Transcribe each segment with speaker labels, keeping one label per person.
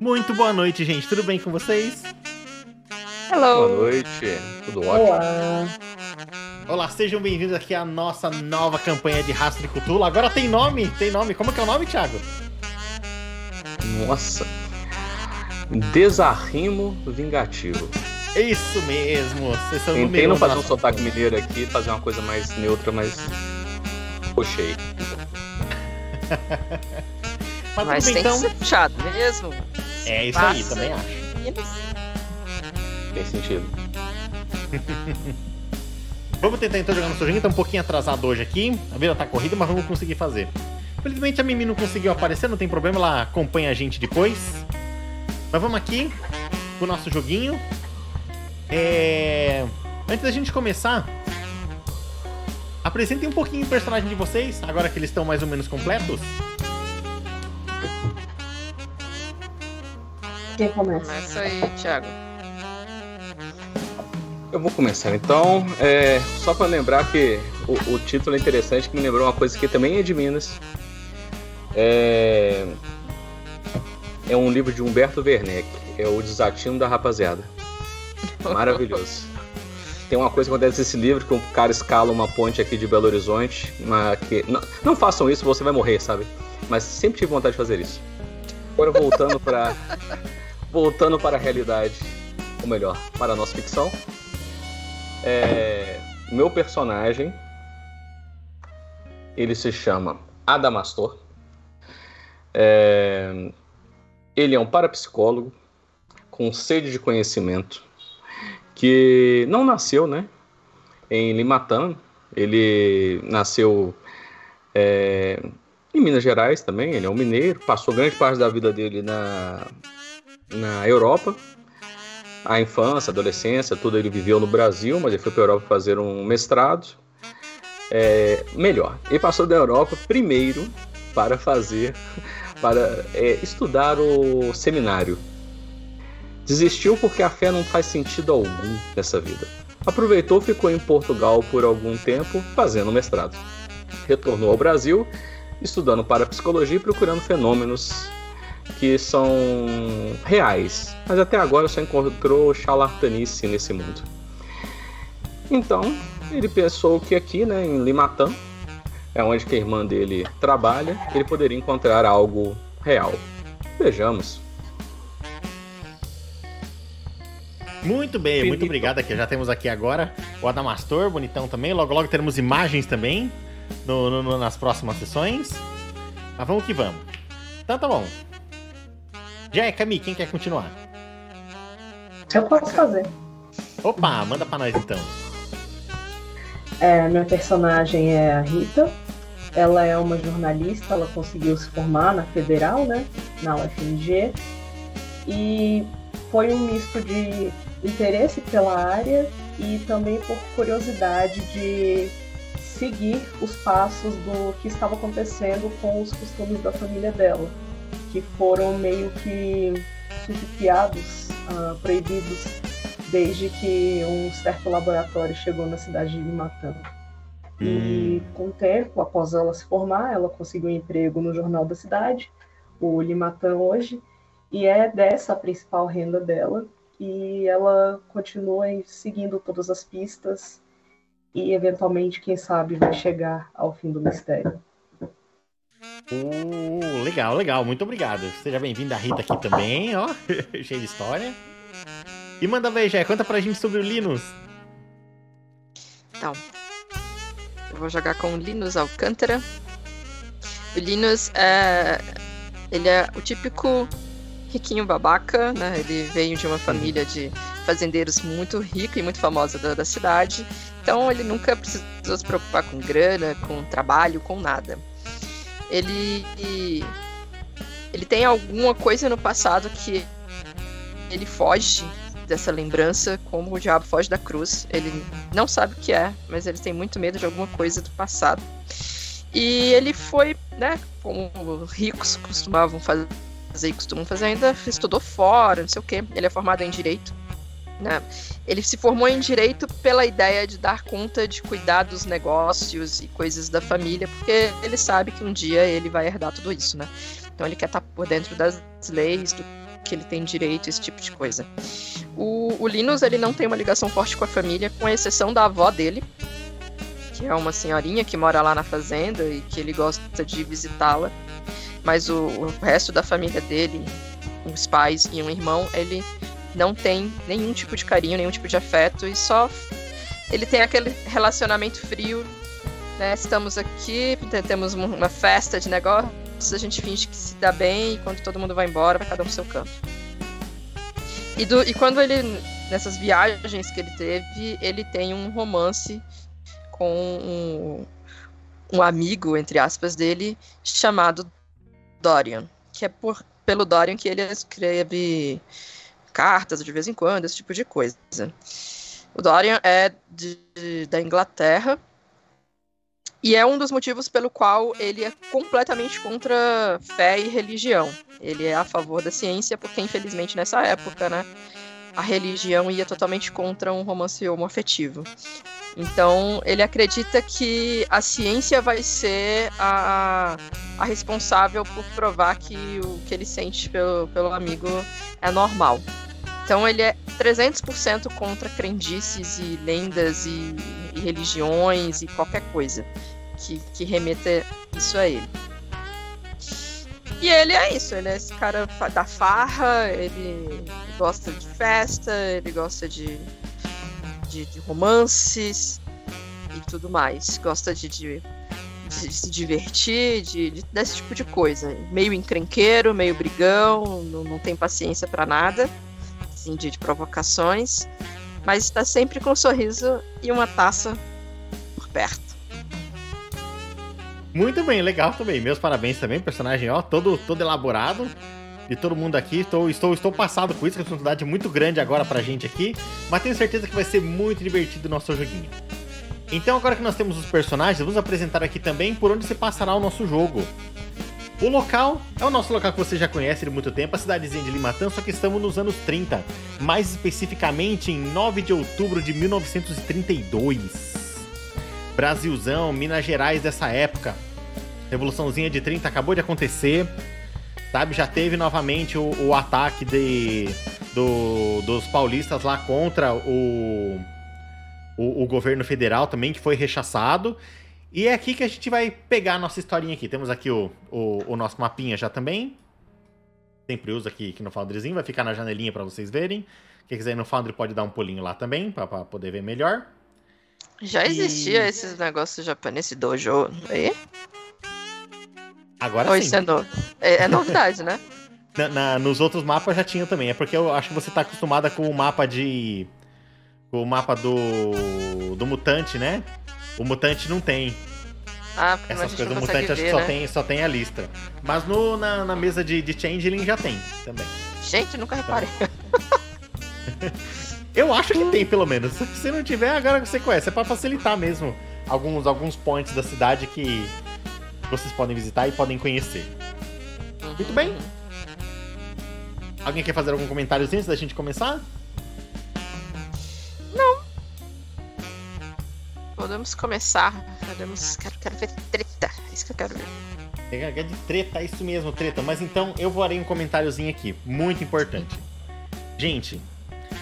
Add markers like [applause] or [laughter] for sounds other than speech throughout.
Speaker 1: Muito boa noite, gente. Tudo bem com vocês?
Speaker 2: Hello.
Speaker 3: Boa noite. Tudo ótimo?
Speaker 4: Olá.
Speaker 1: Olá, sejam bem-vindos aqui à nossa nova campanha de Rastro de Cthulhu. Agora tem nome, tem nome. Como é que é o nome, Thiago?
Speaker 3: Nossa. Desarrimo vingativo.
Speaker 1: Isso mesmo. Vocês são
Speaker 3: Tentei não fazer um sotaque mineiro aqui, fazer uma coisa mais neutra, mas. Puxei. [laughs]
Speaker 1: Mas,
Speaker 2: Mas
Speaker 1: bem,
Speaker 2: tem
Speaker 1: então.
Speaker 2: que ser puxado mesmo.
Speaker 1: É isso aí,
Speaker 2: Passa.
Speaker 1: também acho.
Speaker 3: Tem sentido. [laughs]
Speaker 1: Vamos tentar então jogar no seu jogo. Tá um pouquinho atrasado hoje aqui. A vida tá corrida, mas vamos conseguir fazer. Felizmente a Mimi não conseguiu aparecer, não tem problema, ela acompanha a gente depois. Mas vamos aqui pro nosso joguinho. É... Antes da gente começar, apresentem um pouquinho o personagem de vocês, agora que eles estão mais ou menos completos.
Speaker 4: Quem começa?
Speaker 2: Começa aí, Thiago.
Speaker 3: Eu vou começar então. É, só para lembrar que o, o título é interessante, que me lembrou uma coisa que também é de Minas. É, é um livro de Humberto Werneck. É o Desatino da Rapaziada. Maravilhoso. Tem uma coisa que acontece nesse livro que um cara escala uma ponte aqui de Belo Horizonte. Uma, que, não, não façam isso, você vai morrer, sabe? Mas sempre tive vontade de fazer isso. Agora voltando para voltando para a realidade, ou melhor, para a nossa ficção. É, meu personagem ele se chama Adamastor. É, ele é um parapsicólogo com sede de conhecimento que não nasceu, né, em Limatã. Ele nasceu é, em Minas Gerais também. Ele é um mineiro. Passou grande parte da vida dele na na Europa. A infância, a adolescência, tudo ele viveu no Brasil, mas ele foi para a Europa fazer um mestrado. É, melhor, ele passou da Europa primeiro para fazer, [laughs] para é, estudar o seminário. Desistiu porque a fé não faz sentido algum nessa vida. Aproveitou, ficou em Portugal por algum tempo fazendo mestrado. Retornou ao Brasil, estudando parapsicologia e procurando fenômenos que são reais, mas até agora só encontrou charlatanice nesse mundo. Então, ele pensou que aqui, né, em Limatã, é onde que a irmã dele trabalha, ele poderia encontrar algo real. Vejamos.
Speaker 1: Muito bem,
Speaker 3: Felipe.
Speaker 1: muito obrigado aqui. Já temos aqui agora o Adamastor, bonitão também. Logo, logo teremos imagens também no- no- nas próximas sessões. Mas vamos que vamos. Então tá bom. Já é Cami, quem quer continuar?
Speaker 4: Eu posso fazer.
Speaker 1: Opa, manda pra nós então.
Speaker 4: É, minha personagem é a Rita. Ela é uma jornalista, ela conseguiu se formar na Federal, né? Na UFMG. E foi um misto de interesse pela área e também por curiosidade de seguir os passos do que estava acontecendo com os costumes da família dela, que foram meio que sufiados, ah, proibidos desde que um certo laboratório chegou na cidade de Limatã. E com o tempo, após ela se formar, ela conseguiu um emprego no jornal da cidade, o Limatã hoje, e é dessa a principal renda dela. E ela continua seguindo todas as pistas e eventualmente, quem sabe, vai chegar ao fim do mistério.
Speaker 1: Uh, legal, legal. Muito obrigado. Seja bem-vinda a Rita aqui também, ó. [laughs] Cheio de história. E manda ver, Jé, conta pra gente sobre o Linus.
Speaker 2: Então, eu vou jogar com o Linus Alcântara. O Linus é. Ele é o típico riquinho babaca, né? Ele veio de uma família de fazendeiros muito rica e muito famosa da, da cidade. Então ele nunca precisou se preocupar com grana, com trabalho, com nada. Ele. Ele tem alguma coisa no passado que ele foge dessa lembrança, como o diabo foge da cruz. Ele não sabe o que é, mas ele tem muito medo de alguma coisa do passado. E ele foi, né, como ricos costumavam fazer e costumam fazer ainda, estudou fora, não sei o quê. Ele é formado em direito. Né? Ele se formou em direito pela ideia de dar conta de cuidar dos negócios e coisas da família, porque ele sabe que um dia ele vai herdar tudo isso, né? Então ele quer estar por dentro das leis, do que ele tem direito, esse tipo de coisa. O, o Linus, ele não tem uma ligação forte com a família, com exceção da avó dele, que é uma senhorinha que mora lá na fazenda e que ele gosta de visitá-la. Mas o, o resto da família dele, os pais e um irmão, ele não tem nenhum tipo de carinho, nenhum tipo de afeto e só ele tem aquele relacionamento frio, né? Estamos aqui, temos uma festa de negócios, a gente finge que se dá bem e quando todo mundo vai embora, vai cada um pro seu canto. E, do, e quando ele, nessas viagens que ele teve, ele tem um romance com um, um amigo, entre aspas, dele, chamado Dorian, que é por, pelo Dorian que ele escreve cartas de vez em quando, esse tipo de coisa. O Dorian é de, da Inglaterra e é um dos motivos pelo qual ele é completamente contra fé e religião. Ele é a favor da ciência, porque infelizmente nessa época, né, a religião ia totalmente contra um romance homoafetivo. Então, ele acredita que a ciência vai ser a, a responsável por provar que o que ele sente pelo, pelo amigo é normal. Então, ele é 300% contra crendices e lendas e, e, religiões e qualquer coisa que, que remeta isso a ele. E ele é isso, ele é esse cara da farra, ele gosta de festa, ele gosta de de, de romances e tudo mais. Gosta de, de, de se divertir, de, de, desse tipo de coisa. Meio encrenqueiro, meio brigão, não, não tem paciência para nada, assim, de, de provocações, mas está sempre com um sorriso e uma taça por perto.
Speaker 1: Muito bem, legal também. Meus parabéns também, personagem ó, todo, todo elaborado de todo mundo aqui. Estou, estou, estou passado com isso, responsabilidade é muito grande agora pra gente aqui. Mas tenho certeza que vai ser muito divertido o nosso joguinho. Então, agora que nós temos os personagens, vamos apresentar aqui também por onde se passará o nosso jogo. O local é o nosso local que você já conhece de muito tempo, a cidadezinha de Limatã, só que estamos nos anos 30, mais especificamente em 9 de outubro de 1932. Brasilzão, Minas Gerais dessa época. Revoluçãozinha de 30 acabou de acontecer sabe? Já teve novamente o, o ataque de, do, dos paulistas lá contra o, o, o, governo federal também, que foi rechaçado. E é aqui que a gente vai pegar a nossa historinha aqui. Temos aqui o, o, o nosso mapinha já também. Sempre uso aqui, aqui no Foundryzinho, vai ficar na janelinha para vocês verem. Quem quiser ir no Foundry pode dar um pulinho lá também, para poder ver melhor.
Speaker 2: Já existia e... esses negócios japoneses dojo aí?
Speaker 1: Agora Ou sim.
Speaker 2: Isso é, no... é, novidade, né? [laughs]
Speaker 1: Na, na, nos outros mapas já tinha também. É porque eu acho que você tá acostumada com o mapa de. Com o mapa do. do mutante, né? O mutante não tem.
Speaker 2: Ah,
Speaker 1: Essas coisas do mutante ver, acho que só, né? tem, só tem a lista. Mas no, na, na mesa de, de Changeling já tem também.
Speaker 2: Gente, nunca reparei. [laughs]
Speaker 1: eu acho que tem, pelo menos. Se não tiver, agora você conhece. É pra facilitar mesmo alguns, alguns points da cidade que vocês podem visitar e podem conhecer. Muito bem. Alguém quer fazer algum comentário antes da gente começar?
Speaker 2: Não. Podemos começar. Podemos. Quero, quero ver treta. É isso que eu quero ver.
Speaker 1: É de treta, é isso mesmo, treta. Mas então eu farei um comentáriozinho aqui, muito importante. Gente,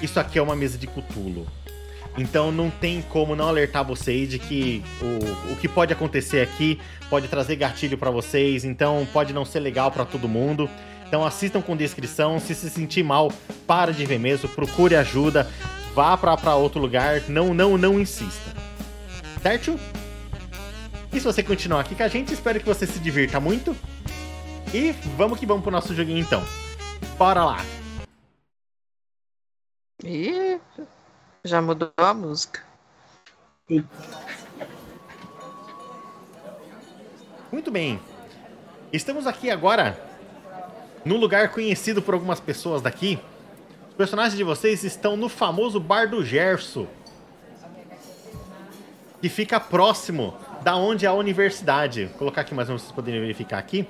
Speaker 1: isso aqui é uma mesa de cutulo. Então não tem como não alertar vocês de que o, o que pode acontecer aqui pode trazer gatilho para vocês, então pode não ser legal para todo mundo. Então assistam com descrição, se se sentir mal, para de ver mesmo, procure ajuda, vá para outro lugar, não não não insista. Certo? E se você continuar aqui com a gente, espero que você se divirta muito. E vamos que vamos pro nosso joguinho então. Bora lá.
Speaker 2: E já mudou a música.
Speaker 1: Muito bem. Estamos aqui agora num lugar conhecido por algumas pessoas daqui. Os personagens de vocês estão no famoso Bar do Gerso, que fica próximo da onde é a universidade. Vou colocar aqui mais um vocês poderem verificar aqui.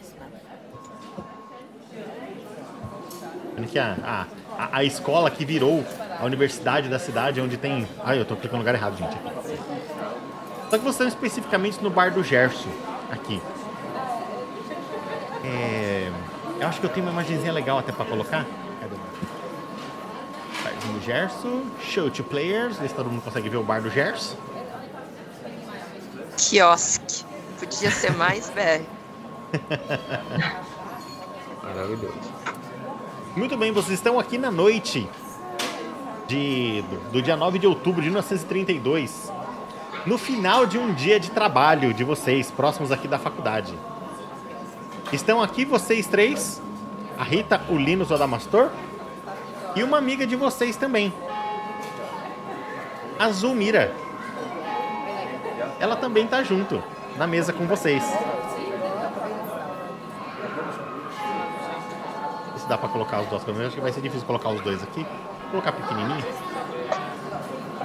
Speaker 1: Aqui a, a, a escola que virou a universidade da cidade, onde tem. Ai, eu tô clicando no lugar errado, gente. Só que vocês estão especificamente no bar do Gerson, aqui. É... Eu acho que eu tenho uma imagenzinha legal até pra colocar. Cadê? do Gerson. Show to players. Vê se todo mundo consegue ver o bar do Gerson.
Speaker 2: Quiosque. Podia ser mais [laughs] BR.
Speaker 3: Maravilhoso.
Speaker 1: Muito bem, vocês estão aqui na noite de, do, do dia 9 de outubro de 1932. No final de um dia de trabalho de vocês, próximos aqui da faculdade. Estão aqui vocês três, a Rita, o Linus, o Adamastor, e uma amiga de vocês também, a Zulmira. Ela também tá junto, na mesa com vocês. Dá pra colocar os dois, acho que vai ser difícil colocar os dois aqui. Vou colocar pequenininho.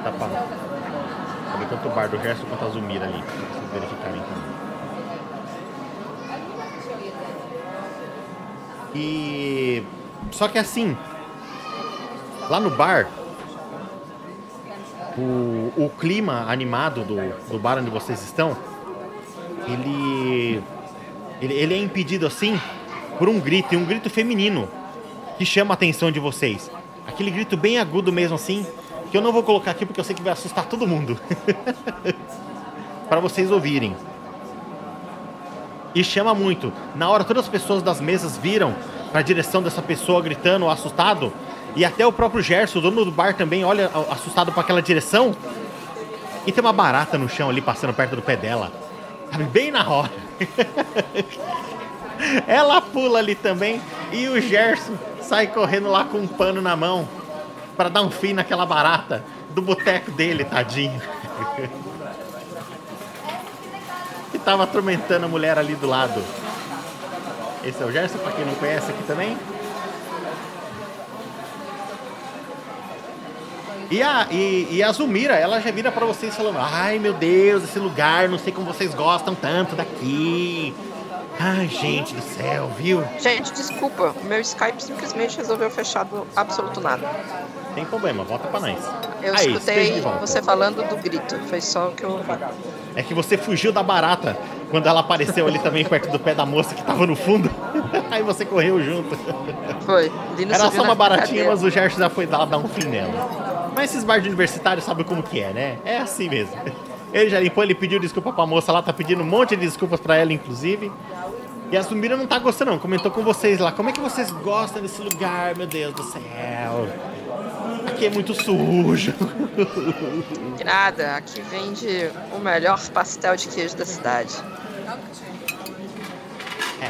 Speaker 1: Dá pra saber tanto o bar do Gerson quanto a Zulmira ali, pra vocês verificarem também. E. Só que assim. Lá no bar. O, o clima animado do, do bar onde vocês estão. Ele, ele. Ele é impedido assim. Por um grito, e um grito feminino. Que chama a atenção de vocês. Aquele grito bem agudo mesmo assim. Que eu não vou colocar aqui porque eu sei que vai assustar todo mundo. [laughs] Para vocês ouvirem. E chama muito. Na hora, todas as pessoas das mesas viram para a direção dessa pessoa gritando, assustado. E até o próprio Gerson, o dono do bar, também olha assustado para aquela direção. E tem uma barata no chão ali passando perto do pé dela. Sabe, bem na hora. [laughs] Ela pula ali também. E o Gerson sai correndo lá com um pano na mão para dar um fim naquela barata do boteco dele, tadinho. [laughs] que tava atormentando a mulher ali do lado. Esse é o Gerson, pra quem não conhece aqui também. E a, e, e a Zumira, ela já vira pra vocês falando: Ai meu Deus, esse lugar, não sei como vocês gostam tanto daqui. Ai, gente do céu, viu?
Speaker 2: Gente, desculpa, o meu Skype simplesmente resolveu fechar do absoluto nada.
Speaker 1: Tem problema, volta pra nós.
Speaker 2: Eu
Speaker 1: Aí,
Speaker 2: escutei você falando do grito, foi só o que eu ouvi.
Speaker 1: É que você fugiu da barata quando ela apareceu ali também perto do pé da moça que tava no fundo. [laughs] Aí você correu junto.
Speaker 2: Foi. Linus
Speaker 1: Era só uma baratinha, mas o Gerson já foi lá dar um fim nela. Mas esses bar de universitário sabem como que é, né? É assim mesmo. Ele já limpou, ele pediu desculpa pra moça lá, tá pedindo um monte de desculpas pra ela, inclusive. E a Zumira não tá gostando, não. Comentou com vocês lá. Como é que vocês gostam desse lugar, meu Deus do céu? Aqui é muito sujo. [laughs]
Speaker 2: Nada, aqui vende o melhor pastel de queijo da cidade.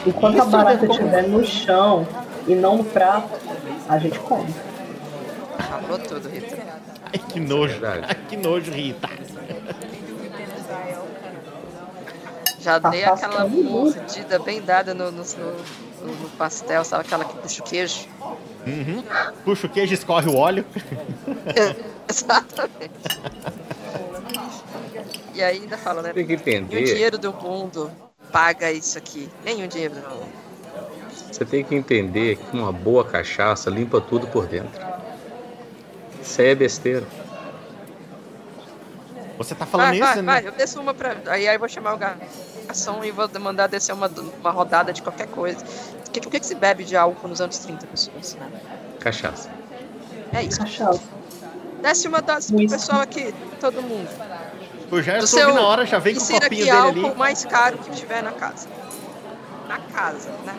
Speaker 4: Enquanto a
Speaker 1: Isso
Speaker 4: barata
Speaker 1: é como-
Speaker 4: estiver no chão e não no prato, a gente come.
Speaker 2: Falou tudo, Rita.
Speaker 1: Ai, que nojo.
Speaker 3: Verdade.
Speaker 1: Ai, que nojo, Rita.
Speaker 2: Já
Speaker 4: Tá
Speaker 2: dei aquela mordida bem dada no, no, no- no pastel, sabe aquela que puxa o queijo?
Speaker 1: Uhum. Puxa o queijo, escorre o óleo. [laughs]
Speaker 2: Exatamente. E aí ainda fala, né?
Speaker 3: Tem que
Speaker 2: Nenhum
Speaker 3: entender,
Speaker 2: dinheiro do mundo paga isso aqui. Nenhum dinheiro do mundo.
Speaker 3: você tem que entender que uma boa cachaça limpa tudo por dentro. Isso aí é besteira.
Speaker 1: Você tá falando
Speaker 2: Vai,
Speaker 1: isso,
Speaker 2: vai,
Speaker 1: né?
Speaker 2: vai, eu desço uma pra. Aí, aí eu vou chamar o garçom e vou mandar descer uma, uma rodada de qualquer coisa. O que, o que, que se bebe de álcool nos anos 30, pessoas?
Speaker 3: Cachaça.
Speaker 2: É isso.
Speaker 4: Cachaça.
Speaker 2: Desce uma dose pro pessoal aqui, todo mundo.
Speaker 1: O Gerson
Speaker 2: Do seu-
Speaker 1: na hora já vem com o copinho
Speaker 2: aqui
Speaker 1: dele
Speaker 2: álcool
Speaker 1: ali.
Speaker 2: mais caro que tiver na casa. Na casa, né?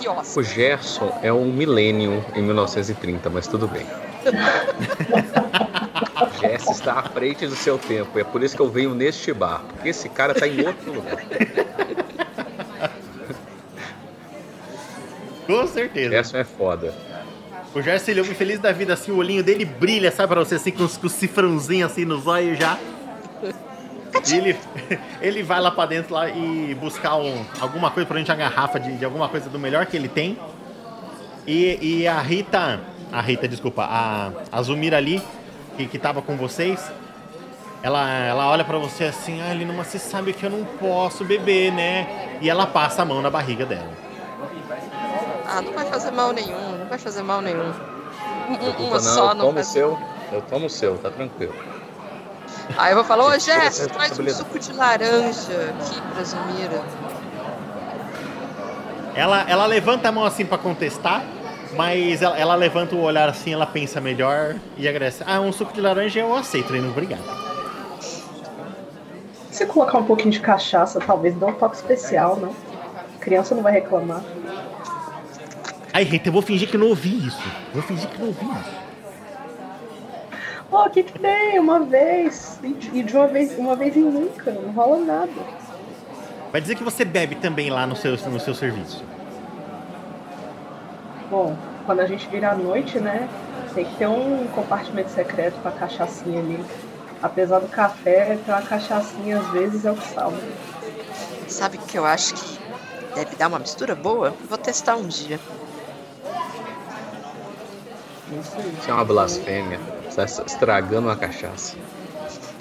Speaker 2: Quiosque.
Speaker 3: O Gerson é um milênio em 1930, mas tudo bem. [laughs] O Gerson está à frente do seu tempo. É por isso que eu venho neste bar. Porque esse cara está em outro lugar.
Speaker 1: Com
Speaker 3: O
Speaker 1: certeza.
Speaker 3: Gerson é foda.
Speaker 1: O Gerson ele ouve feliz da vida assim, o olhinho dele brilha, sabe pra você assim, com os, com os cifrãozinhos assim nos olhos já. E ele, [laughs] ele vai lá pra dentro lá e buscar um, alguma coisa pra gente, uma garrafa de, de alguma coisa do melhor que ele tem. E, e a Rita, a Rita, desculpa, a, a Zumira ali, que, que tava com vocês, ela, ela olha pra você assim, ah, Lino, mas você sabe que eu não posso beber, né? E ela passa a mão na barriga dela.
Speaker 2: Ah, não vai fazer mal nenhum, não vai fazer mal nenhum. Um- um- uma
Speaker 3: não,
Speaker 2: só
Speaker 3: eu
Speaker 2: não
Speaker 3: tomo o
Speaker 2: faz
Speaker 3: seu. Eu tomo o seu, tá tranquilo.
Speaker 2: Aí eu vou falar, ô Jéssica, traz um suco de laranja aqui pra Zumira.
Speaker 1: Ela, ela levanta a mão assim pra contestar, Mas ela, ela levanta o olhar assim, ela pensa melhor e agradece. Ah, um suco de laranja eu aceito, Lino, obrigado.
Speaker 4: Se colocar um pouquinho de cachaça, talvez dê um toque especial, né? A criança não vai reclamar.
Speaker 1: Ai, Rita, eu vou fingir que não ouvi isso. Vou fingir que não ouvi isso.
Speaker 4: Ó, o que que tem? Uma vez. E de e de uma vez, uma vez em nunca. Não rola nada.
Speaker 1: Vai dizer que você bebe também lá no seu, no seu serviço.
Speaker 4: Bom, quando a gente vira à noite, né? Tem que ter um compartimento secreto pra cachaçinha ali. Apesar do café, ter uma cachaçinha às vezes é o que salva.
Speaker 2: Sabe o que eu acho que deve dar uma mistura boa? Vou testar um dia.
Speaker 4: Isso
Speaker 3: é uma blasfêmia. Você está estragando uma cachaça.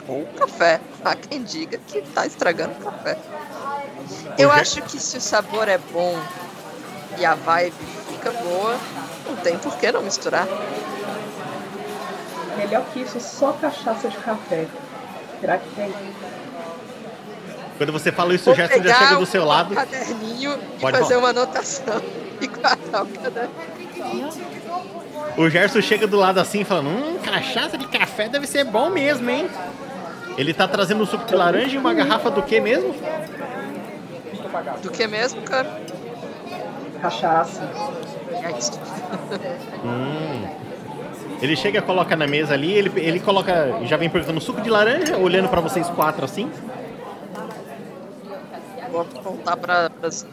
Speaker 2: Ou café. Há quem diga que tá estragando o café. Eu acho que se o sabor é bom e a vibe fica boa, não tem por que não misturar.
Speaker 4: Melhor que isso, só cachaça de café. Será que tem?
Speaker 1: Quando você fala isso,
Speaker 2: Vou
Speaker 1: o Gerson já chega do
Speaker 2: um
Speaker 1: seu lado.
Speaker 2: caderninho e
Speaker 1: Pode
Speaker 2: fazer
Speaker 1: falar.
Speaker 2: uma anotação [laughs] e guardar o caderninho.
Speaker 1: O Gerson chega do lado assim, falando: Hum, cachaça de café deve ser bom mesmo, hein? Ele tá trazendo um suco de laranja e uma garrafa do que mesmo?
Speaker 2: Do que mesmo, cara?
Speaker 4: Cachaça.
Speaker 2: É isso.
Speaker 1: Hum. Ele chega, coloca na mesa ali, ele, ele coloca. Já vem perguntando suco de laranja, olhando pra vocês quatro assim.
Speaker 2: Vou voltar pra, pras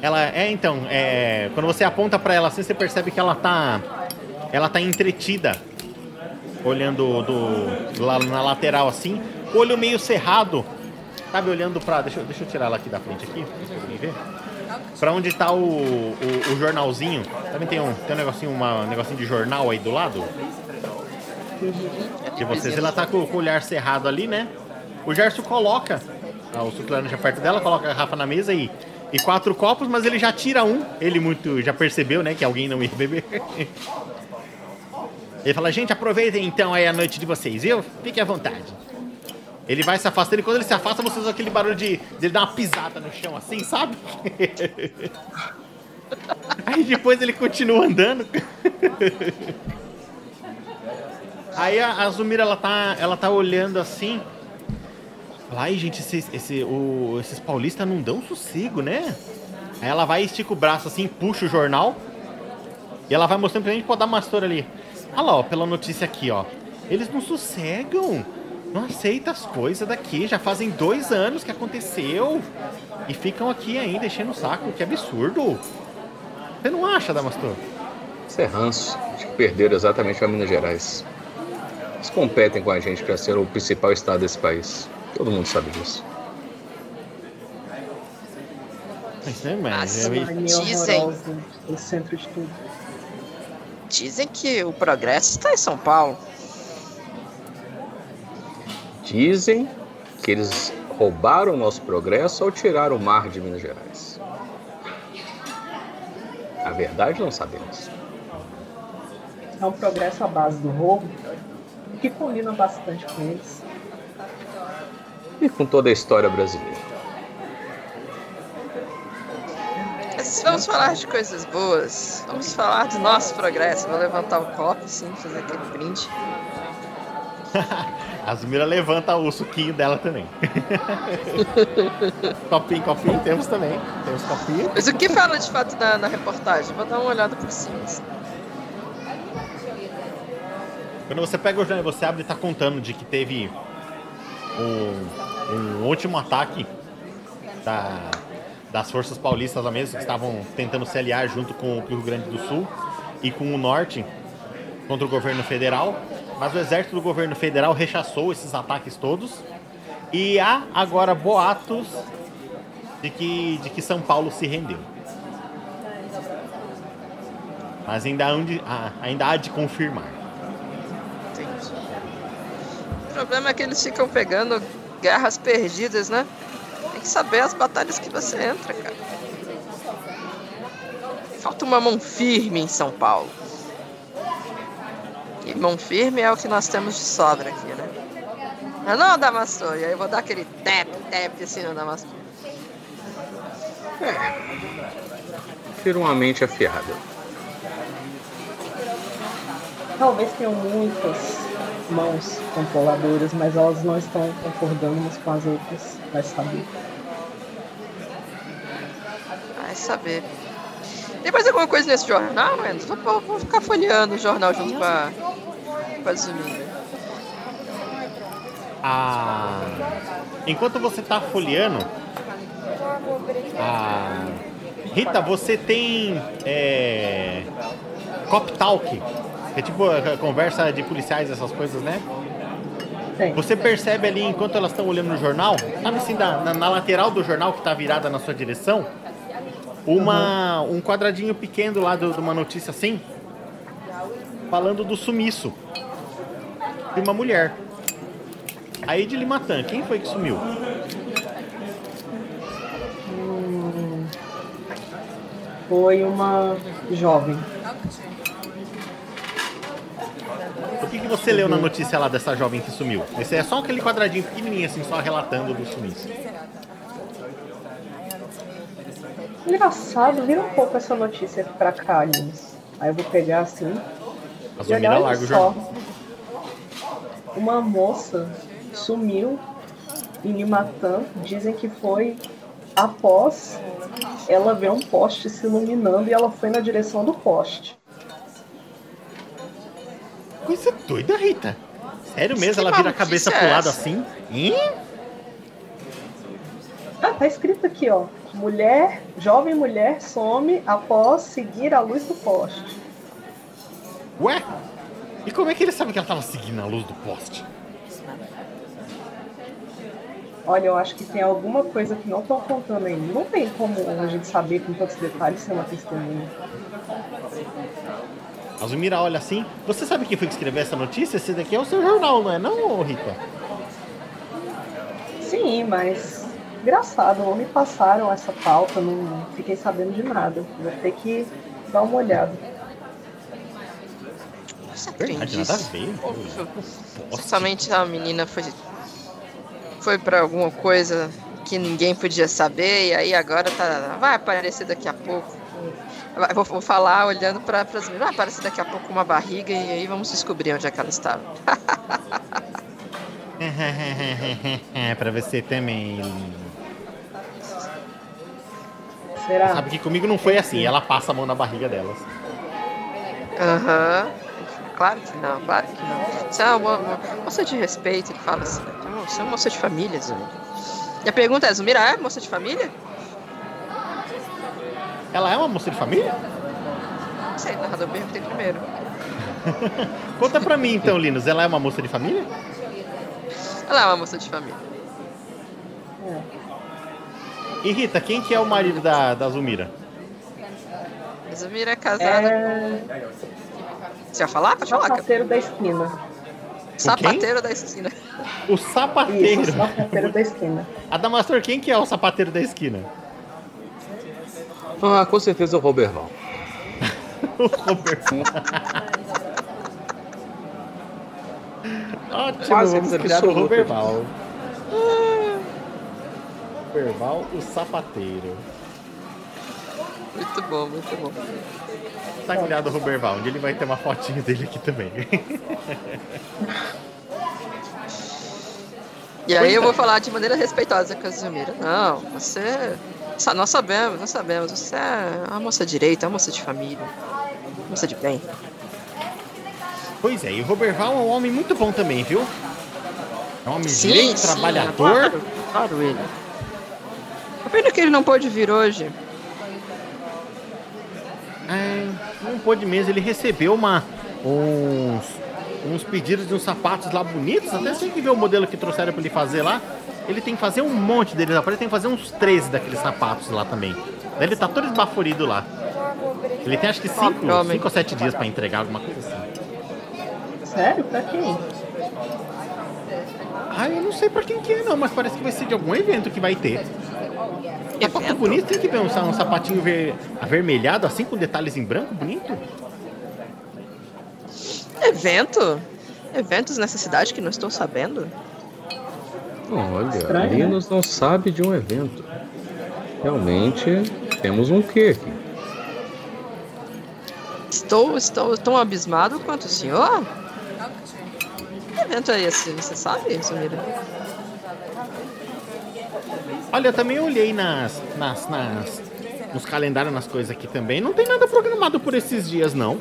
Speaker 1: Ela é então, é, quando você aponta pra ela assim, você percebe que ela tá ela tá entretida, olhando do, lá na lateral assim, olho meio cerrado, sabe, olhando pra. deixa, eu- deixa eu tirar ela aqui da frente aqui, pra ver. Pra onde tá o, o, o jornalzinho? Também tem um, tem um negocinho, uma, um negocinho de jornal aí do lado de vocês. Ela tá com, com o olhar cerrado ali, né? O Gerson coloca ah, o suco de laranja perto dela, coloca a garrafa na mesa e, e quatro copos, mas ele já tira um. Ele muito já percebeu, né, que alguém não ia beber. [laughs] Ele fala, gente, aproveitem então aí a noite de vocês, viu? Fiquem à vontade. Ele vai se afastando e quando ele se afasta, vocês ouvem aquele barulho de, de ele dar uma pisada no chão assim, sabe? [laughs] Aí depois ele continua andando. [laughs] Aí a, a Zumira, ela tá, ela tá olhando assim. Ai, gente, esses, esse, o- esses paulistas não dão sossego, né? Aí ela vai, estica o braço assim, puxa o jornal. E ela vai mostrando pra gente, pode dar uma ali. Olha lá, ó, pela notícia aqui, ó. Eles não sossegam. Não aceitam as coisas daqui. Já fazem dois anos que aconteceu. E ficam aqui ainda enchendo o saco. Que absurdo. Você não acha, Damastor?
Speaker 3: Isso é ranço. Acho que perderam exatamente para Minas Gerais. Eles competem com a gente para ser o principal estado desse país. Todo mundo sabe disso.
Speaker 1: Mas, né, é
Speaker 4: Mania
Speaker 2: Dizem.
Speaker 4: O centro de tudo.
Speaker 2: Dizem que o progresso está em São Paulo.
Speaker 3: Dizem que eles roubaram o nosso progresso ao tirar o mar de Minas Gerais. A verdade não sabemos.
Speaker 4: É um progresso à base do roubo, que combina bastante com eles.
Speaker 3: E com toda a história brasileira.
Speaker 2: Mas vamos falar de coisas boas. Vamos falar do nosso progresso. Vou levantar o copo, sim, fazer aquele brinde. [laughs]
Speaker 1: A Zumira levanta o suquinho dela também. [laughs] copinho, copinho, temos também. Temos copinho.
Speaker 2: Mas o que fala de fato na, na reportagem? Vou dar uma olhada por cima.
Speaker 1: Quando você pega o jornal e você abre, ele tá contando de que teve um, um último ataque da- das forças paulistas lá mesmo, que estavam tentando se aliar junto com o Rio Grande do Sul e com o Norte contra o governo federal. Mas o exército do governo federal rechaçou esses ataques todos. E há agora boatos de que, de que São Paulo se rendeu. Mas ainda há, de, ainda há de confirmar.
Speaker 2: Entendi. O problema é que eles ficam pegando guerras perdidas, né? Tem que saber as batalhas que você entra, cara. Falta uma mão firme em São Paulo. E mão firme é o que nós temos de sobra aqui, né? Mas não, Damastor. E aí eu vou dar aquele tap, tap assim no Damastor.
Speaker 3: prefiro uma mente afiada.
Speaker 4: Talvez tenham muitas mãos controladoras, mas elas não estão concordando umas com as outras. Vai saber.
Speaker 2: Vai saber. Tem mais alguma coisa nesse jornal, Enzo? Vou, vou ficar folheando o jornal junto com a, com a Zumira.
Speaker 1: Ah, enquanto você tá folheando, ah, Rita, você tem é, Cop Talk, que é tipo a conversa de policiais, essas coisas, né? Você percebe ali, enquanto elas estão olhando no jornal, sabe assim, da- na, na lateral do jornal que está virada na sua direção, uma, um quadradinho pequeno lá de uma notícia assim, falando do sumiço de uma mulher. Aí de Limatã, quem foi que sumiu?
Speaker 4: Hum, foi uma jovem.
Speaker 1: O que, que você leu na notícia lá dessa jovem que sumiu? Esse é só aquele quadradinho pequenininho assim, só relatando do sumiço.
Speaker 4: Engraçado, vira um pouco essa notícia pra cá, Lins. Aí eu vou pegar assim.
Speaker 1: A
Speaker 4: E olha
Speaker 1: larga
Speaker 4: só. Uma moça sumiu em Limatã. Dizem que foi após ela ver um poste se iluminando e ela foi na direção do poste.
Speaker 1: Coisa doida, Rita. Sério mesmo? Ela vira a cabeça
Speaker 2: é
Speaker 1: pro lado assim? Ih?
Speaker 4: Ah, tá escrito aqui, ó. Mulher, jovem mulher some após seguir a luz do poste.
Speaker 1: Ué? E como é que ele sabe que ela tava seguindo a luz do poste?
Speaker 4: Olha, eu acho que tem alguma coisa que não estão contando ainda. Não tem como a gente saber com tantos detalhes ser uma testemunha.
Speaker 1: A Zumira olha assim. Você sabe quem foi que escreveu essa notícia? Esse daqui é o seu jornal, não é não, Rita?
Speaker 4: Sim, mas engraçado, não me passaram essa pauta, não fiquei sabendo de nada. Vou ter que dar uma olhada.
Speaker 2: Você
Speaker 1: Verdade, nada a ver. Poste.
Speaker 2: Somente a menina foi foi para alguma coisa que ninguém podia saber e aí agora tá vai aparecer daqui a pouco. Vou, vou falar olhando para as vai aparecer daqui a pouco uma barriga e aí vamos descobrir onde é que ela estava. [laughs] [laughs]
Speaker 1: pra você também.
Speaker 4: Será?
Speaker 1: Sabe que comigo não foi assim. Ela passa a mão na barriga delas.
Speaker 2: Aham. Claro que não, claro que não. Você é uma, uma moça de respeito, ele fala assim. "Não, Você é uma moça de família, Zumira. E a pergunta é, Zumira é moça de família?
Speaker 1: Ela é uma moça de família?
Speaker 2: Não sei, narrador perguntei primeiro. [laughs]
Speaker 1: Conta pra mim então, Linus. Ela é uma moça de família?
Speaker 2: Ela é uma moça de família.
Speaker 4: É.
Speaker 1: E Rita, quem que é o marido da, da Zumira?
Speaker 2: A Zumira é casada.
Speaker 4: É
Speaker 2: Você vai falar? Pode falar.
Speaker 4: sapateiro da esquina.
Speaker 2: Sapateiro da esquina.
Speaker 1: O
Speaker 4: Isso,
Speaker 1: sapateiro.
Speaker 4: sapateiro da esquina.
Speaker 1: Adamastor, quem que é o sapateiro da esquina?
Speaker 3: Ah, com certeza o Roberval. [laughs]
Speaker 1: O Roberto. [laughs] Ótimo,
Speaker 3: Quase
Speaker 1: vamos criar o
Speaker 3: absoluto.
Speaker 1: Roberval. Roberval, o sapateiro.
Speaker 2: Muito bom, muito bom.
Speaker 1: Tá criado o Roberval, onde ele vai ter uma fotinho dele aqui também.
Speaker 2: E aí eu vou falar de maneira respeitosa Zumira. Não, você. Nós sabemos, nós sabemos. Você é uma moça direita, uma moça de família. Moça de bem.
Speaker 1: Pois é, e o Roberval é um homem muito bom também, viu? É um homem
Speaker 2: Sim,
Speaker 1: direito,
Speaker 2: sim,
Speaker 1: trabalhador.
Speaker 2: Claro ele. A pena que ele não pôde vir hoje.
Speaker 1: É, não pôde mesmo, ele recebeu uma, uns, uns pedidos de uns sapatos lá bonitos. Até você que ver o modelo que trouxeram pra ele fazer lá. Ele tem que fazer um monte deles lá. Ele tem que fazer uns 13 daqueles sapatos lá também. Daí ele tá todo esbaforido lá. Ele tem acho que 5
Speaker 2: Pobre homem.
Speaker 1: ou 7 dias pra entregar alguma coisa assim.
Speaker 4: Sério? Pra quem?
Speaker 1: Ah, eu não sei pra quem que é não, mas parece que vai ser de algum evento que vai ter. Sapato
Speaker 2: Evento?
Speaker 1: bonito, tem que ver um, um sapatinho ver, avermelhado assim com detalhes em branco, bonito.
Speaker 3: Evento?
Speaker 2: Eventos nessa cidade que não estou sabendo?
Speaker 3: Olha,
Speaker 4: Estranho, né?
Speaker 3: Linus não sabe de um evento. Realmente temos um quê aqui?
Speaker 2: estou, estou tão abismado quanto o senhor. Que evento é esse? Você sabe, Sumira?
Speaker 1: Olha, eu também olhei nas, nas, nas, nos calendários, nas coisas aqui também. Não tem nada programado por esses dias, não.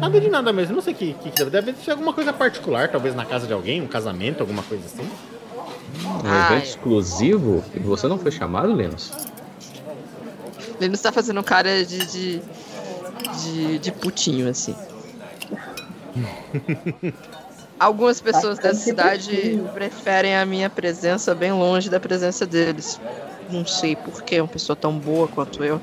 Speaker 1: Nada de nada mesmo. Não sei o que, que deve. Deve ser alguma coisa particular, talvez na casa de alguém, um casamento, alguma coisa assim.
Speaker 3: Um ah, evento é. exclusivo? E você não foi chamado, Linus?
Speaker 2: Linus tá fazendo cara de, de, de, de putinho, assim. [laughs] Algumas pessoas dessa cidade preferem a minha presença bem longe da presença deles. Não sei por que uma pessoa tão boa quanto eu.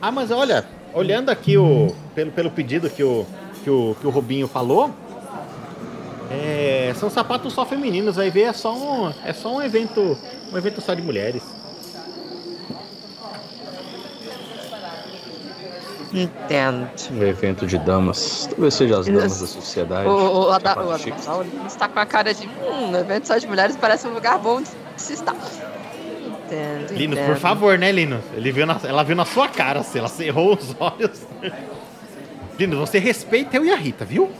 Speaker 1: Ah, mas olha, olhando aqui o pelo, pelo pedido que o, que o que o Robinho falou, é, são sapatos só femininos, vai ver é só um é só um evento um evento só de mulheres.
Speaker 2: Entendo.
Speaker 3: Um evento de damas. Talvez seja as damas da sociedade.
Speaker 2: O, o, a, da, o, está com a cara de. Hum, um evento só de mulheres parece um lugar bom de se estar. Entendo.
Speaker 1: Linus, entendo. por favor, né, Linus? Ele viu na, ela viu na sua cara, assim, ela cerrou os olhos. Linus, você respeita eu e a Rita, viu?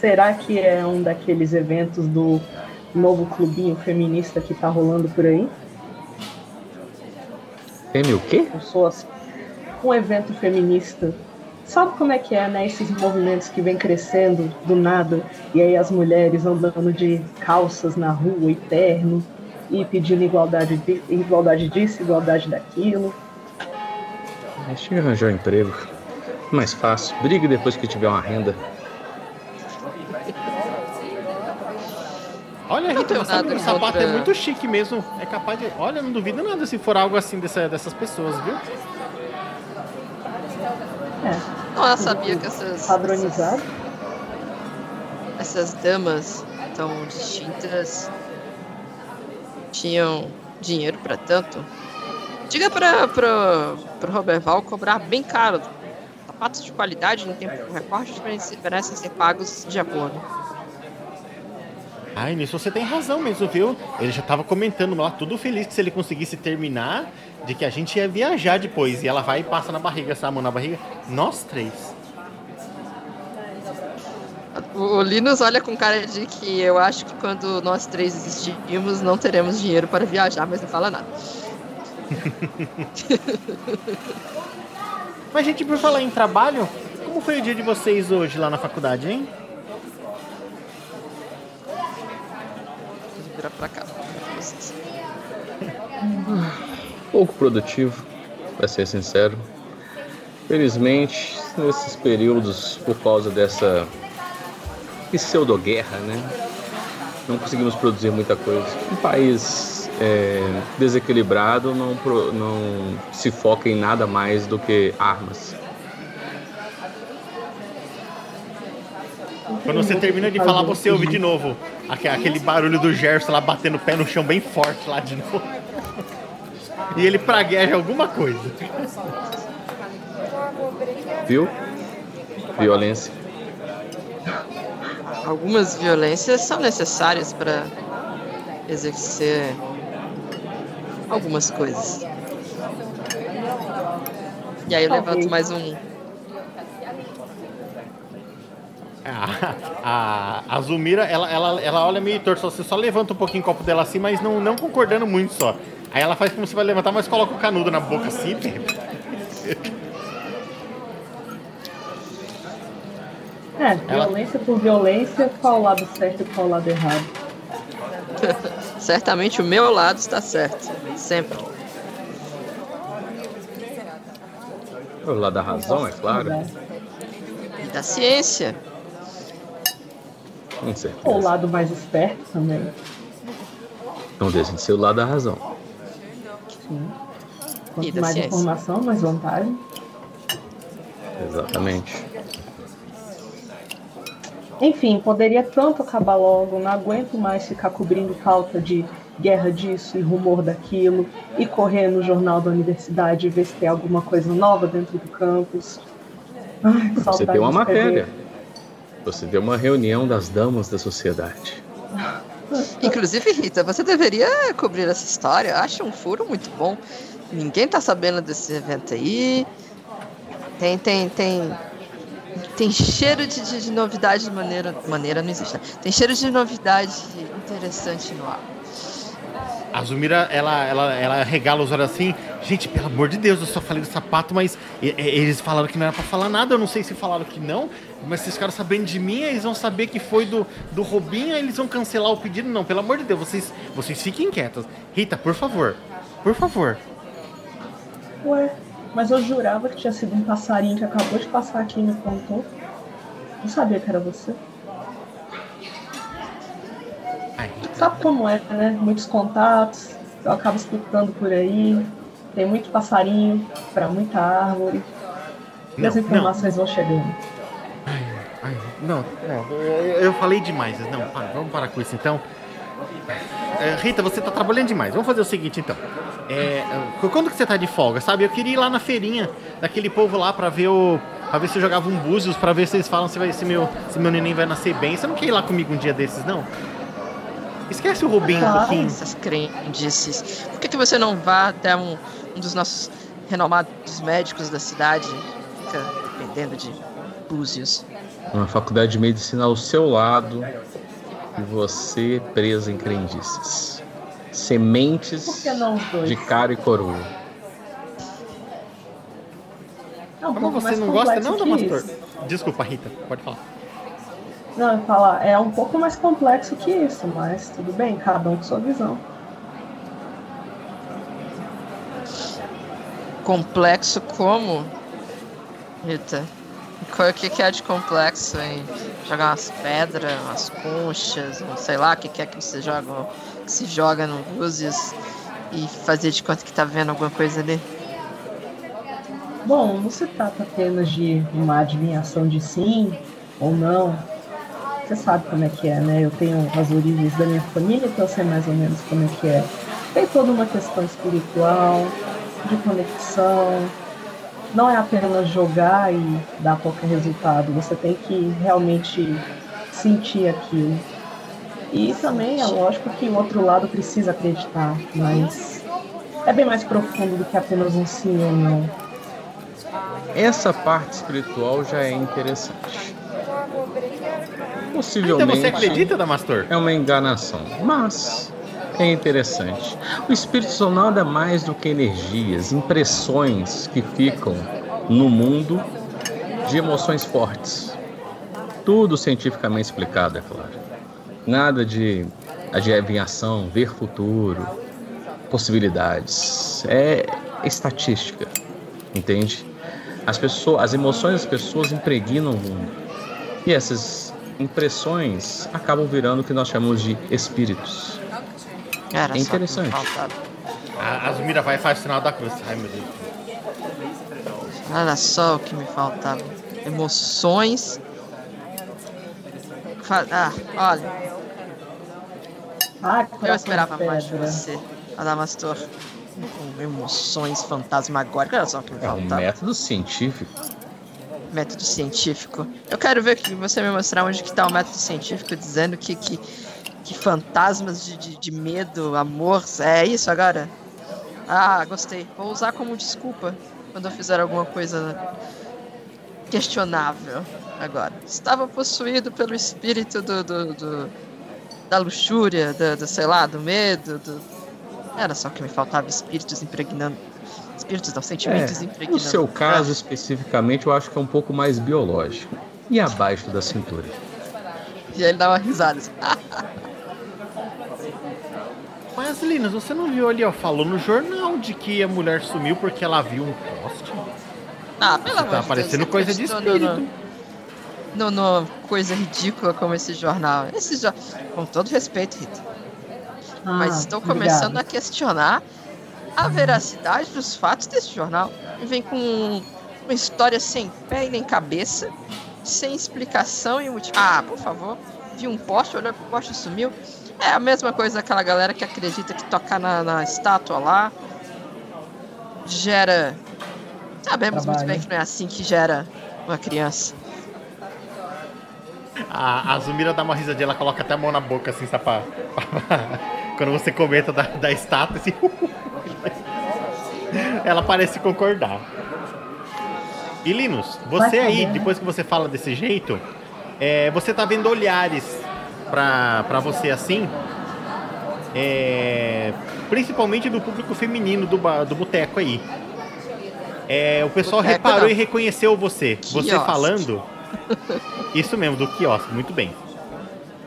Speaker 4: Será que é um daqueles eventos do novo clubinho feminista que tá rolando por aí?
Speaker 3: Fêmea o quê?
Speaker 4: Pessoas um evento feminista. Sabe como é que é, né? Esses movimentos que vem crescendo do nada, e aí as mulheres andando de calças na rua e terno, e pedindo igualdade, de, igualdade disso, igualdade daquilo.
Speaker 3: Deixa eu arranjar um emprego. Mais fácil. Brigue depois que tiver uma renda.
Speaker 1: Olha, Rita, sabe o sapato é muito chique mesmo. É capaz de. Olha, não duvido nada se for algo assim dessa, dessas pessoas, viu?
Speaker 2: É. Não, ela sabia que essas.
Speaker 4: Padronizado.
Speaker 2: Essas, essas damas tão distintas tinham dinheiro para tanto. Diga para o Roberval cobrar bem caro. Sapatos de qualidade no tempo recorde merecem ser pagos de acordo.
Speaker 1: Ai, nisso você tem razão mesmo, viu? Ele já tava comentando lá, tudo feliz que se ele conseguisse terminar, de que a gente ia viajar depois. E ela vai e passa na barriga, essa mão na barriga. Nós três.
Speaker 2: O Linus olha com cara de que eu acho que quando nós três existirmos, não teremos dinheiro para viajar, mas não fala nada. [laughs]
Speaker 1: mas, gente, por falar em trabalho, como foi o dia de vocês hoje lá na faculdade, hein?
Speaker 2: virar pra cá. [laughs]
Speaker 3: Pouco produtivo, pra ser sincero. Felizmente, nesses períodos, por causa dessa pseudo-guerra, né? Não conseguimos produzir muita coisa. Um país é, desequilibrado não, não se foca em nada mais do que armas.
Speaker 1: Quando você termina de falar, você ouve de novo aquele barulho do Gerson lá batendo o pé no chão bem forte lá de novo. E ele pragueja alguma coisa.
Speaker 3: Viu? Violência.
Speaker 2: Algumas violências são necessárias para exercer algumas coisas. E aí eu levanto mais um
Speaker 1: A, a, a Zumira, ela, ela, ela olha meio torto, você só levanta um pouquinho o copo dela assim, mas não, não concordando muito só. Aí ela faz como se vai levantar, mas coloca o canudo na boca assim.
Speaker 4: É, violência ela... por violência, qual o lado certo e qual o lado errado?
Speaker 2: Certamente o meu lado está certo, sempre.
Speaker 3: O lado da razão, é claro.
Speaker 2: E da ciência.
Speaker 3: Com certeza.
Speaker 4: o lado mais esperto também.
Speaker 3: Não deixa de ser o lado da razão.
Speaker 4: Sim. Quanto mais ciência. informação, mais vantagem.
Speaker 3: Exatamente.
Speaker 4: Enfim, poderia tanto acabar logo, não aguento mais ficar cobrindo falta de guerra disso e rumor daquilo, e correr no jornal da universidade e ver se tem alguma coisa nova dentro do campus.
Speaker 3: Ai, Você tem uma matéria. Você deu uma reunião das damas da sociedade.
Speaker 2: Inclusive, Rita, você deveria cobrir essa história. Acho um furo muito bom. Ninguém tá sabendo desse evento aí. Tem, tem, tem. Tem cheiro de, de, de novidade de maneira. Maneira não existe. Né? Tem cheiro de novidade interessante no ar.
Speaker 1: A Zumira, ela, ela, ela regala os olhos assim. Gente, pelo amor de Deus, eu só falei do sapato, mas eles falaram que não era pra falar nada. Eu não sei se falaram que não, mas se eles ficaram sabendo de mim, eles vão saber que foi do, do Robinho, eles vão cancelar o pedido. Não, pelo amor de Deus, vocês, vocês fiquem quietas. Rita, por favor, por favor.
Speaker 4: Ué, mas eu jurava que tinha sido um passarinho que acabou de passar aqui e me contou. Não sabia que era você. Ai, Sabe como é, né? Muitos contatos, eu acabo escutando por aí. Tem muito passarinho para muita árvore. E não, as informações não. vão chegando.
Speaker 1: Ai, ai, não, não, eu falei demais. Não, para, vamos parar com isso então. É, Rita, você tá trabalhando demais. Vamos fazer o seguinte então. É, quando que você tá de folga, sabe? Eu queria ir lá na feirinha daquele povo lá pra ver o. Pra ver se eu jogava um búzios, pra ver se eles falam se, vai, se, meu, se meu neném vai nascer bem. Você não quer ir lá comigo um dia desses, não? Esquece o Rubinho um pouquinho.
Speaker 2: Essas crendices. Por que, que você não vá até um, um dos nossos renomados médicos da cidade? Fica dependendo de búzios.
Speaker 3: Uma faculdade de medicina ao seu lado e você presa em crendices. Sementes de cara e coroa.
Speaker 1: É um Como você não gosta não, Damastor? Desculpa, Rita, pode falar.
Speaker 4: Não, eu falar, é um pouco mais complexo que isso, mas tudo bem, cada um com sua visão.
Speaker 2: Complexo como? Rita, o que, que é de complexo em jogar umas pedras, umas conchas, não sei lá o que, que é que você joga, que se joga no Luzes e fazer de conta que tá vendo alguma coisa ali?
Speaker 4: Bom, não se trata apenas de uma adivinhação de sim ou não. Você sabe como é que é, né? Eu tenho as origens da minha família, então eu sei mais ou menos como é que é. Tem toda uma questão espiritual, de conexão, não é apenas jogar e dar qualquer resultado, você tem que realmente sentir aquilo. E também é lógico que o outro lado precisa acreditar, mas é bem mais profundo do que apenas um sim ou não.
Speaker 3: Essa parte espiritual já é interessante. Possivelmente.
Speaker 1: Então você acredita, Damastor?
Speaker 3: É uma enganação. Mas é interessante. O espírito são nada mais do que energias, impressões que ficam no mundo de emoções fortes. Tudo cientificamente explicado, é claro. Nada de adivinhação, ver futuro, possibilidades. É estatística, entende? As pessoas, as emoções das pessoas impregnam o mundo. E essas impressões acabam virando o que nós chamamos de espíritos.
Speaker 2: Era
Speaker 3: é interessante.
Speaker 1: A Azumira vai e faz o sinal da cruz. Ai, meu Deus.
Speaker 2: Olha só o que me faltava. Emoções. Ah, olha.
Speaker 4: Ah,
Speaker 2: eu esperava mais de você, Adamastor. Com emoções fantasmagóricas. Olha só o que me
Speaker 3: faltava. É um método científico.
Speaker 2: Método científico. Eu quero ver que você me mostrar onde que tá o método científico dizendo que, que que fantasmas de, de, de, medo, amor. É isso agora? Ah, gostei. Vou usar como desculpa quando eu fizer alguma coisa questionável agora. Estava possuído pelo espírito do, do, do da luxúria, do, do, sei lá, do medo. Do... Era só que me faltava espíritos impregnando. Espíritos não, sentimentos
Speaker 3: é,
Speaker 2: impregnando.
Speaker 3: No seu caso, especificamente, eu acho que é um pouco mais biológico. E abaixo da cintura.
Speaker 2: E aí ele dá uma risada. [laughs]
Speaker 1: Mas, Linus, você não viu ali, ó, falou no jornal de que a mulher sumiu porque ela viu um poste?
Speaker 2: Ah, pelo amor
Speaker 1: Tá parecendo coisa de espírito.
Speaker 2: No, no, no, coisa ridícula como esse jornal. Esse jo... Com todo respeito, Rita. Ah, Mas estou começando obrigado. a questionar a veracidade dos fatos desse jornal. E vem com uma história sem pé e nem cabeça, sem explicação e motivo. Ah, por favor. Vi um poste, olhou pro poste e sumiu. É a mesma coisa daquela galera que acredita que tocar na, na estátua lá gera. Sabemos Trabalho. muito bem que não é assim que gera uma criança.
Speaker 1: A, a Zumira dá uma risadinha, ela coloca até a mão na boca, assim, sabe? Pra, [laughs] quando você comenta da, da estátua, assim. [laughs] ela parece concordar. E Linus, você aí, depois que você fala desse jeito, é, você tá vendo olhares pra, pra você assim. é, principalmente do público feminino do, do boteco aí. É, o pessoal
Speaker 2: Boteco
Speaker 1: reparou
Speaker 2: não.
Speaker 1: e reconheceu você. Você
Speaker 2: Quiosque.
Speaker 1: falando. Isso mesmo, do quiosque, muito bem.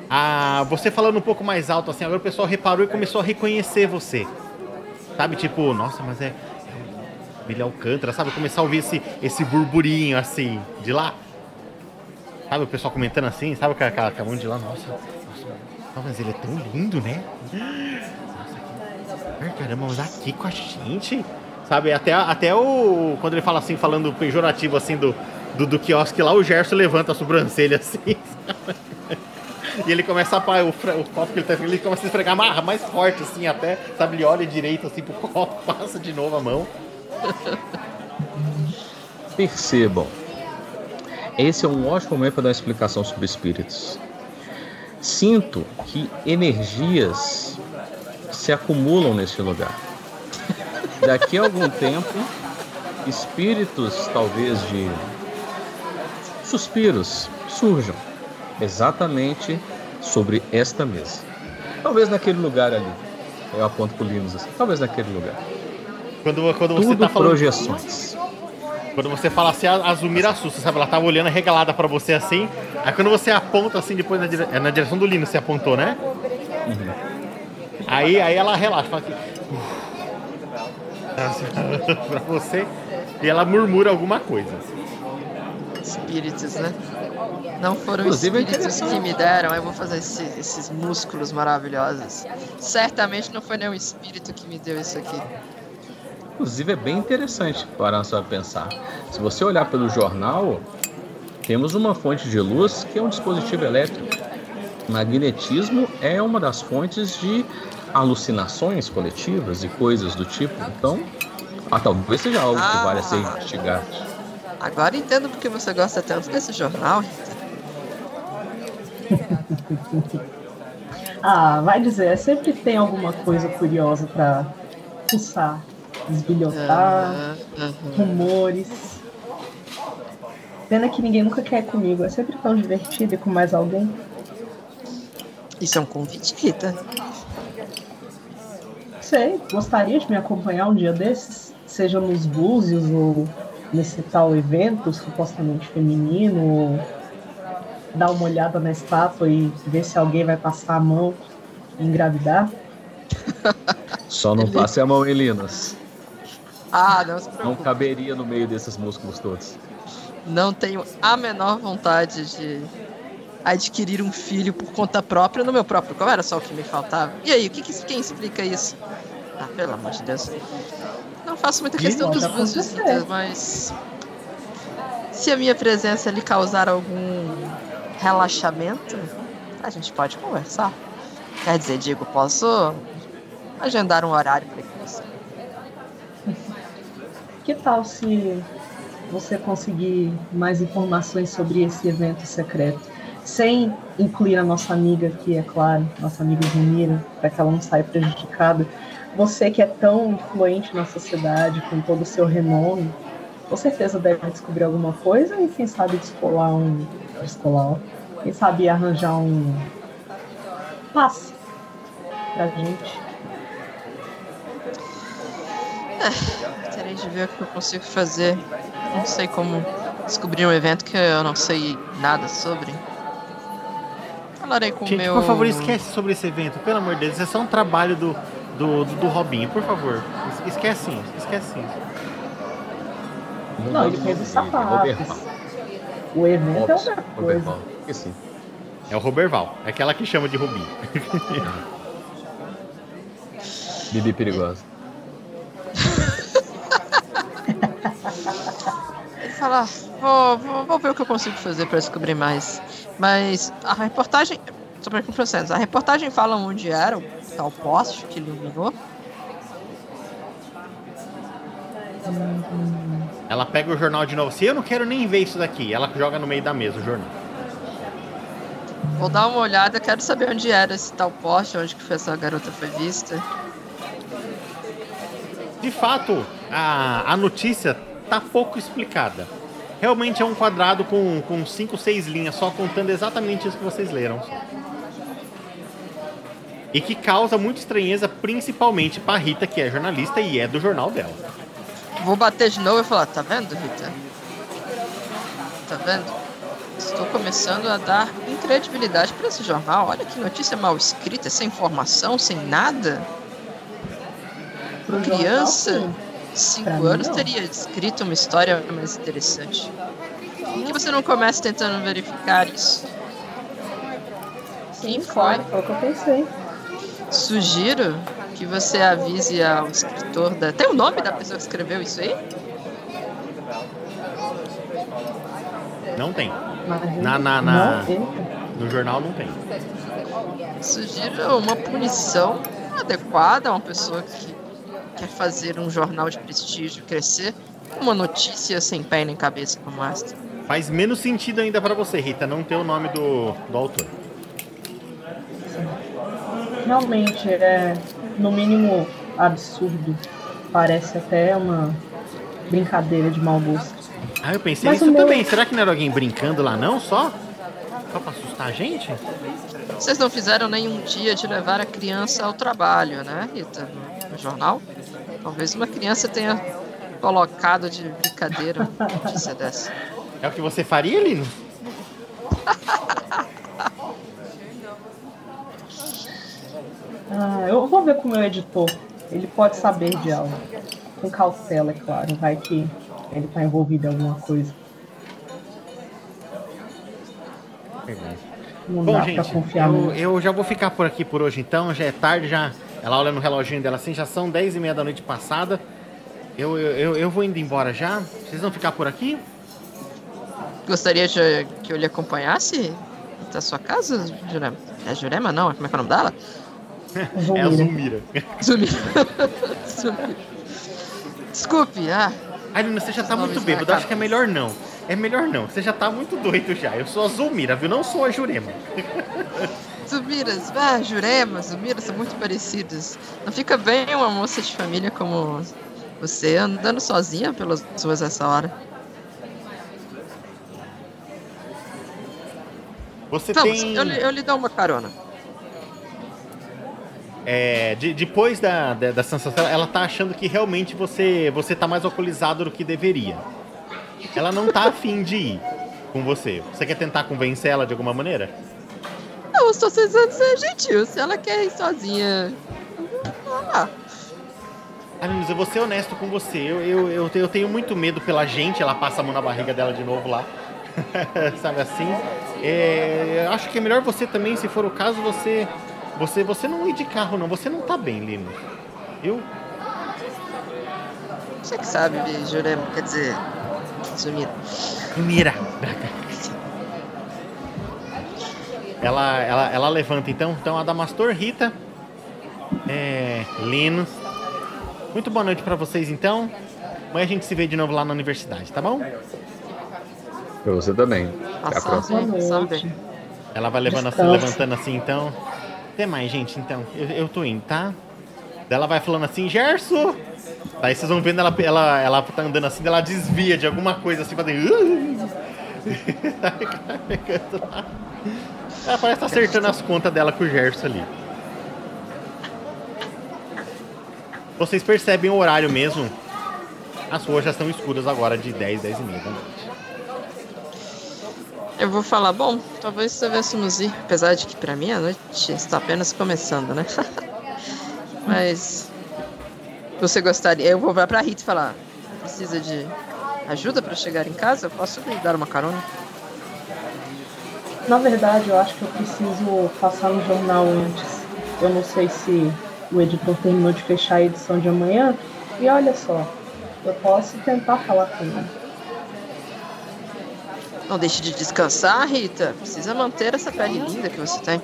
Speaker 1: Ah, você falando um pouco mais alto assim, agora o pessoal reparou e começou a reconhecer você. Sabe, tipo, nossa, mas é. é Billy Alcântara, sabe? Começar a ouvir esse, esse burburinho assim, de lá. Sabe, o pessoal comentando assim, sabe, com a, com a com a mão de lá, nossa, nossa, mas ele é tão lindo, né? Nossa, caramba, mas aqui com a gente. Sabe, até, até o. Quando ele fala assim, falando pejorativo assim do, do, do quiosque lá, o Gerson levanta a sobrancelha assim. E ele começa a o, o copo que ele tá ele começa a esfregar mais, mais forte, assim, até, sabe, ele olha direito assim pro copo, [laughs] passa de novo a mão.
Speaker 3: Percebam, esse é um ótimo momento para dar uma explicação sobre espíritos. Sinto que energias se acumulam neste lugar. [laughs] Daqui a algum tempo, espíritos, talvez de suspiros, surjam exatamente sobre esta mesa. Talvez naquele lugar ali. Eu aponto pro Linus assim. Talvez naquele lugar.
Speaker 1: Quando, quando você
Speaker 3: Tudo
Speaker 1: tá falando.
Speaker 3: projeções.
Speaker 1: Quando você fala assim, a, a Zumira assusta, sabe? Ela tava olhando arregalada pra você assim. Aí quando você aponta assim, depois na, dire... é na direção do Lino, você apontou, né? Aí, aí ela relaxa, fala assim. [laughs] pra você. E ela murmura alguma coisa.
Speaker 2: Espíritos, né? Não foram
Speaker 3: Inclusive, é
Speaker 2: espíritos que me deram, eu vou fazer esse- esses músculos maravilhosos. Certamente não foi nenhum espírito que me deu isso aqui.
Speaker 3: Inclusive é bem interessante para só pensar. Se você olhar pelo jornal, temos uma fonte de luz que é um dispositivo elétrico. Magnetismo é uma das fontes de alucinações coletivas e coisas do tipo. Então, ah, talvez seja algo que vale a ser
Speaker 2: Ah.
Speaker 3: investigado.
Speaker 2: Agora entendo porque você gosta tanto desse jornal. [laughs]
Speaker 4: Ah, vai dizer, sempre tem alguma coisa curiosa pra pulsar, esbilhotar,
Speaker 2: Aham, aham.
Speaker 4: rumores. Pena que ninguém nunca quer ir comigo, é sempre tão divertido e com mais alguém.
Speaker 2: Isso é um convite, Rita.
Speaker 4: Sei, gostaria de me acompanhar um dia desses, seja nos búzios ou nesse tal evento supostamente feminino, ou dar uma olhada na estátua e ver se alguém vai passar a mão e engravidar.
Speaker 3: Só não passe a mão em Linus.
Speaker 2: Ah, não se
Speaker 3: Não
Speaker 2: preocupe.
Speaker 3: caberia no meio desses músculos todos.
Speaker 2: Não tenho a menor vontade de adquirir um filho por conta própria no meu próprio corpo. Era só o que me faltava. E aí, o que, que quem explica isso? Ah, pelo amor de Deus. Não faço muita questão dos
Speaker 4: acontecer.
Speaker 2: Rita, mas se a minha presença lhe causar algum relaxamento, a gente pode conversar. Quer dizer, digo, posso agendar um horário para que você.
Speaker 4: Que tal se você conseguir mais informações sobre esse evento secreto? Sem incluir a nossa amiga aqui, é claro, nossa amiga Junira, para que ela não saia prejudicada. Você que é tão influente na sociedade, com todo o seu renome, com certeza deve descobrir alguma coisa e quem sabe descolar um. Descolar, quem sabe arranjar um passe pra gente.
Speaker 2: Terei de ver o que eu consigo fazer. Não sei como descobrir um evento que eu não sei nada sobre. Falarei com o meu.
Speaker 1: por favor, esquece sobre esse evento, pelo amor de Deus. Isso é só um trabalho do, do, do, do Robinho, por favor. Es- Esquece isso, esquece isso.
Speaker 4: Não, ele fez os sapatos. O evento é
Speaker 3: Ops,
Speaker 4: outra coisa.
Speaker 3: Roberval. Esqueci.
Speaker 1: É o Roberval, é aquela que chama de Rubinho.
Speaker 3: Bibi perigosa. [laughs]
Speaker 2: Ele fala, vou, vou, vou ver o que eu consigo fazer para descobrir mais. Mas a reportagem. Sobre aqui processos. A reportagem fala onde era o tal poste que iluminou.
Speaker 1: Ela pega o jornal de novo. Se eu não quero nem ver isso daqui, ela joga no meio da mesa o jornal.
Speaker 2: Vou dar uma olhada, quero saber onde era esse tal poste, onde que essa garota foi vista.
Speaker 1: De fato, a, a notícia tá pouco explicada. Realmente é um quadrado com, com cinco, seis linhas, só contando exatamente isso que vocês leram. E que causa muita estranheza, principalmente pra Rita, que é jornalista e é do jornal dela.
Speaker 2: Vou bater de novo e falar, tá vendo, Rita? Tá vendo? Estou começando a dar incredibilidade para esse jornal. Olha que notícia mal escrita, sem informação, sem nada.
Speaker 4: Pro
Speaker 2: Criança,
Speaker 4: jornal, sim. Pra
Speaker 2: 5
Speaker 4: mim,
Speaker 2: anos, teria escrito uma história mais interessante. Por que você não começa tentando verificar isso? Quem
Speaker 4: Sim,
Speaker 2: foi?
Speaker 4: foi o que eu pensei.
Speaker 2: Sugiro que você avise ao escritor da. Tem o nome da pessoa que escreveu isso aí?
Speaker 1: Não tem. Na- na-
Speaker 4: não,
Speaker 1: na-. No jornal não tem.
Speaker 2: Sugiro uma punição adequada a uma pessoa que quer fazer um jornal de prestígio crescer. Uma notícia sem pé nem cabeça como esta.
Speaker 1: Faz menos sentido ainda pra você, Rita, não ter o nome do, do autor.
Speaker 4: Realmente é, no mínimo, absurdo. Parece até uma brincadeira de mau gosto.
Speaker 1: Ah, eu pensei
Speaker 4: Mas
Speaker 1: nisso
Speaker 4: o meu-
Speaker 1: também. Será que não era alguém brincando lá não, só? Só pra assustar a gente?
Speaker 2: Vocês não fizeram nenhum dia de levar a criança ao trabalho, né, Rita? No jornal? Talvez uma criança tenha colocado de brincadeira uma notícia dessa.
Speaker 1: É o que você faria, Lino?
Speaker 4: Ah, eu vou ver com o meu editor. Ele pode saber de algo. Com cautela, é claro. Vai que ele tá envolvido em alguma coisa. Não
Speaker 1: Bom,
Speaker 4: dá
Speaker 1: gente,
Speaker 4: pra confiar
Speaker 1: eu, eu já vou ficar por aqui por hoje então. Já é tarde, já. Ela olha no reloginho dela assim, já são 10 e meia da noite passada. Eu, eu, eu, eu vou indo embora já. Vocês vão ficar por aqui?
Speaker 2: Gostaria de, que eu lhe acompanhasse até a sua casa, Jurema? É Jurema, não? Como é que é o nome dela?
Speaker 1: É a
Speaker 4: Zulmira.
Speaker 1: Zumira.
Speaker 2: Zumira. [laughs] Zumira. Desculpe, ah.
Speaker 1: Ai, Lino, você já tá muito bêbado. Acho que é melhor não. É melhor não. Você já tá muito doido já. Eu sou a Zulmira, viu? Não sou a Jurema. [laughs]
Speaker 2: Zumiras, ah, Jurema, Zumira são muito parecidos. Não fica bem uma moça de família como você andando sozinha pelas ruas essa hora.
Speaker 1: Você
Speaker 2: Vamos,
Speaker 1: tem.
Speaker 2: eu, lhe- eu lhe dou uma carona.
Speaker 1: É, de- depois da, da, da sensação, ela tá achando que realmente você, você tá mais alcoolizado do que deveria. Ela não tá afim de ir com você. Você quer tentar convencer ela de alguma maneira?
Speaker 2: Eu estou tentando ser gentil. Se ela quer ir sozinha. vamos lá.
Speaker 1: Aminos, eu vou ser honesto com você. Eu, eu, eu, eu tenho muito medo pela gente. Ela passa a mão na barriga dela de novo lá. [laughs] Sabe assim? É, acho que é melhor você também, se for o caso, você. Você, você não ir de carro, não. Você não tá bem, Lino. Eu.
Speaker 2: Você que sabe, Jurema, quer dizer. Zumira.
Speaker 1: Mira. Ela, ela, ela levanta então. Então, Adamastor, Rita, é, Linus. Muito boa noite pra vocês então. Amanhã a gente se vê de novo lá na universidade, tá bom?
Speaker 3: Pra você também. Até a próxima.
Speaker 4: Noite.
Speaker 1: Ela vai levando assim, levantando assim então. Até mais, gente, então. Eu, eu tô indo, tá? Ela vai falando assim, Gerso! Daí vocês vão vendo ela, ela, ela tá andando assim, ela desvia de alguma coisa assim, fazendo. [laughs] ela parece estar acertando as contas dela com o Gerso ali. Vocês percebem o horário mesmo. As ruas já estão escuras agora de 10, 10 e meia da noite.
Speaker 2: Eu vou falar, bom, talvez devêssemos ir, apesar de que pra mim a noite está apenas começando, né? [laughs] Mas você gostaria? Eu vou pra Rita e falar, precisa de ajuda pra chegar em casa? Eu posso lhe dar uma carona?
Speaker 4: Na verdade, eu acho que eu preciso passar no jornal antes. Eu não sei se o editor terminou de fechar a edição de amanhã. E olha só, eu posso tentar falar com ele.
Speaker 2: Não deixe de descansar, Rita. Precisa manter essa pele linda que você tem.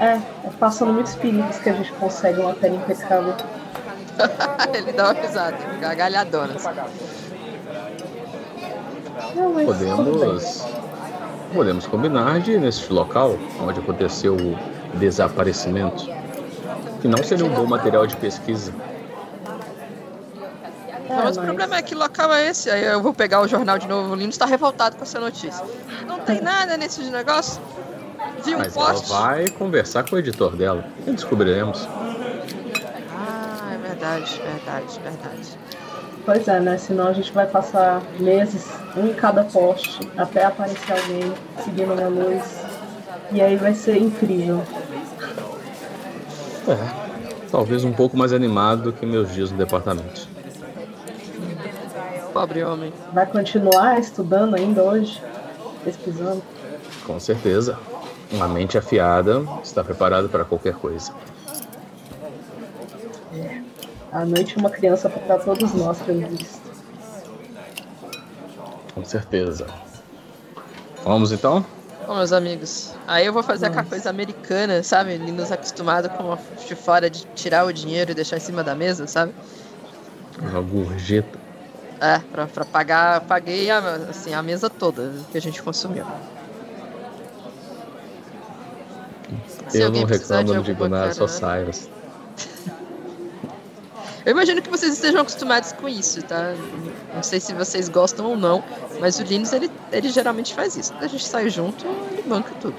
Speaker 4: É, é passando muitos perigos que a gente consegue uma pele impecável. [laughs]
Speaker 2: Ele dá uma risada, gargalhadona. assim.
Speaker 4: Não, mas.
Speaker 3: Podemos podemos combinar de ir nesse local onde aconteceu o desaparecimento. Que não seria um bom material de pesquisa.
Speaker 2: Não, mas, mas, o problema é que local é esse? Aí eu vou pegar o jornal de novo. O Linus está revoltado com essa notícia. Não tem [laughs] nada nesse negócio.
Speaker 3: Viu mas um poste. ela vai conversar com o editor dela. E descobriremos.
Speaker 2: Ah, é verdade, verdade, verdade.
Speaker 4: Pois é, né? Senão a gente vai passar meses, um em cada poste, até aparecer alguém seguindo uma luz. E aí vai ser incrível.
Speaker 3: É. Talvez um pouco mais animado do que meus dias no departamento.
Speaker 2: Pobre homem.
Speaker 4: Vai continuar estudando ainda hoje? Pesquisando?
Speaker 3: Com certeza. Uma mente afiada está preparada para qualquer coisa.
Speaker 4: A noite é uma criança para todos nós, pelo visto.
Speaker 3: Com certeza. Vamos então?
Speaker 2: Bom, meus amigos, aí eu vou fazer Nossa. aquela coisa americana, sabe? Meninos acostumados com a de fora de tirar o dinheiro e deixar em cima da mesa, sabe?
Speaker 3: Uma gorjeta.
Speaker 2: É, pra, pra pagar, paguei a, assim, a mesa toda que a gente consumiu.
Speaker 3: eu não reclamo, não digo nada, só Cyrus. [laughs]
Speaker 2: Eu imagino que vocês estejam acostumados com isso, tá? Não sei se vocês gostam ou não, mas o Linus, ele, ele geralmente faz isso. Quando a gente sai junto, ele banca tudo.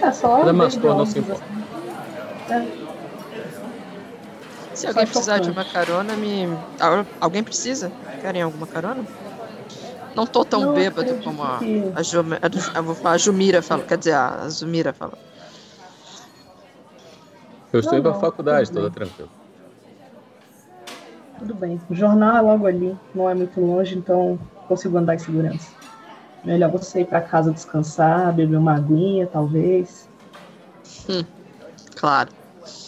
Speaker 4: É só
Speaker 3: Ela não se importa.
Speaker 2: É. Se alguém precisar de uma carona, me. Alguém precisa? Querem alguma carona? Não tô tão não, bêbado como a, a, Ju, a, a Jumira falou. Quer dizer, a Zumira falou.
Speaker 3: Eu estou indo à faculdade, toda tranquila.
Speaker 4: Tudo bem. O jornal é logo ali, não é muito longe, então consigo andar em segurança. Melhor você ir para casa descansar, beber uma aguinha, talvez.
Speaker 2: Hum, claro.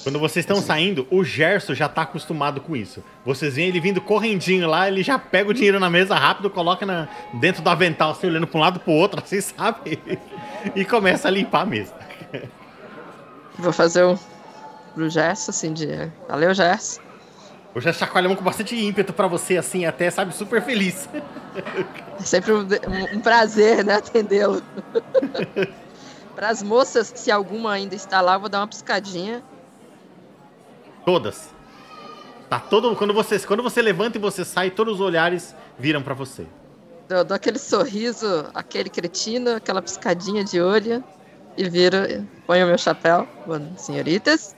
Speaker 1: Quando vocês estão saindo, o Gerson já tá acostumado com isso. Vocês veem ele vindo correndinho lá, ele já pega o dinheiro na mesa rápido, coloca na, dentro do avental, assim, olhando para um lado pro outro, assim, [laughs] sabe? E começa a limpar a mesa.
Speaker 2: Vou fazer o pro Gerson, assim, de. Valeu, Gerson.
Speaker 1: Eu já chacoalhamos com bastante ímpeto para você, assim, até, sabe, super feliz.
Speaker 2: É sempre um, um prazer, né, atendê-lo. para as moças, se alguma ainda está lá, eu vou dar uma piscadinha.
Speaker 1: Todas. Tá todo quando você quando você levanta e você sai, todos os olhares viram para você.
Speaker 2: Dou, dou, aquele sorriso, aquele cretino, aquela piscadinha de olho e viro, ponho o meu chapéu, senhoritas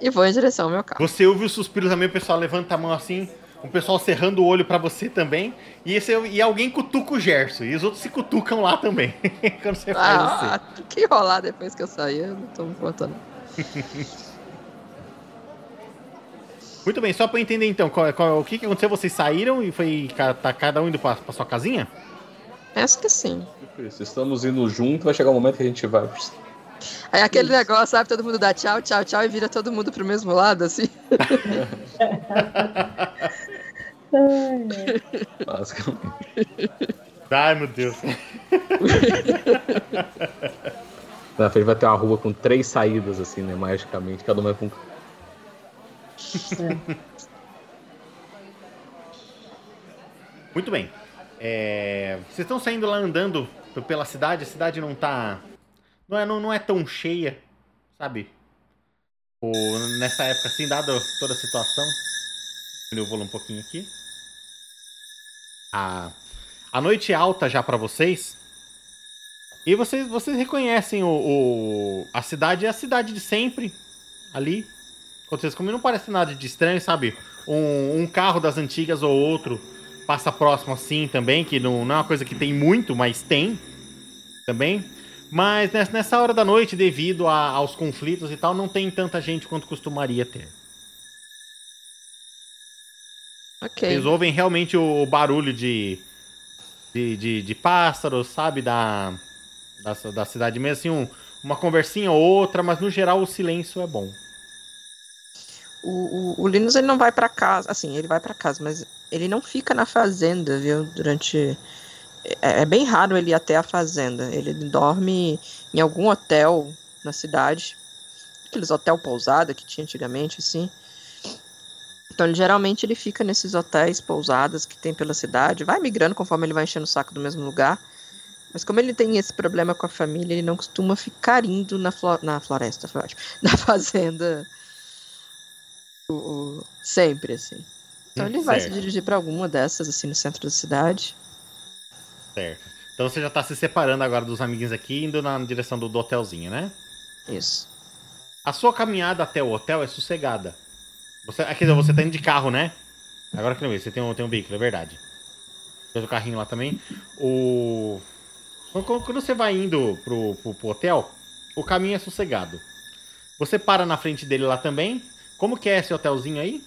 Speaker 2: e vou em direção ao meu carro.
Speaker 1: Você ouve o suspiro também, o pessoal levanta a mão assim, o pessoal cerrando o olho para você também, e, esse, e alguém cutuca o Gerson, e os outros se cutucam lá também, [laughs] quando você faz ah,
Speaker 2: assim. que rolar depois que eu sair, eu não tô me contando. [laughs]
Speaker 1: Muito bem, só pra entender então, qual, qual, o que, que aconteceu? Vocês saíram e foi tá cada um indo pra, pra sua casinha?
Speaker 2: Acho que sim.
Speaker 3: Isso, estamos indo junto, vai chegar o um momento que a gente vai
Speaker 2: Aí aquele Isso. negócio, sabe? Todo mundo dá tchau, tchau, tchau e vira todo mundo pro mesmo lado, assim. [laughs]
Speaker 1: Ai, meu Deus.
Speaker 3: Na frente vai ter uma rua com três saídas, assim, né? Magicamente, cada uma é com. É.
Speaker 1: Muito bem. É... Vocês estão saindo lá andando pela cidade, a cidade não tá não é, não, não é tão cheia, sabe? Ou nessa época, assim, dada toda a situação. Eu vou um pouquinho aqui. A, a noite é alta já para vocês. E vocês, vocês reconhecem o, o, a cidade, é a cidade de sempre. Ali. Quando vocês comem, não parece nada de estranho, sabe? Um, um carro das antigas ou outro passa próximo assim também, que não, não é uma coisa que tem muito, mas tem também. Mas nessa hora da noite, devido a, aos conflitos e tal, não tem tanta gente quanto costumaria ter.
Speaker 2: Ok.
Speaker 1: Eles ouvem realmente o barulho de, de, de, de pássaros, sabe? Da, da, da cidade mesmo. Assim, um, uma conversinha ou outra, mas no geral o silêncio é bom.
Speaker 2: O, o, o Linus ele não vai para casa, assim, ele vai para casa, mas ele não fica na fazenda, viu? Durante é, é, bem raro ele ir até a fazenda. Ele dorme em algum hotel na cidade. Aqueles hotel pousada que tinha antigamente, assim. Então, ele, geralmente, ele fica nesses hotéis pousadas que tem pela cidade. Vai migrando conforme ele vai enchendo o saco do mesmo lugar. Mas como ele tem esse problema com a família, ele não costuma ficar indo na, flo na floresta, [laughs] na fazenda o, o, sempre, assim. Então ele vai se dirigir para alguma dessas, assim, no centro da cidade.
Speaker 1: Certo. Então você já tá se separando agora dos amiguinhos aqui, indo na direção do, do hotelzinho, né?
Speaker 2: Isso.
Speaker 1: A sua caminhada até o hotel é sossegada. Você, quer dizer, você tá indo de carro, né? Agora que não vi, você tem um, tem um veículo, é verdade. Fez o carrinho lá também. O. Quando você vai indo pro, pro, pro, hotel, o caminho é sossegado. Você para na frente dele lá também. Como que é esse hotelzinho aí?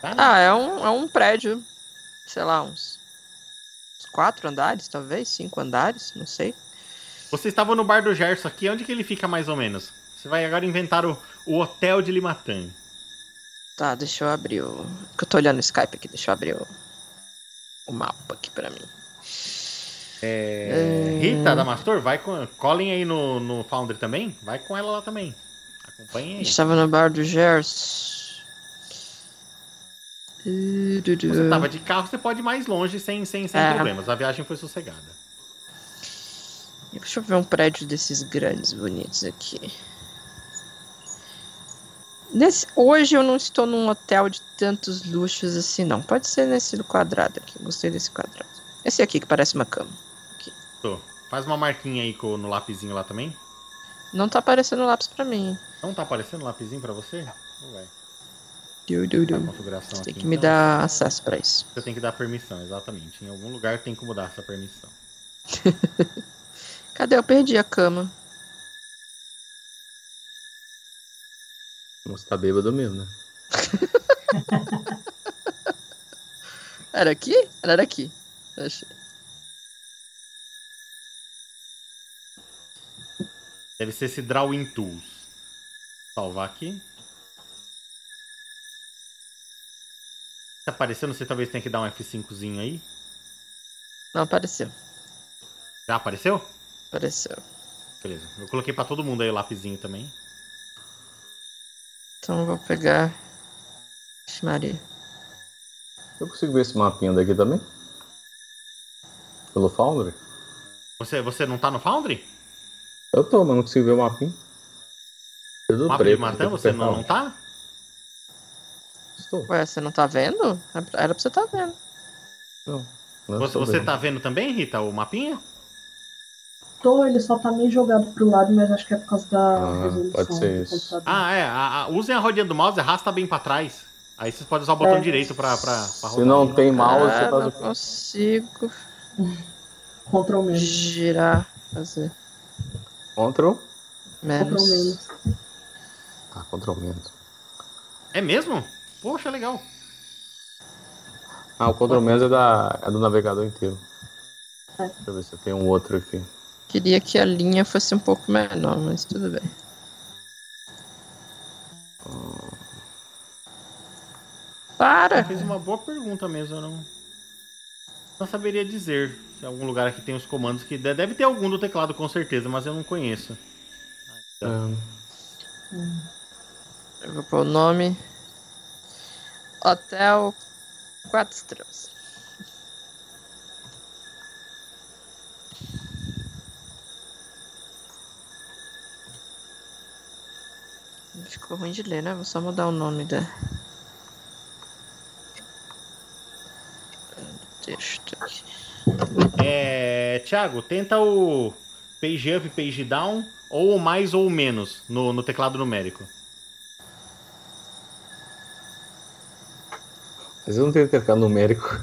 Speaker 2: Tá, né? Ah, é um, é um prédio, sei lá, uns quatro andares, talvez, cinco andares, não sei.
Speaker 1: Você estava no bar do Gerson aqui, onde que ele fica mais ou menos? Você vai agora inventar o, o hotel de Limatã.
Speaker 2: Tá, deixa eu abrir o. Eu tô olhando o Skype aqui, deixa eu abrir o, o mapa aqui pra mim.
Speaker 1: É... é... Rita da Mastor, vai com. Colin aí no, no Foundry também? Vai com ela lá também. Acompanhe aí.
Speaker 2: Estava no bar do Gerson.
Speaker 1: Você tava de carro, você pode ir mais longe sem, sem, sem é. problemas. A viagem foi sossegada.
Speaker 2: Deixa eu ver um prédio desses grandes bonitos aqui. Nesse, hoje eu não estou num hotel de tantos luxos assim, não. Pode ser nesse quadrado aqui. Gostei desse quadrado. Esse aqui que parece uma cama. Aqui.
Speaker 1: Tô. Faz uma marquinha aí com, no lapisinho lá também.
Speaker 2: Não tá aparecendo lápis pra mim.
Speaker 1: Não tá aparecendo lapisinho pra você? Não vai.
Speaker 2: Du, du, du. Configuração tem aqui, que me então, dar acesso pra isso.
Speaker 1: Você tem que dar permissão, exatamente. Em algum lugar tem que mudar essa permissão. [laughs]
Speaker 2: Cadê? Eu perdi a cama.
Speaker 3: Você tá bêbado mesmo, né? [laughs]
Speaker 2: Era aqui? Era aqui. Achei.
Speaker 1: Deve ser esse Drawing Tools. Salvar aqui. Tá aparecendo? Você talvez tenha que dar um F5zinho aí.
Speaker 2: Não apareceu.
Speaker 1: Já apareceu?
Speaker 2: Apareceu.
Speaker 1: Beleza. Eu coloquei pra todo mundo aí o lapisinho também.
Speaker 2: Então eu vou pegar. Maria.
Speaker 3: Eu consigo ver esse mapinha daqui também? Pelo Foundry?
Speaker 1: Você, você não tá no Foundry?
Speaker 3: Eu tô, mas não consigo ver o mapinha.
Speaker 1: Tudo Mapa preto, de Matã, você não, não tá?
Speaker 2: Estou. Ué, você não tá vendo? Era pra você tá vendo.
Speaker 3: Não.
Speaker 1: não você, você tá vendo também, Rita, o mapinha?
Speaker 4: Tô, ele só tá meio jogado pro lado, mas acho que é por causa da
Speaker 3: ah, resolução pode ser isso.
Speaker 1: Ah, é. A, a, usem a rodinha do mouse e arrasta bem pra trás. Aí vocês podem usar o botão é. direito pra, pra, pra
Speaker 3: rodar. Se não tem mouse,
Speaker 2: ah, você faz o quê? consigo.
Speaker 4: Ctrl menos.
Speaker 2: Girar, fazer.
Speaker 3: Ctrl?
Speaker 2: Menos. Ctrl menos.
Speaker 3: Ah, Ctrl menos.
Speaker 1: É mesmo? Poxa, legal.
Speaker 3: Ah, o Ctrl menos é, da, é do navegador inteiro. É. Deixa eu ver se tem um outro aqui.
Speaker 2: Queria que a linha fosse um pouco menor, mas tudo bem. Para!
Speaker 1: Fez uma boa pergunta mesmo, eu não. Não saberia dizer se algum lugar aqui tem os comandos que. Deve ter algum do teclado com certeza, mas eu não conheço.
Speaker 2: Então. Eu vou pôr o nome. Hotel 4 estrelas. Ficou ruim de ler, né? Vou só mudar o nome da. Texto aqui.
Speaker 1: É, Thiago, tenta o page up, page down, ou mais ou menos no, no teclado numérico.
Speaker 3: Mas eu não tenho teclado numérico.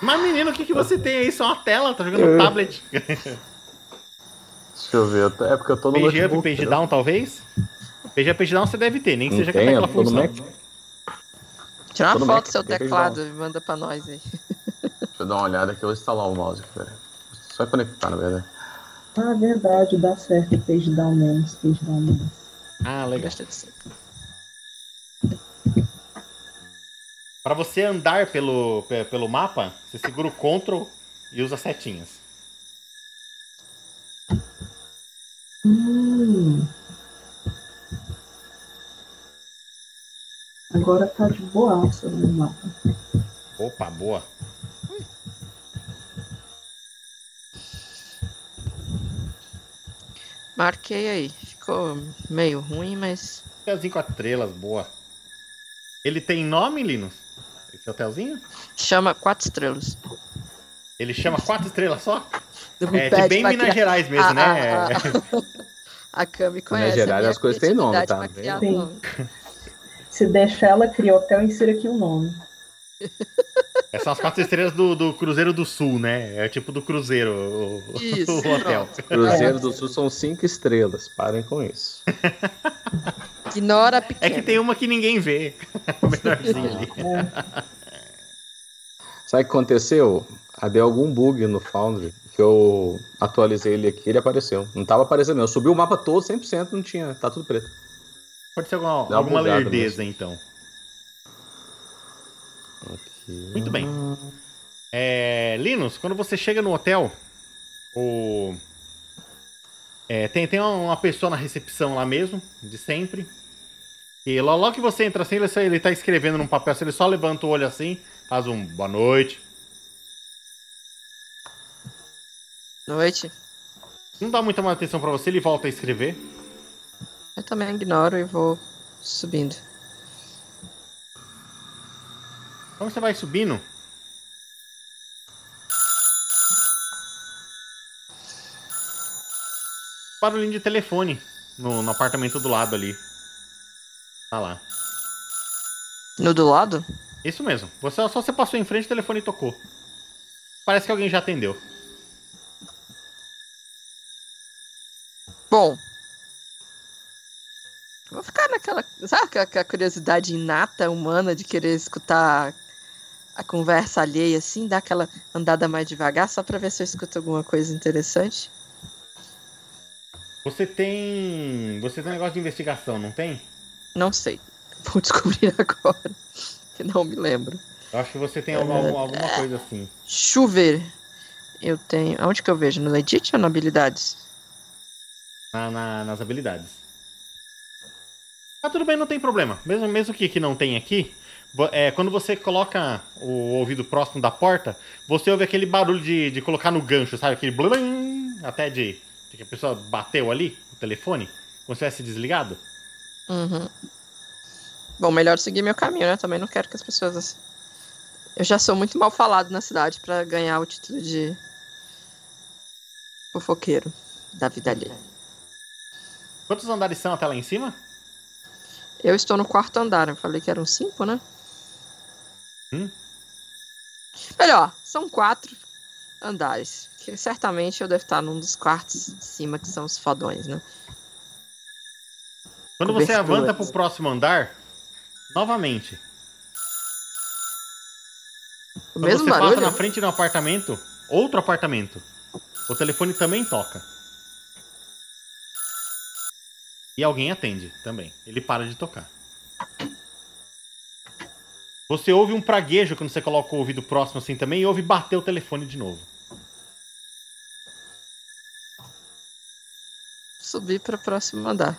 Speaker 1: Mas menino, o que, que você tem aí? Só uma tela, tá jogando eu... tablet.
Speaker 3: Deixa eu ver, é porque eu tô no
Speaker 1: Page up, page down, talvez? PG Page Down você deve ter, nem que seja com aquela função.
Speaker 2: Tira uma foto do seu teclado e manda pra nós aí.
Speaker 3: Deixa eu dar uma olhada aqui, eu vou instalar o mouse aqui, peraí. Só conectar, na verdade.
Speaker 4: Ah, verdade, dá certo. Page down menos, page down menos.
Speaker 1: Ah, legal. Para você andar pelo, pelo mapa, você segura o Ctrl e usa setinhas.
Speaker 4: Hum. Agora tá de boa no mapa.
Speaker 1: Opa, boa.
Speaker 2: Marquei aí. Ficou meio ruim, mas.
Speaker 1: Pezinho com as estrelas, boa. Ele tem nome, Linus? Esse hotelzinho?
Speaker 2: Chama quatro estrelas.
Speaker 1: Ele chama quatro estrelas só? É, de bem Minas
Speaker 2: criar-
Speaker 1: Gerais mesmo,
Speaker 2: Ah,
Speaker 1: né?
Speaker 2: ah, ah, [laughs] A Cami conhece.
Speaker 3: Gerais
Speaker 2: a minha
Speaker 3: as coisas têm nome, tá
Speaker 2: nome.
Speaker 4: Se deixar ela criar hotel, insira aqui o nome. [laughs]
Speaker 1: Essas são as quatro estrelas do, do Cruzeiro do Sul, né? É tipo do Cruzeiro, o,
Speaker 2: Isso,
Speaker 1: o hotel.
Speaker 3: Cruzeiro do Sul são cinco estrelas. Parem com isso.
Speaker 2: Ignora a
Speaker 1: É
Speaker 2: pequena.
Speaker 1: que tem uma que ninguém vê. [laughs] O menorzinho ali.
Speaker 4: É,
Speaker 3: Sabe o que aconteceu? Ah, Deu algum bug no Foundry que eu atualizei ele aqui ele apareceu. Não tava aparecendo. Eu subi o mapa todo 100%, não tinha. Tá tudo preto.
Speaker 1: Pode ser alguma,
Speaker 3: Dá
Speaker 1: alguma lerdeza, então. Muito bem. É, Linus, quando você chega no hotel, o... é, tem, tem uma, pessoa na recepção lá mesmo, de sempre. E logo, que você entra assim, ele, ele tá escrevendo num papel, ele só levanta o olho assim, faz um boa noite.
Speaker 2: Noite.
Speaker 1: Não dá muita mais atenção pra você, ele volta a escrever.
Speaker 2: Eu também ignoro e vou subindo.
Speaker 1: Então você vai subindo. Barulhinho de telefone no, no apartamento do lado ali. Tá lá.
Speaker 2: No do lado?
Speaker 1: Isso mesmo. Você só você passou em frente, o telefone tocou. Parece que alguém já atendeu.
Speaker 2: Bom. Vou ficar naquela. Sabe com a- com a curiosidade inata humana de querer escutar a conversa alheia assim, dar aquela andada mais devagar só pra ver se eu escuto alguma coisa interessante?
Speaker 1: Você tem. Você tem um negócio de investigação, não tem?
Speaker 2: Não sei. [laughs] Vou descobrir agora. Que não me lembro.
Speaker 1: Eu acho que você tem alguma, alguma- alguma coisa assim.
Speaker 2: Chover. Eu tenho. Aonde que eu vejo? No Edit ou no Habilidades?
Speaker 1: na- na- nas habilidades. Mas tudo bem, não tem problema. Mesmo, mesmo que, que não tem aqui, é, quando você coloca o ouvido próximo da porta, você ouve aquele barulho de, de colocar no gancho, sabe? Aquele blim, até de, de que a pessoa bateu ali, o telefone, como se tivesse desligado.
Speaker 2: Uhum. Bom, melhor seguir meu caminho, né? Também não quero que as pessoas. Eu já sou muito mal falado na cidade pra ganhar o título de fofoqueiro da vida alheia.
Speaker 1: Quantos andares são até lá em cima?
Speaker 2: Eu estou no quarto andar, eu falei que eram cinco, né?
Speaker 1: Hum.
Speaker 2: Melhor, são quatro andares. Que certamente eu devo estar num dos quartos de cima, que são os fodões, né?
Speaker 1: Quando você avança pro próximo andar, novamente.
Speaker 2: O
Speaker 1: Quando
Speaker 2: mesmo
Speaker 1: você
Speaker 2: barulho?
Speaker 1: passa na frente de um apartamento, outro apartamento, o telefone também toca. E alguém atende também. Ele para de tocar. Você ouve um praguejo quando você coloca o ouvido próximo assim também e ouve bater o telefone de novo.
Speaker 2: Subir para o próximo andar.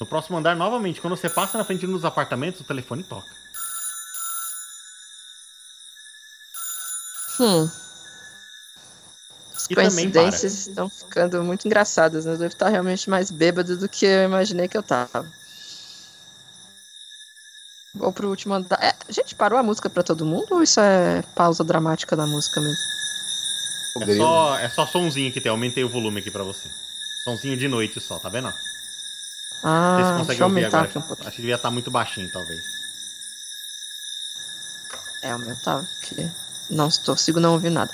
Speaker 1: No próximo andar, novamente, quando você passa na frente de um dos apartamentos, o telefone toca.
Speaker 2: Hum. As
Speaker 1: E
Speaker 2: coincidências estão ficando muito engraçadas, né? Eu devo estar realmente mais bêbado do que eu imaginei que eu tava. Vou pro último andar. É, gente, parou a música pra todo mundo ou isso é pausa dramática da música mesmo?
Speaker 1: É só, é só sonzinho que tem. Aumentei o volume aqui pra você. Sonzinho de noite só, tá vendo?
Speaker 2: Ah,
Speaker 1: se
Speaker 2: deixa
Speaker 1: consegue
Speaker 2: eu
Speaker 1: ouvir
Speaker 2: aumentar
Speaker 1: agora.
Speaker 2: aqui um pouquinho.
Speaker 1: Acho que devia estar muito baixinho, talvez.
Speaker 2: É, aumentar, porque não estou, consigo não ouvir nada.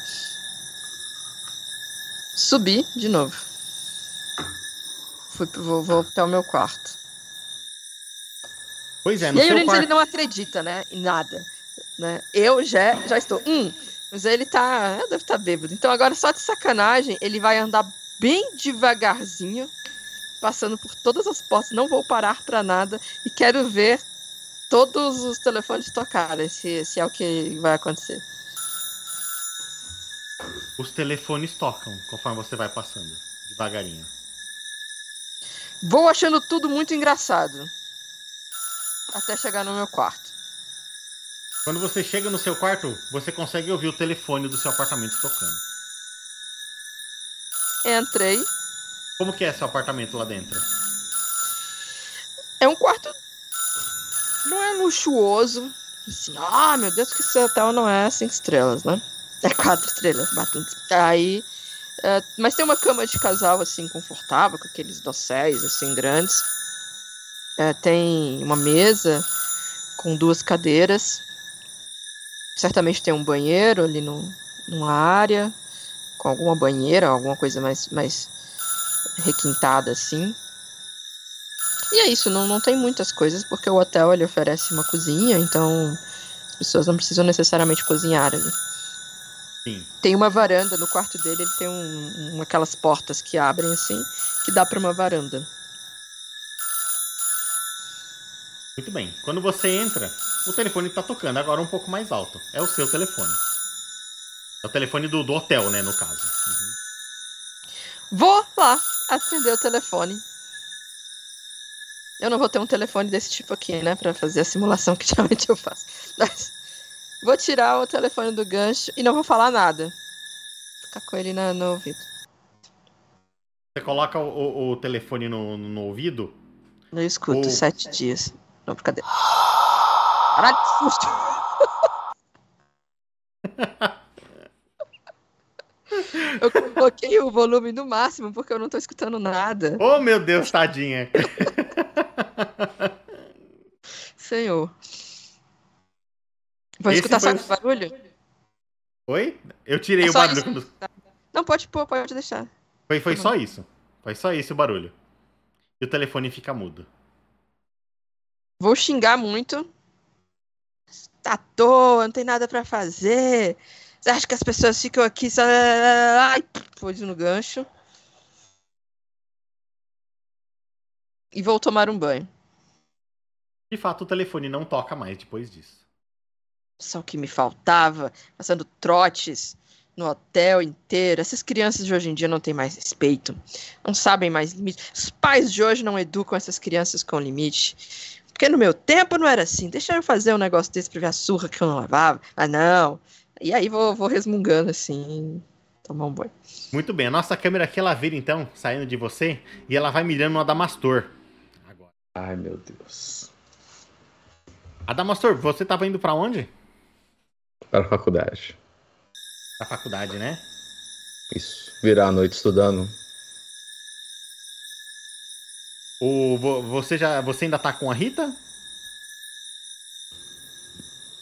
Speaker 2: Subi de novo. Fui, vou, vou até o meu quarto.
Speaker 1: Pois é, no
Speaker 2: E aí o
Speaker 1: seu
Speaker 2: Linus
Speaker 1: quarto...
Speaker 2: ele não acredita, né? Em nada. Né? Eu já, já estou. Hum, mas ele tá. Eu devo estar bêbado. Então agora, só de sacanagem, ele vai andar bem devagarzinho, passando por todas as portas. Não vou parar pra nada. E quero ver todos os telefones tocarem, se, se é o que vai acontecer.
Speaker 1: Os telefones tocam conforme você vai passando. Devagarinho.
Speaker 2: Vou achando tudo muito engraçado. Até chegar no meu quarto.
Speaker 1: Quando você chega no seu quarto, você consegue ouvir o telefone do seu apartamento tocando.
Speaker 2: Entrei.
Speaker 1: Como que é seu apartamento lá dentro?
Speaker 2: É um quarto. Não é luxuoso. Assim, ah, meu Deus, que esse hotel não é cinco estrelas, né? É quatro estrelas, bastante. Aí. é, mas tem uma cama de casal, assim, confortável, com aqueles dosséis, assim, grandes. É, tem uma mesa com duas cadeiras. Certamente tem um banheiro ali no, numa área, com alguma banheira, alguma coisa mais, mais requintada, assim. E é isso, não, não tem muitas coisas, porque o hotel ele oferece uma cozinha, então as pessoas não precisam necessariamente cozinhar ali.
Speaker 1: Sim.
Speaker 2: Tem uma varanda no quarto dele, ele tem um, um- aquelas portas que abrem assim, que dá pra uma varanda.
Speaker 1: Muito bem. Quando você entra, o telefone tá tocando, agora um pouco mais alto. É o seu telefone. É o telefone do, do hotel, né, no caso. Uhum.
Speaker 2: Vou lá atender o telefone. Eu não vou ter um telefone desse tipo aqui, né, Pra fazer a simulação que [laughs] geralmente eu faço. Mas vou tirar o telefone do gancho e não vou falar nada. Ficar com ele na- no ouvido.
Speaker 1: Você coloca o, o- o telefone no, no ouvido.
Speaker 2: Eu escuto
Speaker 1: O-
Speaker 2: sete dias. Não, brincadeira. Caralho, que susto! Eu coloquei o volume no máximo porque eu não tô escutando nada.
Speaker 1: Oh, meu Deus, tadinha.
Speaker 2: Senhor. Vou
Speaker 1: Esse
Speaker 2: escutar só
Speaker 1: o-
Speaker 2: esse barulho?
Speaker 1: Oi? Eu tirei
Speaker 2: É
Speaker 1: o barulho.
Speaker 2: isso? Não, pode pôr, pode deixar.
Speaker 1: Foi, foi
Speaker 2: Tá
Speaker 1: só isso. Foi só isso o barulho. E o telefone fica mudo.
Speaker 2: Vou xingar muito. Tá à toa, não tem nada pra fazer. Você acha que as pessoas ficam aqui só. Ai, pôs no gancho. E vou tomar um banho.
Speaker 1: De fato, o telefone não toca mais depois disso.
Speaker 2: Só o que me faltava. Passando trotes no hotel inteiro. Essas crianças de hoje em dia não têm mais respeito. Não sabem mais limite. Os pais de hoje não educam essas crianças com limite. Porque no meu tempo não era assim. Deixa eu fazer um negócio desse pra ver a surra que eu não lavava. Ah, não. E aí vou, vou resmungando assim. Tomar um banho.
Speaker 1: Muito bem, a nossa câmera aqui ela vira então, saindo de você, e ela vai mirando no Adamastor. Agora.
Speaker 3: Ai, meu Deus.
Speaker 1: Adamastor, você tava indo pra onde?
Speaker 3: Para a faculdade.
Speaker 1: Pra faculdade, né?
Speaker 3: Isso. Virar a noite estudando.
Speaker 1: O, vo- você já, você ainda tá com a Rita?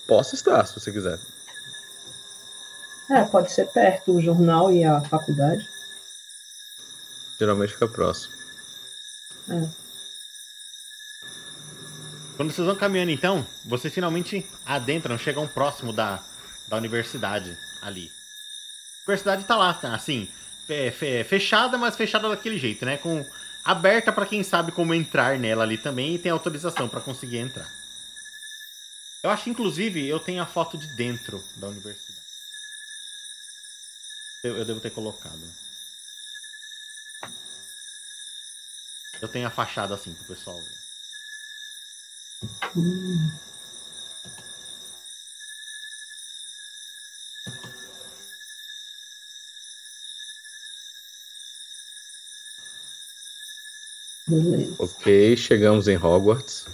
Speaker 3: Posso estar, se você quiser.
Speaker 4: É, pode ser perto o jornal e a faculdade.
Speaker 3: Geralmente fica próximo.
Speaker 1: Quando vocês vão caminhando então, vocês finalmente adentram, chegam próximo da, da universidade ali. A universidade tá lá, tá, assim, fe- fe- fechada, mas fechada daquele jeito, né? Com aberta pra quem sabe como entrar nela ali também e tem autorização pra conseguir entrar. Eu acho, inclusive, eu tenho a foto de dentro da universidade. Eu, eu devo ter colocado. Eu tenho a fachada assim pro pessoal ver.
Speaker 4: Beleza.
Speaker 3: Ok, chegamos em Hogwarts.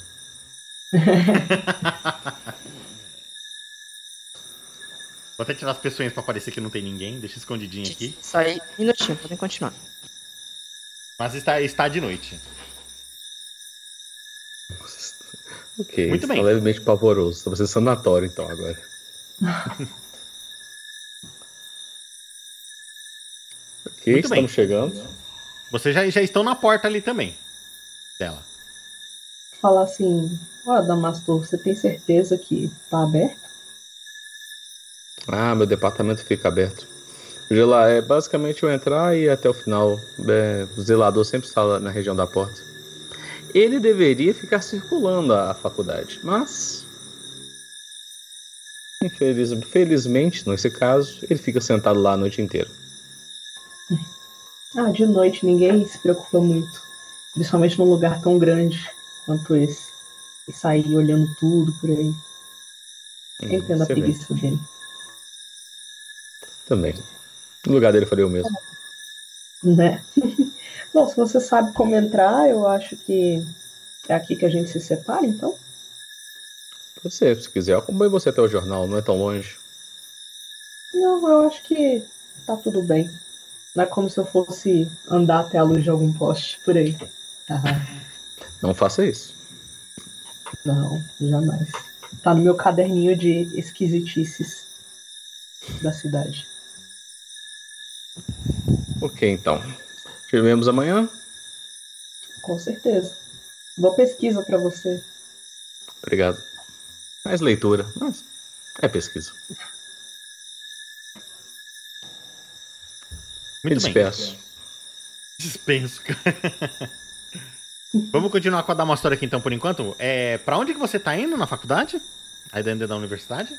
Speaker 3: [laughs]
Speaker 1: Vou até tirar as pessoas pra parecer que não tem ninguém. Deixa escondidinho aqui.
Speaker 2: Só aí, minutinho, podem continuar.
Speaker 1: Mas está, está de noite.
Speaker 3: Ok,
Speaker 1: Muito
Speaker 3: está
Speaker 1: bem.
Speaker 3: levemente pavoroso. Tá parecendo sanatório, então, agora. [laughs] ok,
Speaker 1: Muito bem.
Speaker 3: estamos chegando.
Speaker 1: Vocês já, já estão na porta ali também. Dela.
Speaker 4: Falar assim, ó, Damastor, você tem certeza que tá aberto?
Speaker 3: Ah, meu departamento fica aberto. De lá, é basicamente eu entrar e até o final. É, o zelador sempre está lá na região da porta. Ele deveria ficar circulando a faculdade, mas. Infeliz, felizmente, nesse caso, ele fica sentado lá a noite inteira.
Speaker 4: Ah, de noite ninguém se preocupa muito. Principalmente num lugar tão grande quanto esse. E sair olhando tudo por aí.
Speaker 3: Hum,
Speaker 4: Entendo a
Speaker 3: você
Speaker 4: preguiça dele.
Speaker 3: Também. No lugar dele, eu faria o mesmo.
Speaker 4: Né? [laughs] Bom, se você sabe como entrar, eu acho que é aqui que a gente se separa, então.
Speaker 3: Ser, se quiser, eu acompanho você até o jornal, não é tão longe.
Speaker 4: Não, eu acho que tá tudo bem. Não é como se eu fosse andar até a luz de algum poste por aí.
Speaker 3: Não faça isso.
Speaker 4: Não, jamais. Tá no meu caderninho de esquisitices da cidade.
Speaker 3: Ok, então. Te vemos amanhã?
Speaker 4: Com certeza. Boa pesquisa para você.
Speaker 3: Obrigado. Mais leitura, mas é pesquisa.
Speaker 1: Muito
Speaker 3: Me
Speaker 1: bem.
Speaker 3: despeço.
Speaker 1: Dispenso, cara. [laughs] Vamos continuar com a Damastor aqui então por enquanto. É, para onde que você tá indo na faculdade? Aí dentro da universidade?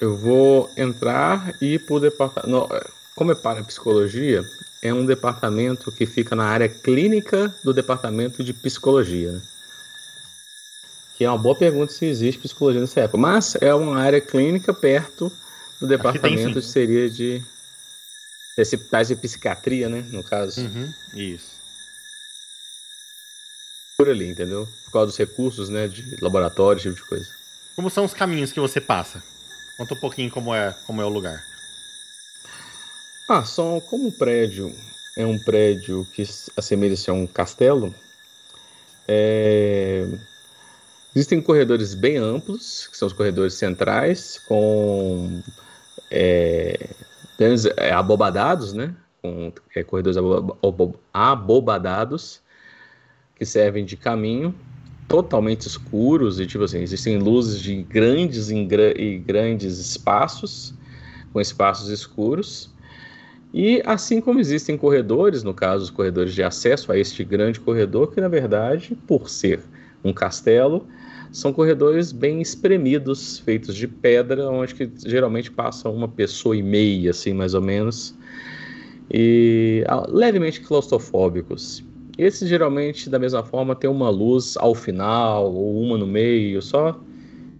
Speaker 3: Eu vou entrar e ir pro departamento. Como é para psicologia, é um departamento que fica na área clínica do departamento de psicologia. Né? Que é uma boa pergunta se existe psicologia nessa época. Mas é uma área clínica perto do departamento
Speaker 1: tem,
Speaker 3: que seria de. Tais de psiquiatria, né? No caso.
Speaker 1: Uhum, isso.
Speaker 3: Por ali, entendeu? Por causa dos recursos, né? De laboratório, esse tipo de coisa.
Speaker 1: Como são os caminhos que você passa? Conta um pouquinho como é, como é o lugar.
Speaker 3: Ah, são como o prédio é um prédio que assemelha-se a um castelo. É... Existem corredores bem amplos, que são os corredores centrais, com é, é, abobadados, né? Com é, corredores abobadados que servem de caminho, totalmente escuros e tipo assim existem luzes de grandes e grandes espaços, com espaços escuros. E assim como existem corredores, no caso os corredores de acesso a este grande corredor, que na verdade, por ser um castelo, são corredores bem espremidos, feitos de pedra, onde que geralmente passa uma pessoa e meia, assim, mais ou menos, e ah, levemente claustrofóbicos. Esses geralmente, da mesma forma, tem uma luz ao final ou uma no meio, só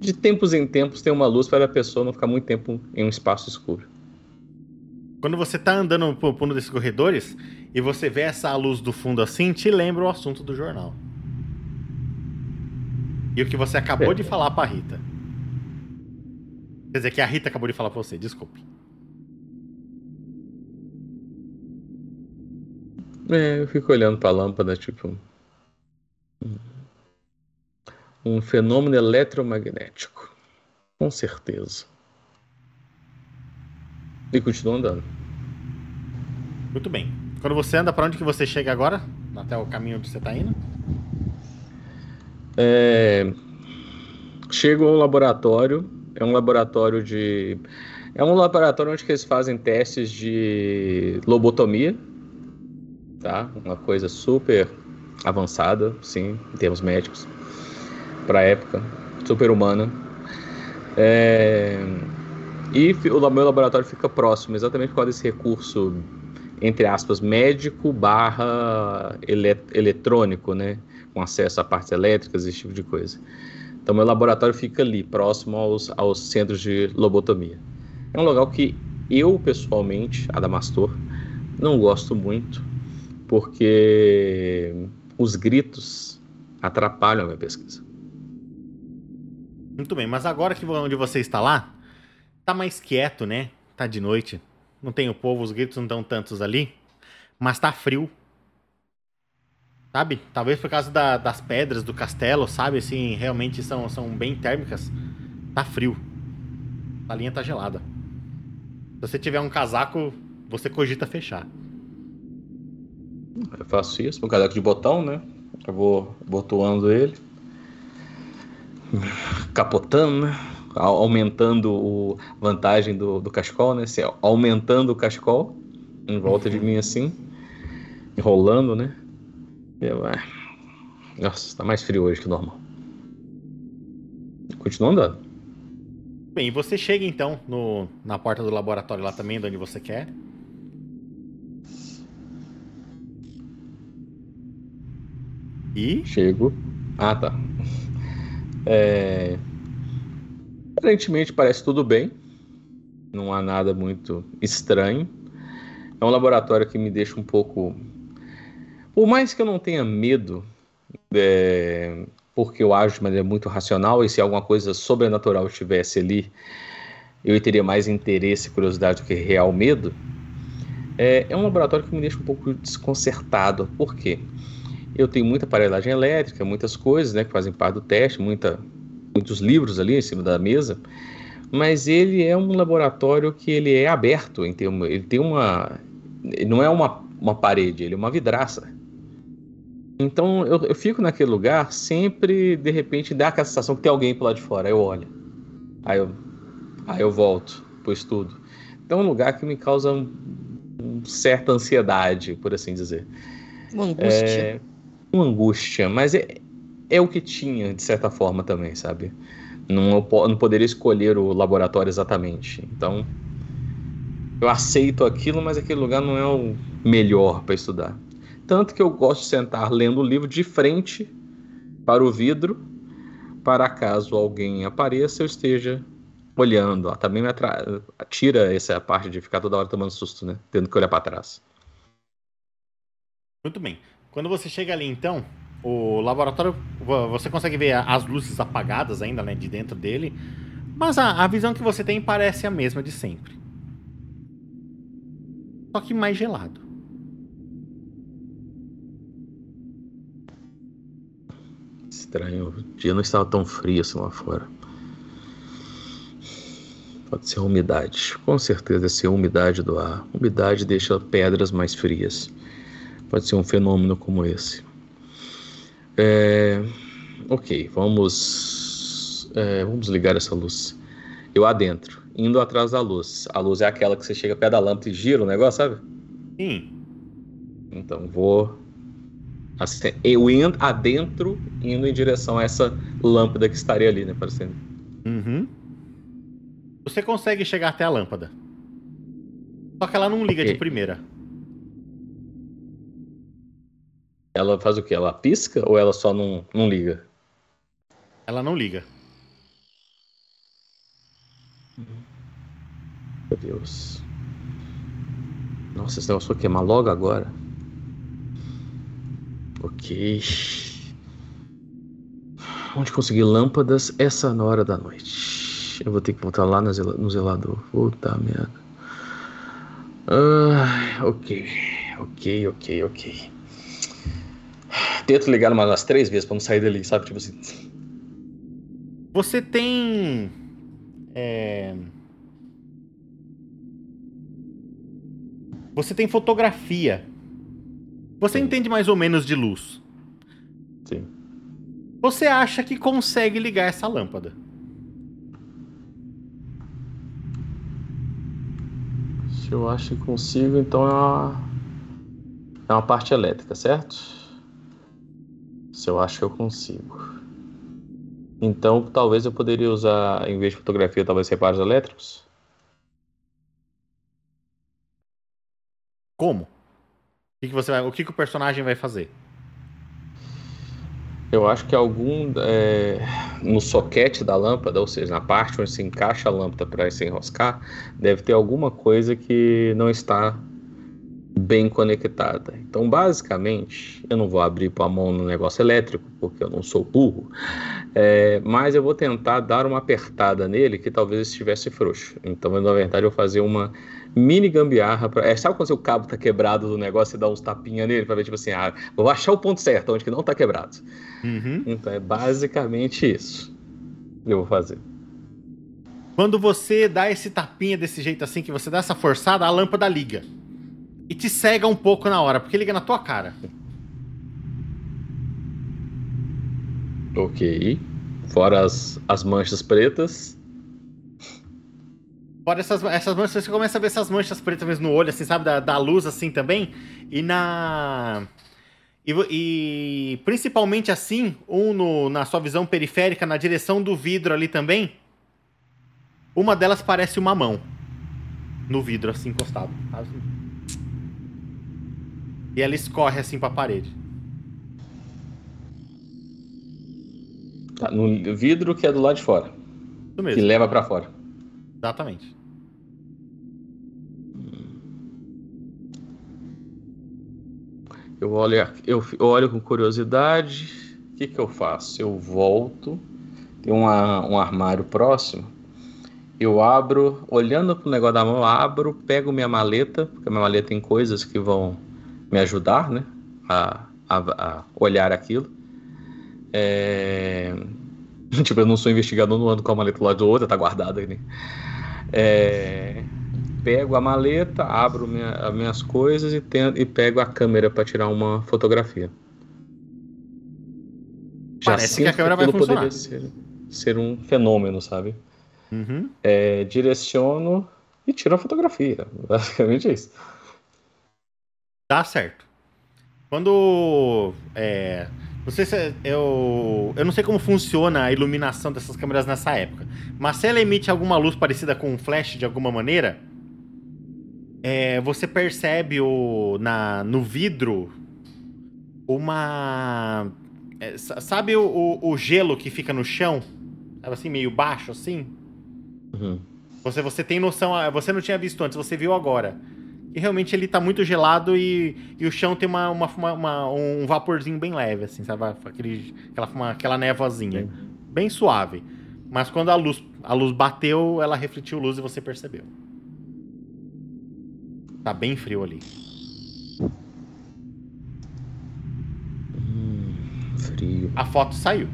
Speaker 3: de tempos em tempos tem uma luz para a pessoa não ficar muito tempo em um espaço escuro.
Speaker 1: Quando você tá andando por, por um desses corredores e você vê essa luz do fundo assim, te lembra o assunto do jornal. E o que você acabou é. de falar pra Rita. Quer dizer, que a Rita acabou de falar pra você, desculpe.
Speaker 3: É, eu fico olhando pra lâmpada, tipo. Um fenômeno eletromagnético. Com certeza. E continua andando.
Speaker 1: Muito bem. Quando você anda, para onde que você chega agora? Até o caminho onde você está indo?
Speaker 3: É... Chego ao laboratório. É um laboratório de. É um laboratório onde eles fazem testes de lobotomia. Tá? Uma coisa super avançada, sim, em termos médicos. Para a época. Super humana. É... E o meu laboratório fica próximo, exatamente por causa desse recurso, entre aspas, médico barra eletrônico, né? Com acesso a partes elétricas, esse tipo de coisa. Então, meu laboratório fica ali, próximo aos, aos centros de lobotomia. É um local que eu, pessoalmente, Adamastor, não gosto muito, porque os gritos atrapalham a minha pesquisa.
Speaker 1: Muito bem, mas agora que onde você está lá, tá mais quieto, né? Tá de noite. Não tem o povo, os gritos não estão tantos ali. Mas tá frio. Sabe? Talvez por causa da, das pedras do castelo, sabe? Assim, realmente são, são bem térmicas. Tá frio. A linha tá gelada. Se você tiver um casaco, você cogita fechar.
Speaker 3: Eu faço isso, um casaco de botão, né? Eu vou botoando ele. Capotando, né? aumentando a vantagem do, do cachecol, né? Assim, aumentando o cachecol em volta de mim assim, enrolando, né? Eu, é... Nossa, tá mais frio hoje que normal. Continua andando.
Speaker 1: Bem, você chega então no, na porta do laboratório lá também, de onde você quer. E?
Speaker 3: Chego. Ah, tá. É... Aparentemente parece tudo bem, não há nada muito estranho. É um laboratório que me deixa um pouco Por mais que eu não tenha medo, é, porque eu acho de maneira muito racional, e se alguma coisa sobrenatural estivesse ali, eu teria mais interesse e curiosidade do que real medo, é, é um laboratório que me deixa um pouco desconcertado. Por quê? Eu tenho muita aparelhagem elétrica, muitas coisas né, que fazem parte do teste, muita, muitos livros ali em cima da mesa, mas ele é um laboratório que ele é aberto, em termo, ele tem uma... Ele não é uma, uma parede, ele é uma vidraça. Então eu, eu, fico naquele lugar, sempre de repente dá aquela sensação que tem alguém por lá de fora. Aí eu olho, aí eu, aí eu volto pro estudo. Então é um lugar que me causa um, um certa ansiedade, por assim dizer.
Speaker 2: Uma angústia.
Speaker 3: É, uma angústia, mas é, é o que tinha, de certa forma, também, sabe? Não, não poderia escolher o laboratório exatamente. Então, eu aceito aquilo, mas aquele lugar não é o melhor para estudar. Tanto que eu gosto de sentar lendo o livro de frente para o vidro, para caso alguém apareça, eu esteja olhando. Ó, também me atra... tira essa parte de ficar toda hora tomando susto, né? Tendo que olhar para trás.
Speaker 1: Muito bem. Quando você chega ali, então, o laboratório, você consegue ver as luzes apagadas ainda, né, de dentro dele, mas a, a visão que você tem parece a mesma de sempre. Só que mais gelado.
Speaker 3: Estranho, o dia não estava tão frio assim lá fora. Pode ser a umidade. Com certeza deve ser a umidade do ar. umidade deixa pedras mais frias. Pode ser um fenômeno como esse. É... Ok, vamos. É, vamos ligar essa luz. Eu adentro, indo atrás da luz. A luz é aquela que você chega perto da lâmpada e gira o negócio, sabe?
Speaker 1: Sim.
Speaker 3: Então vou Assim, eu indo adentro, indo em direção a essa lâmpada que estaria ali, né? Parecendo.
Speaker 1: Uhum. Você consegue chegar até a lâmpada. Só que ela não liga okay. de primeira.
Speaker 3: Ela faz o quê? Ela pisca ou ela só não, não liga?
Speaker 1: Ela não liga.
Speaker 3: Meu Deus. Nossa, esse negócio vai queimar logo agora. Ok. Onde conseguir lâmpadas essa hora da noite? Eu vou ter que voltar lá no, zelador. Puta merda. Ah, ok. Ok, ok, ok. Tento ligar umas três vezes pra não sair dali, sabe? Tipo assim.
Speaker 1: Você tem. É... Você tem fotografia você Sim. entende mais ou menos de luz.
Speaker 3: Sim.
Speaker 1: Você acha que consegue ligar essa lâmpada?
Speaker 3: Se eu acho que consigo, então é uma, é uma parte elétrica, certo? Se eu acho que eu consigo. Então, talvez eu poderia usar, em vez de fotografia, talvez reparos elétricos?
Speaker 1: Como? que, que você vai, o que, que o personagem vai fazer?
Speaker 3: Eu acho que algum é, no soquete da lâmpada, ou seja, na parte onde se encaixa a lâmpada para se enroscar, deve ter alguma coisa que não está bem conectada. Então, basicamente, eu não vou abrir com a mão no negócio elétrico, porque eu não sou burro, é, mas eu vou tentar dar uma apertada nele que talvez estivesse frouxo. Então, na verdade, eu vou fazer uma mini gambiarra. Pra, é, sabe quando o cabo tá quebrado do negócio e dá uns tapinhas nele para ver, tipo assim, ah, vou achar o ponto certo, onde que não tá quebrado.
Speaker 1: Uhum.
Speaker 3: Então, é basicamente isso que eu vou fazer.
Speaker 1: Quando você dá esse tapinha desse jeito assim, que você dá essa forçada, a lâmpada liga e te cega um pouco na hora, porque liga na tua cara.
Speaker 3: Ok. Fora as, as manchas pretas.
Speaker 1: Fora essas, essas manchas, você começa a ver essas manchas pretas mesmo no olho, assim, sabe? Da, da luz, assim, também. E na... E, e principalmente assim, um no, na sua visão periférica, na direção do vidro ali também. Uma delas parece uma mão. No vidro, assim, encostado. Assim. E ela escorre assim pra parede.
Speaker 3: Tá, no vidro que é do lado de fora.
Speaker 1: Isso mesmo.
Speaker 3: Que leva para fora.
Speaker 1: Exatamente.
Speaker 3: Eu olho, eu olho com curiosidade. O que, que eu faço? Eu volto. Tem uma, um armário próximo. Eu abro, olhando pro negócio da mão, eu abro, pego minha maleta, porque a minha maleta tem coisas que vão me ajudar, né? A, a, a olhar aquilo. É... [laughs] tipo, eu não sou investigador, não ando com a maleta do lado do outro, tá guardada né? É pego a maleta, abro minha, as minhas coisas e, tento, e pego a câmera para tirar uma fotografia.
Speaker 1: Já Parece que a câmera vai funcionar. Poderia
Speaker 3: ser, ser um fenômeno, sabe?
Speaker 1: Uhum.
Speaker 3: É, direciono e tiro a fotografia. [laughs] Basicamente isso.
Speaker 1: Dá certo. Quando. É, não sei se eu. Eu não sei como funciona a iluminação dessas câmeras nessa época. Mas se ela emite alguma luz parecida com um flash de alguma maneira, é, você percebe o, na, no vidro uma. É, sabe o, o, o, gelo que fica no chão? Sabe assim, meio baixo assim?
Speaker 3: Uhum.
Speaker 1: Você, você tem noção, você não tinha visto antes, você viu agora. E realmente ele tá muito gelado e, e o chão tem uma, uma, uma, um vaporzinho bem leve, assim, sabe? Aquele, aquela, uma, aquela névoazinha. Bem suave. Mas quando a luz, a luz bateu, ela refletiu luz e você percebeu. Tá bem frio ali.
Speaker 3: Hum, frio.
Speaker 1: A foto saiu.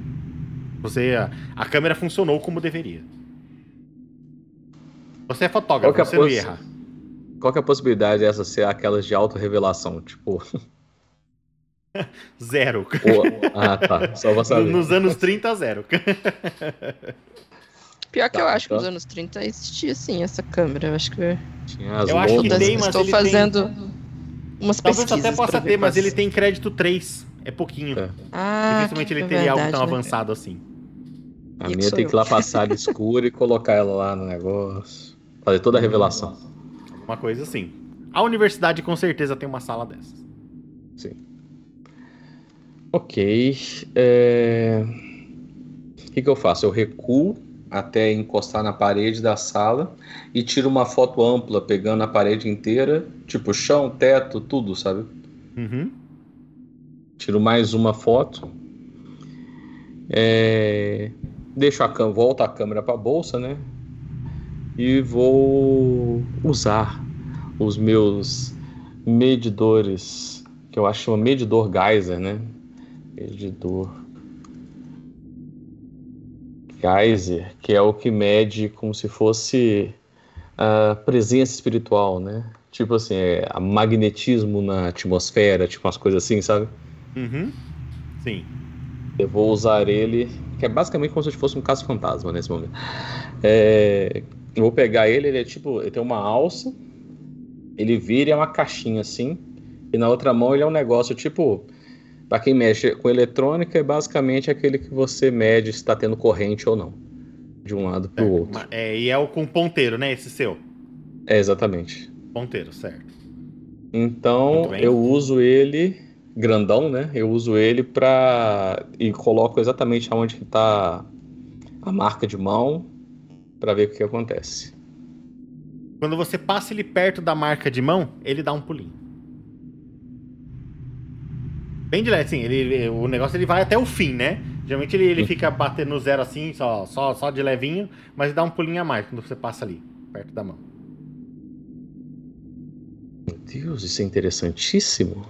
Speaker 1: Você, a, a, câmera funcionou como deveria. Você é fotógrafo, é você não erra.
Speaker 3: Qual que é a possibilidade dessa ser aquelas de autorrevelação? Tipo. [laughs]
Speaker 1: zero.
Speaker 3: Ah, tá. Só vou saber.
Speaker 1: Nos anos 30, zero. [laughs]
Speaker 2: Pior que tá, eu acho então... que nos anos 30 existia sim essa câmera. Eu acho que.
Speaker 1: Tinha as eu acho que tem, mas
Speaker 2: Estou fazendo tem... umas pesquisas.
Speaker 1: Talvez até possa ter, mas ele tem crédito 3. É pouquinho. É.
Speaker 2: Ah,
Speaker 1: Dificilmente ele teria verdade, algo tão né? avançado assim.
Speaker 3: A minha tem eu. que ir lá passar escura e colocar ela lá no negócio. Fazer toda a revelação.
Speaker 1: Uma coisa assim. A universidade com certeza tem uma sala dessas.
Speaker 3: Sim. Ok. É... O que, que eu faço? Eu recuo até encostar na parede da sala e tiro uma foto ampla, pegando a parede inteira, tipo chão, teto, tudo, sabe?
Speaker 1: Uhum.
Speaker 3: Tiro mais uma foto. É... Deixo a câmera, volto a câmera para a bolsa, né? E vou usar os meus medidores, que eu acho um medidor Geyser, né? Medidor Geyser, que é o que mede como se fosse a presença espiritual, né? Tipo assim, é, a magnetismo na atmosfera, tipo umas coisas assim, sabe?
Speaker 1: Uhum. Sim.
Speaker 3: Eu vou usar ele, que é basicamente como se fosse um caso fantasma nesse momento. É, eu vou pegar ele, ele é tipo, ele tem uma alça, ele vira é uma caixinha assim, e na outra mão ele é um negócio tipo para quem mexe com eletrônica, é basicamente aquele que você mede se está tendo corrente ou não. De um lado para o outro.
Speaker 1: É, e é o com ponteiro, né? Esse seu.
Speaker 3: É, exatamente.
Speaker 1: Ponteiro, certo.
Speaker 3: Então, eu uso ele, grandão, né? Eu uso ele para E coloco exatamente onde está a marca de mão para ver o que acontece.
Speaker 1: Quando você passa ele perto da marca de mão, ele dá um pulinho. Bem de leve, assim, ele, o negócio ele vai até o fim, né? Geralmente ele, ele fica batendo no zero assim, só, só, só de levinho, mas dá um pulinho a mais quando você passa ali, perto da mão.
Speaker 3: Meu Deus, isso é interessantíssimo.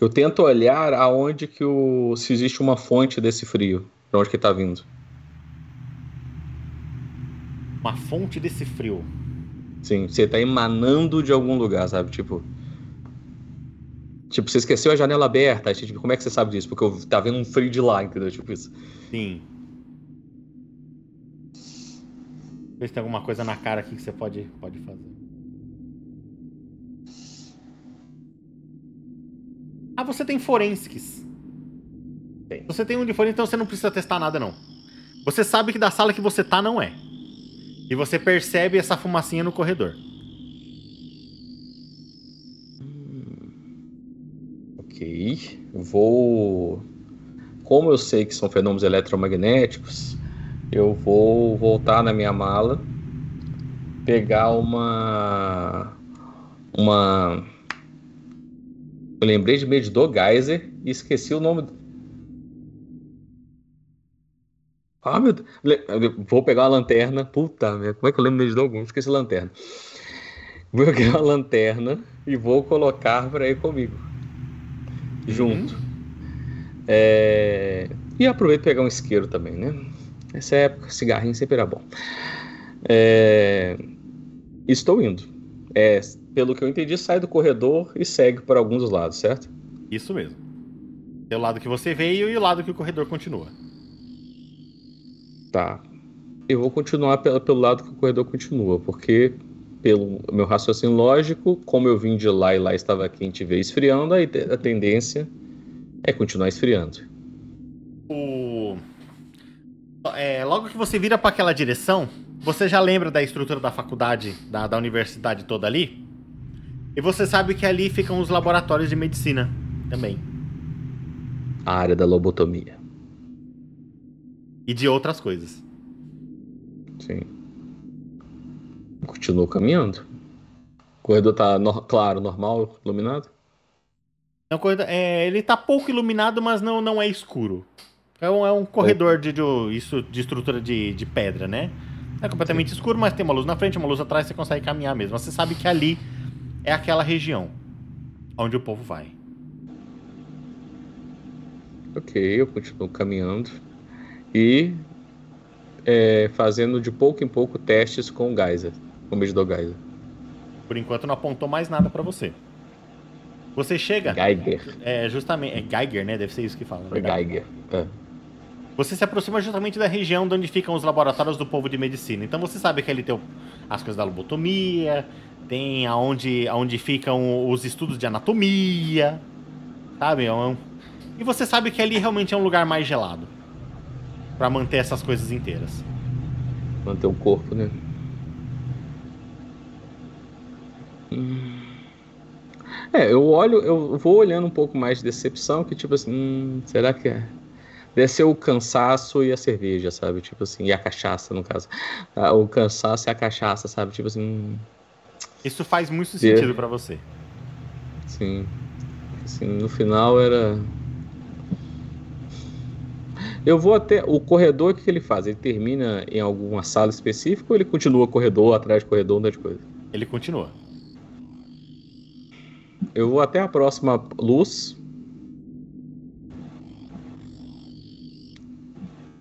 Speaker 3: Eu tento olhar aonde que o. se existe uma fonte desse frio. Pra onde que tá vindo.
Speaker 1: Uma fonte desse frio.
Speaker 3: Sim, você tá emanando de algum lugar, sabe? Tipo. Tipo, você esqueceu a janela aberta. Aí, tipo, como é que você sabe disso? Porque eu tá vendo um frio de lá, entendeu? Tipo isso.
Speaker 1: Sim. Ver se tem alguma coisa na cara aqui que você pode, pode fazer. Ah, você tem forensics. Tem. Você tem um de forensics, então você não precisa testar nada, não. Você sabe que da sala que você tá não é. E você percebe essa fumacinha no corredor.
Speaker 3: Ok. Vou. Como eu sei que são fenômenos eletromagnéticos, eu vou voltar na minha mala, pegar uma. Uma. Eu lembrei de medidor Geyser e esqueci o nome. Ah, meu Deus. Vou pegar uma lanterna. Puta merda, como é que eu lembro de algum? Esqueci a lanterna. Vou [laughs] pegar uma lanterna e vou colocar para ir comigo. Junto. Uhum. É... E aproveito pegar um isqueiro também, né? Nessa época, cigarrinho sempre era bom. É... Estou indo. É, pelo que eu entendi, sai do corredor e segue para alguns dos lados, certo?
Speaker 1: Isso mesmo. É o lado que você veio e o lado que o corredor continua.
Speaker 3: Tá. Eu vou continuar pelo, pelo lado que o corredor continua, porque pelo meu raciocínio lógico, como eu vim de lá e lá estava quente e veio esfriando, a tendência é continuar esfriando.
Speaker 1: O... É, logo que você vira para aquela direção, você já lembra da estrutura da faculdade, da, da universidade toda ali? E você sabe que ali ficam os laboratórios de medicina também.
Speaker 3: A área da lobotomia.
Speaker 1: E de outras coisas.
Speaker 3: Sim. Continuou caminhando. O corredor tá no claro, normal, iluminado?
Speaker 1: É um corredor, é, ele tá pouco iluminado, mas não, não é escuro. É um, é um corredor de, de, isso, de estrutura de, de pedra, né? É completamente Sim. escuro, mas tem uma luz na frente, uma luz atrás, você consegue caminhar mesmo. Você sabe que ali é aquela região onde o povo vai.
Speaker 3: Ok, eu continuo caminhando e é, fazendo de pouco em pouco testes com o Geyser, com o medidor Geyser.
Speaker 1: Por enquanto não apontou mais nada para você. Você chega.
Speaker 3: Geiger.
Speaker 1: É justamente. É Geiger, né? Deve ser isso que fala.
Speaker 3: É Geiger. É.
Speaker 1: Você se aproxima justamente da região de onde ficam os laboratórios do povo de medicina. Então você sabe que ali tem as coisas da lobotomia, tem aonde, aonde ficam os estudos de anatomia, sabe? É e você sabe que ali realmente é um lugar mais gelado para manter essas coisas inteiras.
Speaker 3: Manter o corpo, né? Hum. É, eu olho, eu vou olhando um pouco mais de decepção, que tipo assim, hum, será que é? Deve ser o cansaço e a cerveja, sabe? Tipo assim, e a cachaça, no caso. Ah, o cansaço e a cachaça, sabe? Tipo assim.
Speaker 1: Isso faz muito sentido é. para você.
Speaker 3: Sim. Assim, no final era. Eu vou até. O corredor, o que ele faz? Ele termina em alguma sala específica ou ele continua corredor, atrás de corredor, onde de coisa?
Speaker 1: Ele continua.
Speaker 3: Eu vou até a próxima luz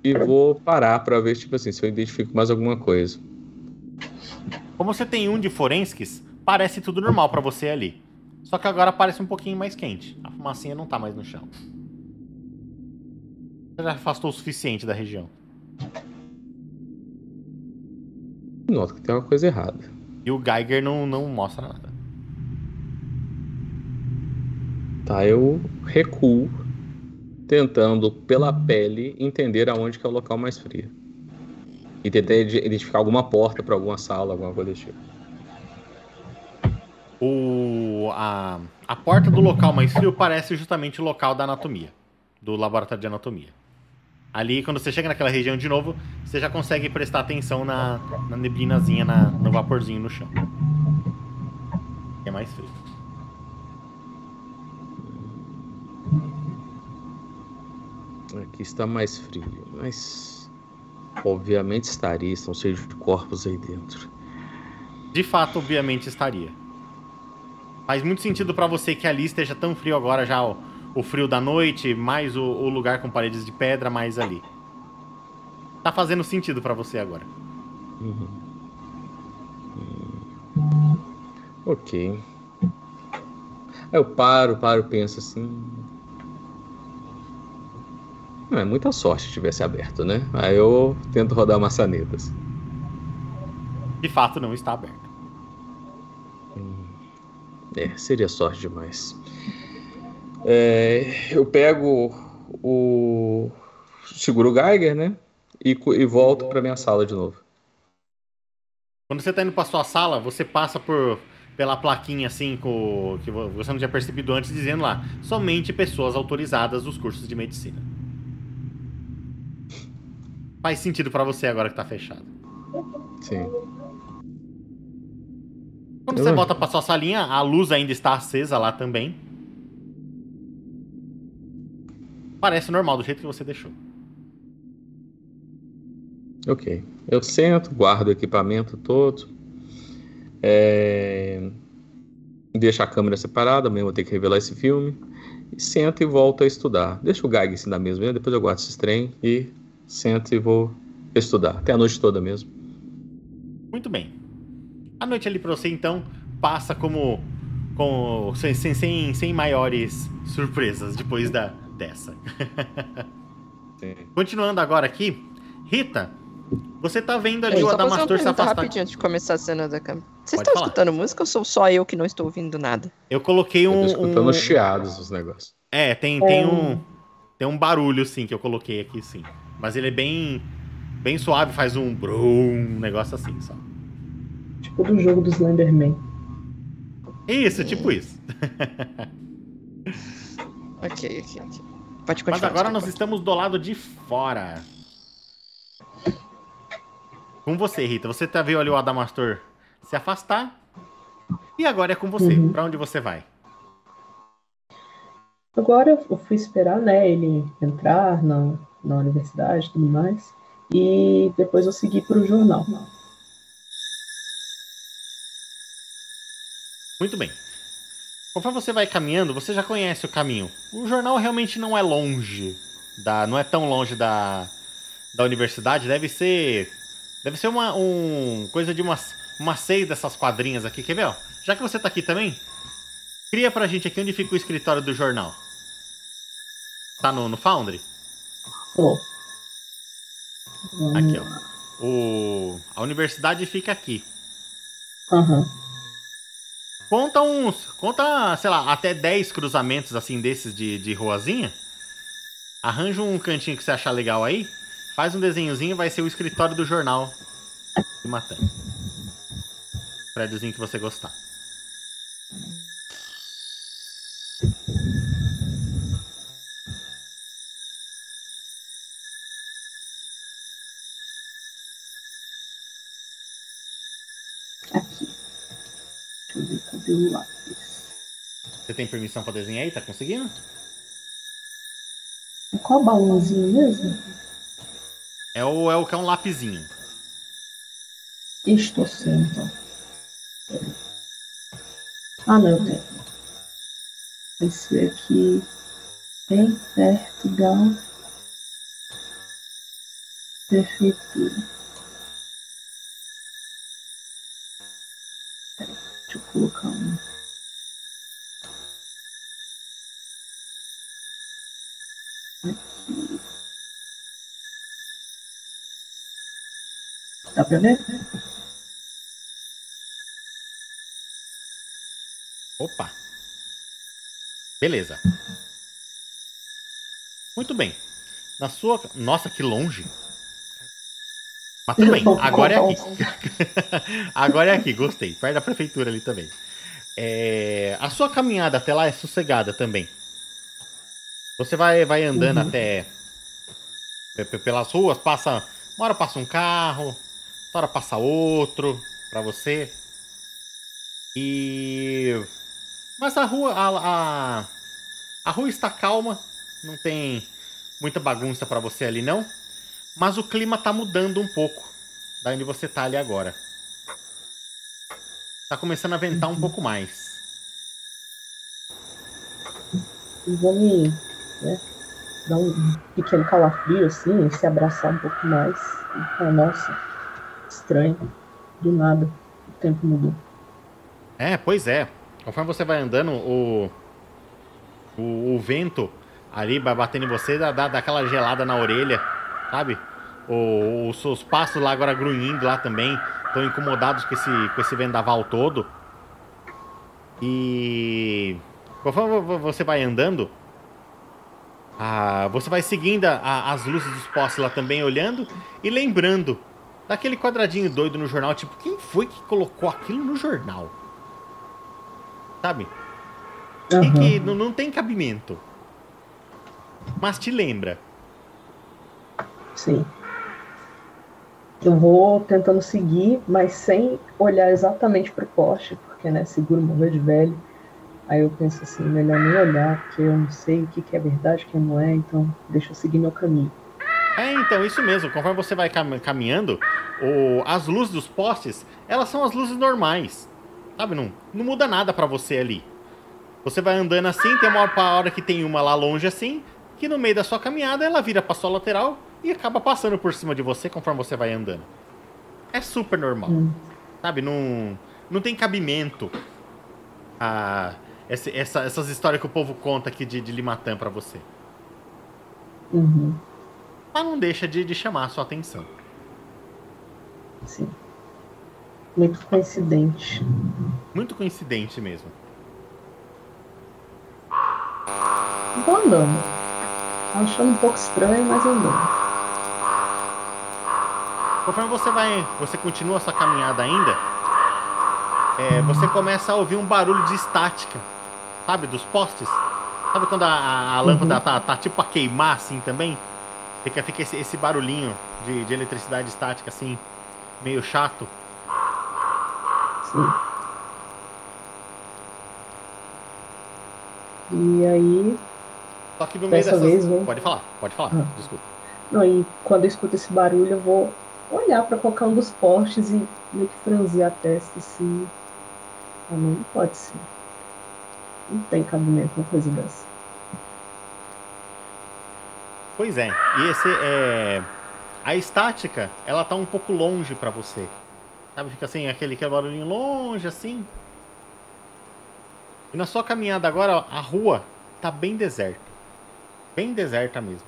Speaker 3: e vou parar para ver, tipo assim, se eu identifico mais alguma coisa.
Speaker 1: Como você tem um de forenses, parece tudo normal para você ali. Só que agora parece um pouquinho mais quente. A fumacinha não tá mais no chão. Já afastou o suficiente da região.
Speaker 3: Nota que tem uma coisa errada.
Speaker 1: E o Geiger não, não mostra nada.
Speaker 3: Tá, eu recuo tentando, pela pele, entender aonde que é o local mais frio. E tentar identificar alguma porta para alguma sala, alguma coisa desse tipo.
Speaker 1: O, a, a porta do local mais frio parece justamente o local da anatomia, do laboratório de anatomia. Ali, quando você chega naquela região de novo, você já consegue prestar atenção na, na neblinazinha, na, no vaporzinho no chão. É mais frio.
Speaker 3: Aqui está mais frio, mas obviamente estaria, estão cheios de corpos aí dentro.
Speaker 1: De fato, obviamente estaria. Faz muito sentido para você que ali esteja tão frio agora já o, o frio da noite, mais o, o, lugar com paredes de pedra, mais ali. Tá fazendo sentido para você agora. Uhum.
Speaker 3: Hum. Ok. Eu paro, paro, penso assim. Não, é muita sorte se tivesse aberto, né? Aí eu tento rodar maçanetas.
Speaker 1: De fato, não está aberto.
Speaker 3: Hum, é, seria sorte demais. É, eu pego o. Seguro o Geiger, né? E, e volto para minha sala de novo.
Speaker 1: Quando você tá indo pra sua sala, você passa por pela plaquinha assim com, que você não tinha percebido antes, dizendo lá: somente pessoas autorizadas dos cursos de medicina. Faz sentido para você agora que tá fechado.
Speaker 3: Sim.
Speaker 1: Quando você volta pra sua salinha, a luz ainda está acesa lá também. Parece normal, do jeito que você deixou.
Speaker 3: Ok. Eu sento, guardo o equipamento todo. É... Deixo a câmera separada, amanhã vou ter que revelar esse filme. E sento e volto a estudar. Deixa o gag assim da mesma, depois eu guardo esse trem e sento e vou estudar. Até a noite toda mesmo.
Speaker 1: Muito bem. A noite ali pra você, então, passa como. Com, sem, sem, sem maiores surpresas depois da, dessa. [laughs] Continuando agora aqui, Rita, você tá vendo ali
Speaker 2: Ei,
Speaker 1: o Adamastor se afastar.
Speaker 2: rapidinho antes de começar a cena da câmera. Vocês estão
Speaker 1: falar.
Speaker 2: escutando música ou sou só eu que não estou ouvindo nada?
Speaker 1: Eu coloquei
Speaker 3: Eu
Speaker 1: um.
Speaker 3: tô escutando
Speaker 1: um-
Speaker 3: chiados os negócios.
Speaker 1: É, tem, tem um. Tem um barulho, sim, que eu coloquei aqui, sim. Mas ele é bem. Bem suave, faz um brum, um negócio assim só.
Speaker 4: Tipo do jogo do Slenderman.
Speaker 1: Isso, tipo isso. [laughs]
Speaker 2: Ok, ok, ok. Pode continuar.
Speaker 1: Mas agora nós estamos do lado de fora. Com você, Rita. Você tá viu ali o Adamastor se afastar. E agora é com você.
Speaker 4: Uhum.
Speaker 1: Pra onde você vai?
Speaker 4: Agora eu fui esperar, né, ele entrar na, na universidade e tudo mais. E depois eu segui pro jornal.
Speaker 1: Muito bem. Conforme você vai caminhando, você já conhece o caminho. O jornal realmente não é longe da, não é tão longe da, da universidade. Deve ser, deve ser uma um, coisa de umas, umas seis dessas quadrinhas aqui. Quer ver? ó? Já que você tá aqui também, cria pra gente aqui onde fica o escritório do jornal. Tá no, no Foundry?
Speaker 4: Pô.
Speaker 1: Aqui, ó. O, a universidade fica aqui.
Speaker 4: Aham.
Speaker 1: Conta uns. Conta, sei lá, até 10 cruzamentos assim desses de, de ruazinha. Arranja um cantinho que você achar legal aí. Faz um desenhozinho vai ser o escritório do jornal de Matan. Prédiozinho que você gostar.
Speaker 4: Lápis?
Speaker 1: Você tem permissão pra desenhar aí? Tá conseguindo?
Speaker 4: Qual balãozinho mesmo?
Speaker 1: É o, é o que é um lapizinho.
Speaker 4: Estou então. Peraí. Ah, não, eu tenho. Esse aqui bem perto da prefeitura. Deixa eu colocar Pra ver?
Speaker 1: Opa! Beleza. Muito bem. Na sua. Nossa, que longe! Mas tudo [laughs] bem, agora é aqui. [laughs] agora é aqui, gostei. Perto da prefeitura ali também. É, A sua caminhada até lá é sossegada também. Você vai, vai andando
Speaker 4: Uhum.
Speaker 1: até pe- pe- pelas ruas, passa. Uma hora passa um carro, hora passa outro pra você. E. Mas a rua. A, a, a rua está calma, não tem muita bagunça pra você ali não. Mas o clima tá mudando um pouco da onde você tá ali agora. Tá começando a ventar um pouco mais.
Speaker 4: Me né, dar um pequeno calafrio assim, se abraçar um pouco mais. E falar, nossa, estranho. Do nada, o tempo mudou.
Speaker 1: É, pois é. Conforme você vai andando, o, o, o vento ali batendo em você, dá, dá, dá aquela gelada na orelha, sabe? O, os seus passos lá agora grunhindo lá também, estão incomodados com esse, com esse vendaval todo. E conforme vo- você vai andando, ah, você vai seguindo a- as luzes dos postes lá também, olhando e lembrando daquele quadradinho doido no jornal, tipo, quem foi que colocou aquilo no jornal? Sabe?
Speaker 4: Aham.
Speaker 1: que, não, não tem cabimento. Mas te lembra.
Speaker 4: Sim. Eu vou tentando seguir, mas sem olhar exatamente pro poste, porque, né, seguro morrer de velho. Aí eu penso assim, melhor nem olhar, porque eu não sei o que, que é verdade, o que não é, então deixa eu seguir meu caminho.
Speaker 1: É, então, isso mesmo. Conforme você vai cam caminhando, o, as luzes dos postes, elas são as luzes normais. Sabe, não, não muda nada para você ali. Você vai andando assim, tem uma hora que tem uma lá longe assim, que no meio da sua caminhada ela vira pra sua lateral e acaba passando por cima de você conforme você vai andando. É super normal. Hum. Sabe, não, não tem cabimento a, essa, essa, essas histórias que o povo conta aqui de, de Limatã pra você.
Speaker 4: Uhum.
Speaker 1: Mas não deixa de, de chamar a sua atenção.
Speaker 4: Sim. Muito coincidente.
Speaker 1: Muito coincidente mesmo.
Speaker 4: Vou andando. Achando um pouco estranho, mas andando.
Speaker 1: Conforme você vai. Você continua sua caminhada ainda. É, você começa a ouvir um barulho de estática. Sabe, dos postes? Sabe quando a, a, a lâmpada uhum. tá, tá tipo a queimar assim também? Fica, fica esse, esse barulhinho de, de eletricidade estática, assim, meio chato.
Speaker 4: Sim. E aí.
Speaker 1: Só que no meio dessas... vez, vou... Pode falar, pode falar, ah. desculpa.
Speaker 4: Não, e quando eu escuto esse barulho, eu vou olhar para qualquer um dos postes e meio que franzir a testa assim. Ah, não pode ser. Não tem cabimento uma coisa dessa.
Speaker 1: Pois é. E esse é. A estática, ela tá um pouco longe para você. Sabe? Fica assim, aquele que é barulhinho longe, assim. E na sua caminhada agora, a rua tá bem deserta. Bem deserta mesmo.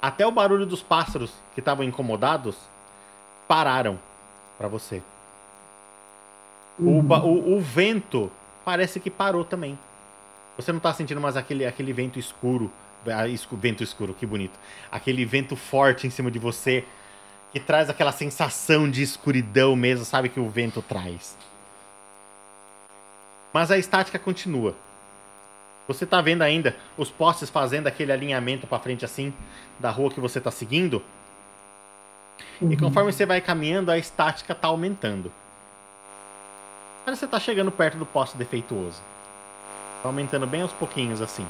Speaker 1: Até o barulho dos pássaros que estavam incomodados pararam para você. O, o, o, vento parece que parou também. Você não tá sentindo mais aquele, aquele vento escuro ah, vento escuro, que bonito. Aquele vento forte em cima de você que traz aquela sensação de escuridão mesmo, sabe que o vento traz. Mas a estática continua. Você tá vendo ainda os postes fazendo aquele alinhamento para frente assim da rua que você tá seguindo? Uhum. E conforme você vai caminhando, a estática tá aumentando. Mas você tá chegando perto do poste defeituoso. Tá aumentando bem aos pouquinhos assim.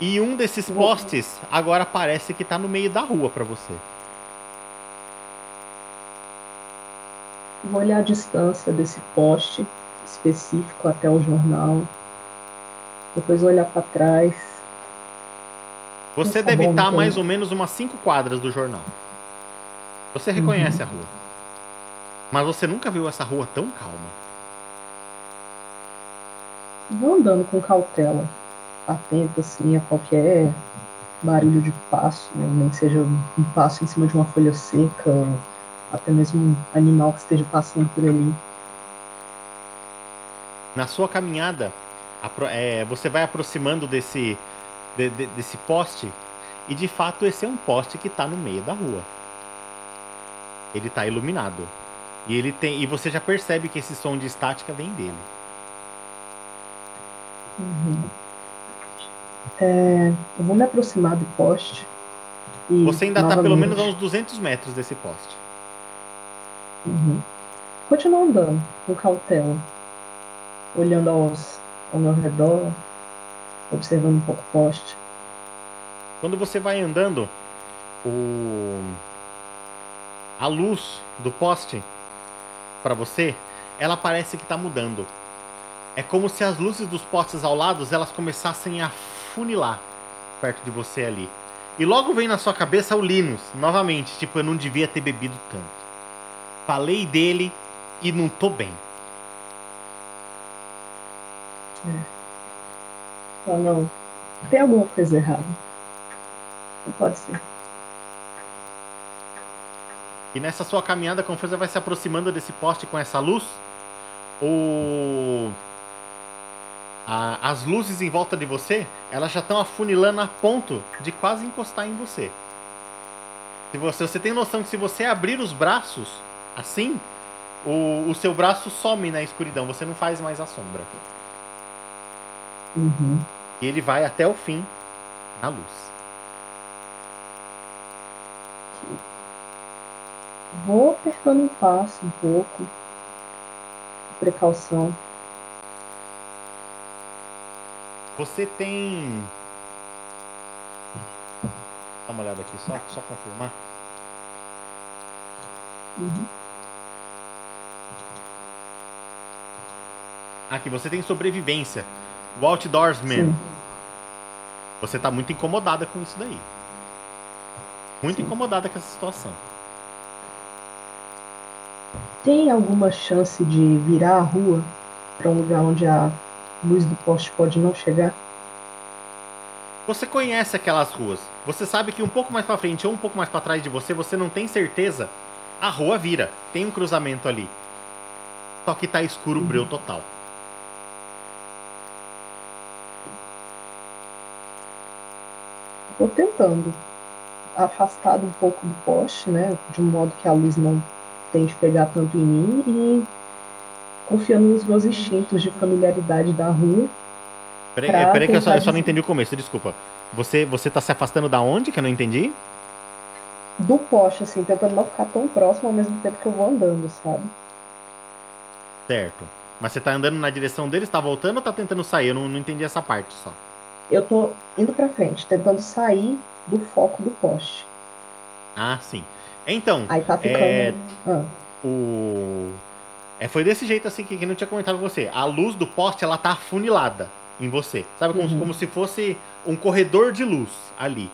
Speaker 1: E um desses postes agora parece que tá no meio da rua para você.
Speaker 4: Vou olhar a distância desse poste específico até o jornal. Depois olhar para trás.
Speaker 1: Você tá deve estar mais ou menos umas 5 quadras do jornal. Você reconhece uhum. a rua. Mas você nunca viu essa rua tão calma.
Speaker 4: Vou andando com cautela atento assim a qualquer barulho de passo, né? nem seja um passo em cima de uma folha seca, até mesmo um animal que esteja passando por ali.
Speaker 1: Na sua caminhada, é, você vai aproximando desse, de, de, desse poste e de fato esse é um poste que está no meio da rua. Ele está iluminado e ele tem e você já percebe que esse som de estática vem dele.
Speaker 4: Uhum. É, eu vou me aproximar do poste.
Speaker 1: E, Você ainda está pelo menos a uns 200 metros desse poste.
Speaker 4: Uhum. Continuo andando com cautela, olhando aos, ao meu redor, observando um pouco o poste.
Speaker 1: Quando você vai andando, o... a luz do poste para você, ela parece que está mudando. É como se as luzes dos postes ao lado elas começassem a funilar perto de você ali. E logo vem na sua cabeça o Linus, novamente, tipo, eu não devia ter bebido tanto. Falei dele e não tô bem.
Speaker 4: É. Oh, não. Tem alguma coisa errada. Não pode ser.
Speaker 1: E nessa sua caminhada, conforme você vai se aproximando desse poste com essa luz, o a, as luzes em volta de você, elas já estão afunilando a ponto de quase encostar em você. Se você, você tem noção que se você abrir os braços assim, o, o seu braço some na escuridão, você não faz mais a sombra.
Speaker 4: Uhum.
Speaker 1: E ele vai até o fim na luz.
Speaker 4: Vou apertando um passo um pouco, precaução.
Speaker 1: Você tem. Dá uma olhada aqui, só, só confirmar.
Speaker 4: Uhum.
Speaker 1: Aqui, você tem sobrevivência. O Outdoorsman.
Speaker 4: Sim.
Speaker 1: Você tá muito incomodada com isso daí. Muito incomodada com essa situação.
Speaker 4: Tem alguma chance de virar a rua para um lugar onde a luz do poste pode não chegar?
Speaker 1: Você conhece aquelas ruas. Você sabe que um pouco mais pra frente ou um pouco mais pra trás de você, você não tem certeza. A rua vira. Tem um cruzamento ali. Só que tá escuro, breu total.
Speaker 4: Tô tentando. Afastado um pouco do poste, né? De um modo que a luz não tente pegar tanto em mim e confiando nos meus instintos de familiaridade da rua.
Speaker 1: Peraí, é, peraí que eu só, eu só não entendi o começo, desculpa. Você, você tá se afastando da onde que eu não entendi?
Speaker 4: Do poste, assim, tentando não ficar tão próximo ao mesmo tempo que eu vou andando, sabe?
Speaker 1: Certo. Mas você tá andando na direção deles, tá voltando ou tá tentando sair? Eu não, não entendi essa parte só.
Speaker 4: Eu tô indo pra frente, tentando sair do foco do poste.
Speaker 1: Ah, sim. Então,
Speaker 4: Aí tá ficando.
Speaker 1: É,
Speaker 4: Ah,
Speaker 1: o. É, foi desse jeito assim que, que não tinha comentado com você. A luz do poste, ela tá afunilada em você. Sabe? Como,
Speaker 4: Uhum.
Speaker 1: como se fosse um corredor de luz ali.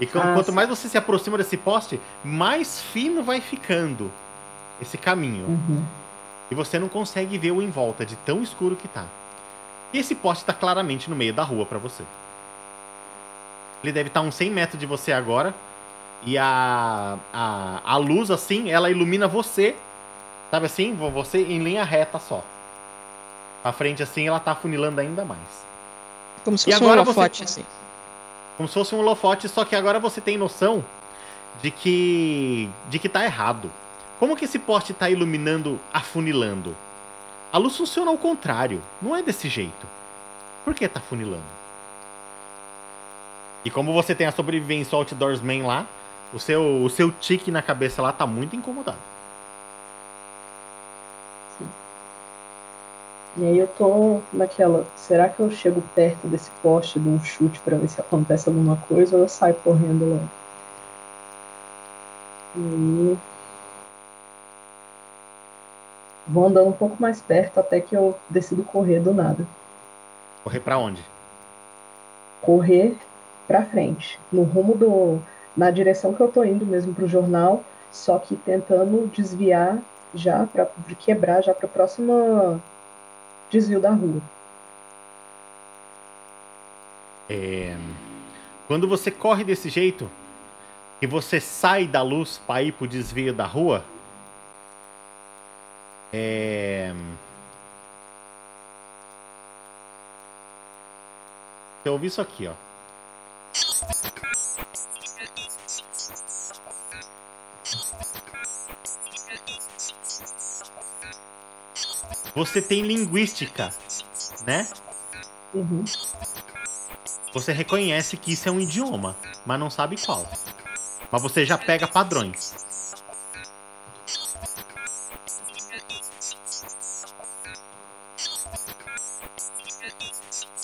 Speaker 1: E com-
Speaker 4: Ah,
Speaker 1: quanto mais você se aproxima desse poste, mais fino vai ficando esse caminho.
Speaker 4: uhum.
Speaker 1: E você não consegue ver o em volta de tão escuro que tá. E esse poste tá claramente no meio da rua pra você. Ele deve estar uns 100 metros de você agora. E a, a, a luz, assim, ela ilumina você. Sabe assim? Vo- Você em linha reta só. A frente, assim, ela tá afunilando ainda mais.
Speaker 2: Como se fosse um
Speaker 1: agora você-
Speaker 2: holofote, assim.
Speaker 1: Como se fosse um holofote, só que agora você tem noção de que de que tá errado. Como que esse poste tá iluminando, afunilando? A luz funciona ao contrário, não é desse jeito. Por que tá afunilando? E como você tem a sobrevivência Outdoorsman lá, o seu, o seu tique na cabeça lá tá muito incomodado.
Speaker 4: E aí eu tô naquela. Será que eu chego perto desse poste de um chute pra ver se acontece alguma coisa ou eu saio correndo lá? E aí. Vou andando um pouco mais perto até que eu decido correr do nada.
Speaker 1: Correr pra onde?
Speaker 4: Correr pra frente, no rumo do. na direção que eu tô indo mesmo pro jornal, só que tentando desviar já para quebrar já para próximo desvio da rua.
Speaker 1: É, Quando você corre desse jeito e você sai da luz para ir pro desvio da rua, é... Você ouve isso aqui, ó. Você tem linguística, né?
Speaker 4: Uhum.
Speaker 1: Você reconhece que isso é um idioma, mas não sabe qual. Mas você já pega padrões.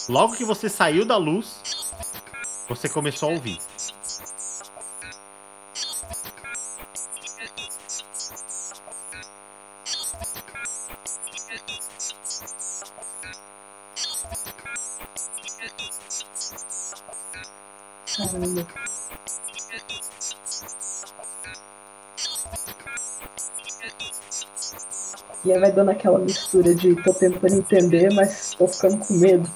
Speaker 1: Logo que você saiu da luz, você começou a ouvir.
Speaker 4: Aí vai dando aquela mistura de tô tentando entender, mas tô ficando com medo.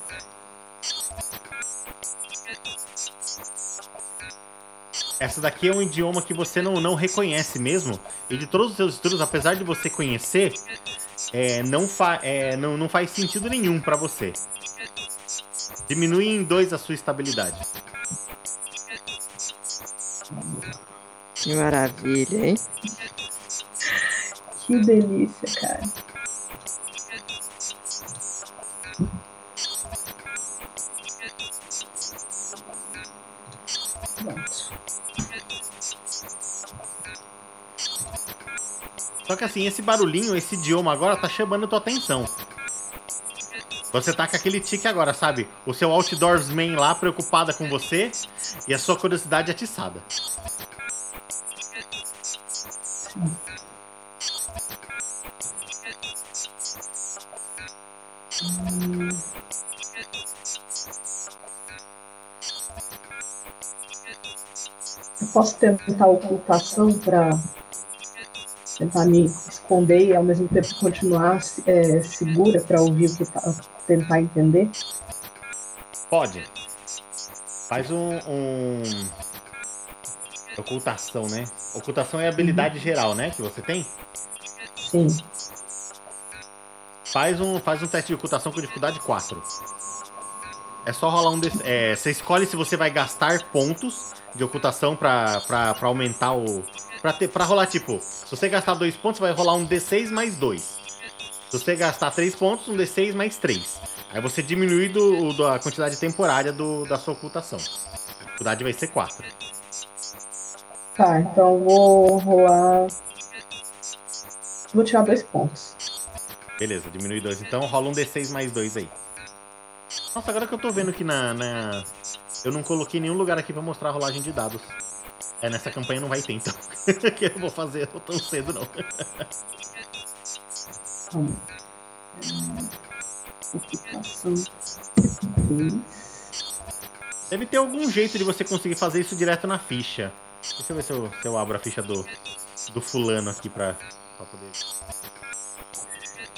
Speaker 1: Essa daqui é um idioma que você não, não reconhece mesmo. E de todos os seus estudos, apesar de você conhecer, é, não, fa é, não, não faz sentido nenhum pra você. Diminui em dois a sua estabilidade.
Speaker 2: Que maravilha, hein?
Speaker 4: Que delícia, cara. Pronto.
Speaker 1: Só que assim, esse barulhinho, esse idioma agora tá chamando tua atenção. Você tá com aquele tique agora, sabe? O seu outdoorsman lá preocupada com você e a sua curiosidade atiçada.
Speaker 4: Posso tentar ocultação para tentar me esconder e ao mesmo tempo continuar é, segura para ouvir o que tá, tentar entender?
Speaker 1: Pode. Faz um, um... Ocultação, né? Ocultação é habilidade uhum. geral, né? Que você tem?
Speaker 4: Sim.
Speaker 1: Faz um, faz um teste de ocultação com dificuldade 4. É só rolar um. De... É, você escolhe se você vai gastar pontos de ocultação pra, pra, pra aumentar o. Pra, ter, pra rolar, tipo, se você gastar 2 pontos, vai rolar um D6 mais 2. Se você gastar 3 pontos, um D6 mais 3. Aí você diminui do, do, a quantidade temporária do, da sua ocultação. A dificuldade vai ser 4.
Speaker 4: Tá, então vou rolar. Vou tirar 2 pontos.
Speaker 1: Beleza, diminui 2. Então rola um D6 mais 2 aí. Nossa, agora que eu tô vendo aqui na, na, Eu não coloquei nenhum lugar aqui pra mostrar a rolagem de dados. É, nessa campanha não vai ter, então. que [laughs] eu vou fazer tão cedo, não. Deve ter algum jeito de você conseguir fazer isso direto na ficha. Deixa eu ver se eu, se eu abro a ficha do, do fulano aqui pra, pra poder.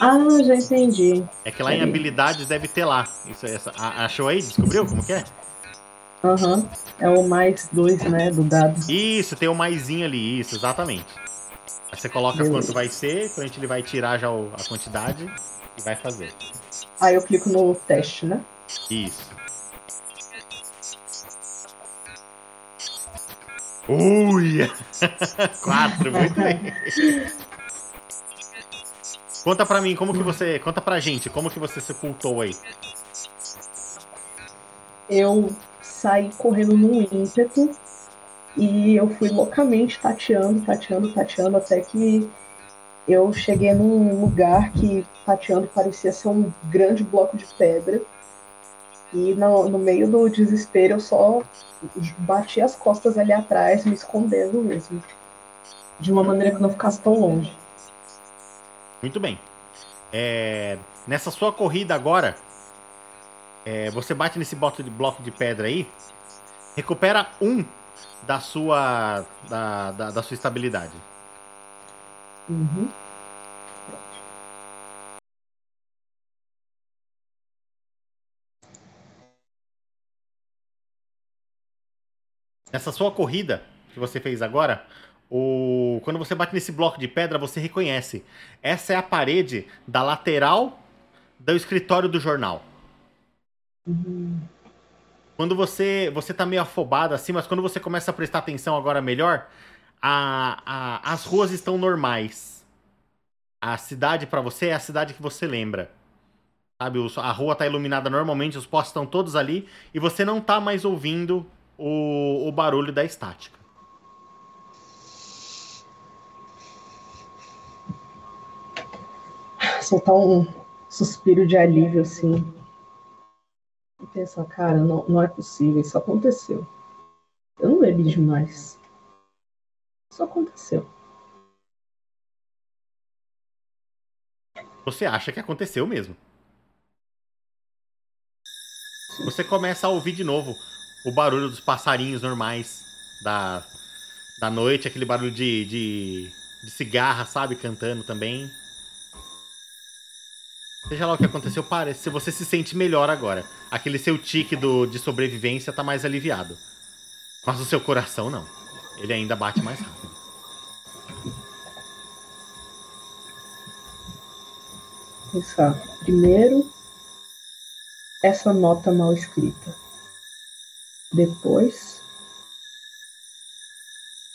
Speaker 4: Ah, já entendi.
Speaker 1: É que lá em habilidades deve ter lá. Isso, essa, achou aí? Descobriu como que é?
Speaker 4: Aham. Uhum. É o mais dois, né, do dado.
Speaker 1: Isso, tem o maisinho ali, isso, exatamente. Aí você coloca Beleza. quanto vai ser, a gente ele vai tirar já a quantidade e vai fazer.
Speaker 4: Aí eu clico no teste, né?
Speaker 1: Isso. Ui! [laughs] Quatro, muito bem. Conta pra mim, como que você. Conta pra gente, como que você se ocultou aí?
Speaker 4: Eu saí correndo num ímpeto e eu fui loucamente tateando, tateando, tateando, até que eu cheguei num lugar que tateando parecia ser um grande bloco de pedra. E no, no meio do desespero eu só bati as costas ali atrás, me escondendo mesmo. De uma maneira que não ficasse tão longe.
Speaker 1: Muito bem. É, nessa sua corrida agora, é, você bate nesse bloco de, pedra aí, recupera um da sua da, da, da sua estabilidade.
Speaker 4: Uhum.
Speaker 1: Nessa sua corrida que você fez agora, o, quando você bate nesse bloco de pedra, você reconhece. Essa é a parede da lateral do escritório do jornal.
Speaker 4: Uhum.
Speaker 1: Quando você você tá meio afobado assim, mas quando você começa a prestar atenção agora melhor, a, a, as ruas estão normais. A cidade para você é a cidade que você lembra. Sabe, a rua tá iluminada normalmente, os postos estão todos ali e você não tá mais ouvindo o, o barulho da estática.
Speaker 4: soltar um suspiro de alívio assim. E pensar, cara, não, não é possível, isso aconteceu. Eu não bebi demais. Isso aconteceu.
Speaker 1: Você acha que aconteceu mesmo? Você começa a ouvir de novo o barulho dos passarinhos normais da, da noite, aquele barulho de, de, de cigarra, sabe, cantando também. Seja lá o que aconteceu, parece. Você se sente melhor agora. Aquele seu tique do, de sobrevivência tá mais aliviado. Mas o seu coração não. Ele ainda bate mais rápido.
Speaker 4: Pensar. Primeiro, essa nota mal escrita. Depois,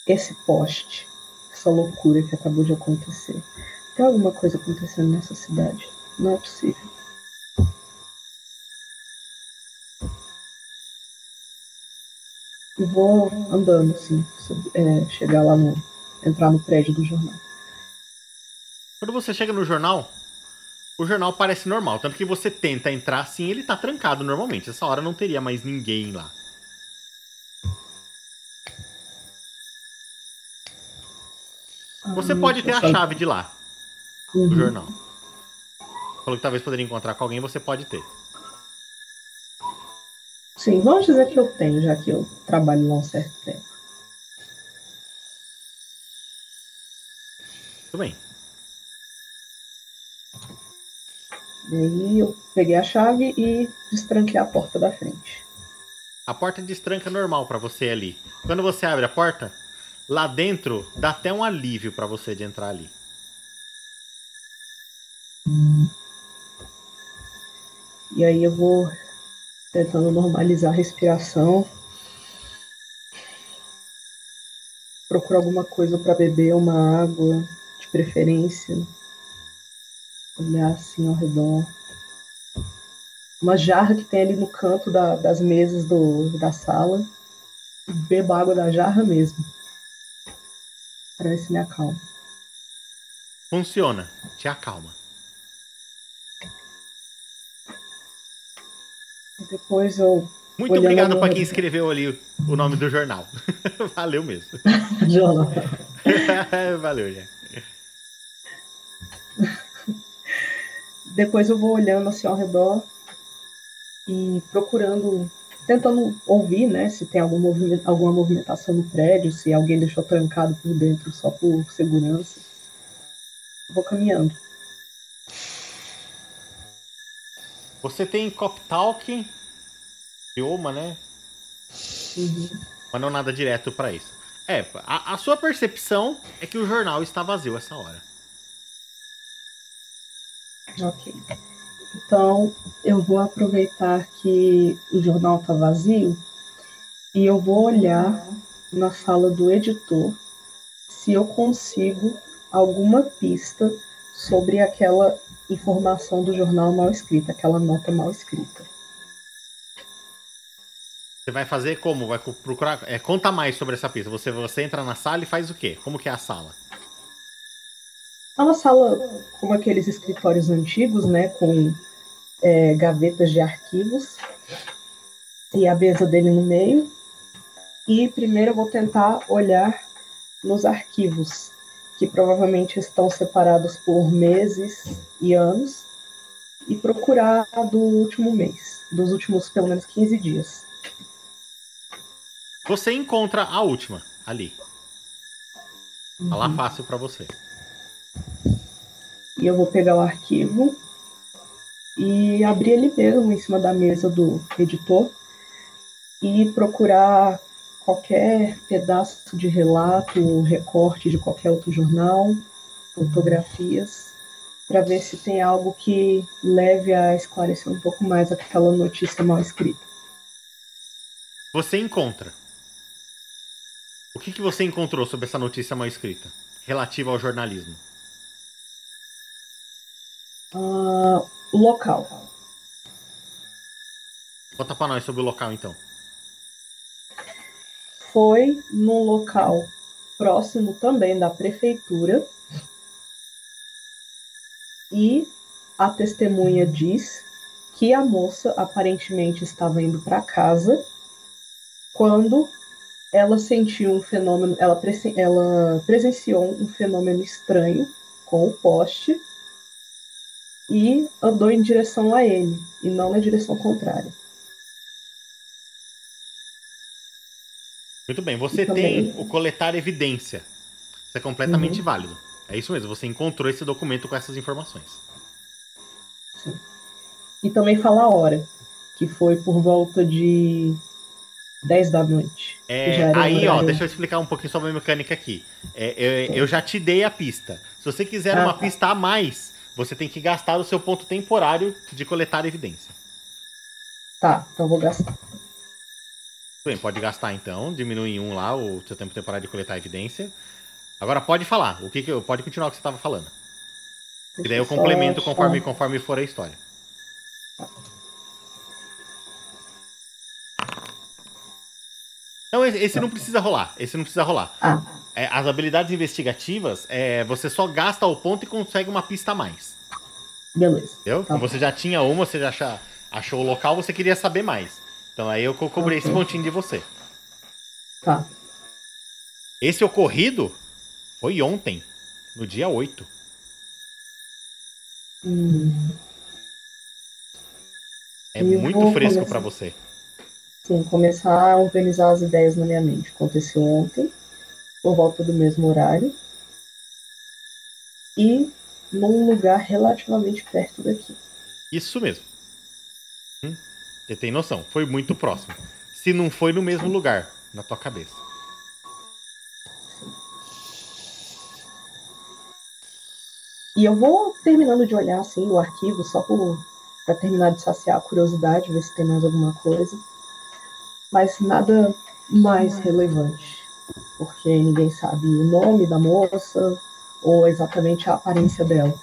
Speaker 4: esse poste. Essa loucura que acabou de acontecer. Tem alguma coisa acontecendo nessa cidade? Não é possível. E vou andando, assim, é, chegar lá no. entrar no prédio do jornal.
Speaker 1: Quando você chega no jornal, o jornal parece normal. Tanto que você tenta entrar assim, ele tá trancado normalmente. Essa hora não teria mais ninguém lá. Você
Speaker 4: Hum,
Speaker 1: pode ter a chave de lá, do
Speaker 4: Uhum.
Speaker 1: jornal. Falou que talvez poderia encontrar com alguém, você pode ter.
Speaker 4: Sim, vamos dizer que eu tenho, já que eu trabalho lá um certo tempo.
Speaker 1: Tudo bem.
Speaker 4: E aí eu peguei a chave e destranquei a porta da frente.
Speaker 1: A porta destranca normal pra você ali. Quando você abre a porta, lá dentro dá até um alívio pra você de entrar ali.
Speaker 4: E aí eu vou tentando normalizar a respiração. Procuro alguma coisa para beber, uma água, de preferência. Olhar assim ao redor. Uma jarra que tem ali no canto da- das mesas do, da sala. Bebo água da jarra mesmo. Para ver se me acalma.
Speaker 1: Funciona, te acalma.
Speaker 4: Depois eu.
Speaker 1: Muito obrigado pra quem escreveu ali o- o nome do jornal. [laughs] Valeu mesmo. [laughs]
Speaker 4: Jornal. [laughs]
Speaker 1: Valeu, já.
Speaker 4: Depois eu vou olhando assim ao redor e procurando, tentando ouvir, né, se tem algum movimento, alguma movimentação no prédio, se alguém deixou trancado por dentro só por segurança. Vou caminhando.
Speaker 1: Você tem Cop Talk, idioma, né?
Speaker 4: Uhum.
Speaker 1: Mas não nada direto pra isso. É, a, a sua percepção é que o jornal está vazio essa hora.
Speaker 4: Ok. Então eu vou aproveitar que o jornal está vazio e eu vou olhar na sala do editor se eu consigo alguma pista sobre aquela informação do jornal mal escrita, aquela nota mal escrita.
Speaker 1: Você vai fazer como? Vai procurar. É, conta mais sobre essa pista. Você, você entra na sala e faz o quê? Como que é a sala?
Speaker 4: É uma sala como aqueles escritórios antigos, né, com é, gavetas de arquivos e a mesa dele no meio. E primeiro eu vou tentar olhar nos arquivos, que provavelmente estão separados por meses e anos, e procurar do último mês, dos últimos pelo menos 15 dias.
Speaker 1: Você encontra a última ali. Tá lá fácil pra você.
Speaker 4: E eu vou pegar o arquivo e abrir ele mesmo em cima da mesa do editor e procurar qualquer pedaço de relato, recorte de qualquer outro jornal, fotografias, para ver se tem algo que leve a esclarecer um pouco mais aquela notícia mal escrita.
Speaker 1: Você encontra. O que, que você encontrou sobre essa notícia mal escrita? Relativa ao jornalismo.
Speaker 4: O local.
Speaker 1: Conta pra nós sobre o local, então.
Speaker 4: foi num local próximo também da prefeitura e a testemunha diz que a moça aparentemente estava indo para casa quando ela sentiu um fenômeno, ela, presen- ela presenciou um fenômeno estranho com o poste e andou em direção a ele e não na direção contrária.
Speaker 1: Muito bem, você
Speaker 4: também-
Speaker 1: tem o coletar evidência. Isso é completamente
Speaker 4: Uhum.
Speaker 1: válido. É isso mesmo, você encontrou esse documento com essas informações.
Speaker 4: E também fala a hora, que foi por volta de 10 da noite.
Speaker 1: É, aí, ó, deixa eu explicar um pouquinho sobre a mecânica aqui. É, eu, eu já te dei a pista. Se você quiser
Speaker 4: Ah,
Speaker 1: uma
Speaker 4: tá.
Speaker 1: pista a mais, você tem que gastar o seu ponto temporário de coletar evidência.
Speaker 4: Tá, então eu vou gastar.
Speaker 1: Tudo bem, pode gastar então, diminui em um lá o seu tempo temporário de coletar evidência. Agora pode falar, o que, que eu- pode continuar o que você estava falando. E daí eu
Speaker 4: Deixa
Speaker 1: complemento conforme, conforme for a história. Não, esse, esse não precisa rolar. Esse não precisa rolar.
Speaker 4: Ah,
Speaker 1: É, as habilidades investigativas, é, você só gasta o ponto e consegue uma pista a mais.
Speaker 4: beleza.
Speaker 1: Entendeu? Como você já tinha uma, você já acha- achou o local, você queria saber mais. Então aí eu co- cobrei esse
Speaker 4: Ok.
Speaker 1: pontinho de você.
Speaker 4: Tá.
Speaker 1: Esse ocorrido foi ontem, no dia 8.
Speaker 4: Hum,
Speaker 1: É
Speaker 4: Eu
Speaker 1: muito fresco
Speaker 4: começar.
Speaker 1: pra você.
Speaker 4: Sim, começar a organizar as ideias na minha mente. Aconteceu ontem, por volta do mesmo horário. E num lugar relativamente perto daqui.
Speaker 1: Isso mesmo. Hum, Você tem noção, foi muito próximo. Se não foi no mesmo lugar, na tua cabeça.
Speaker 4: E eu vou terminando de olhar assim o arquivo só para terminar de saciar a curiosidade, ver se tem mais alguma coisa. Mas nada mais relevante, porque ninguém sabe o nome da moça ou exatamente a aparência dela.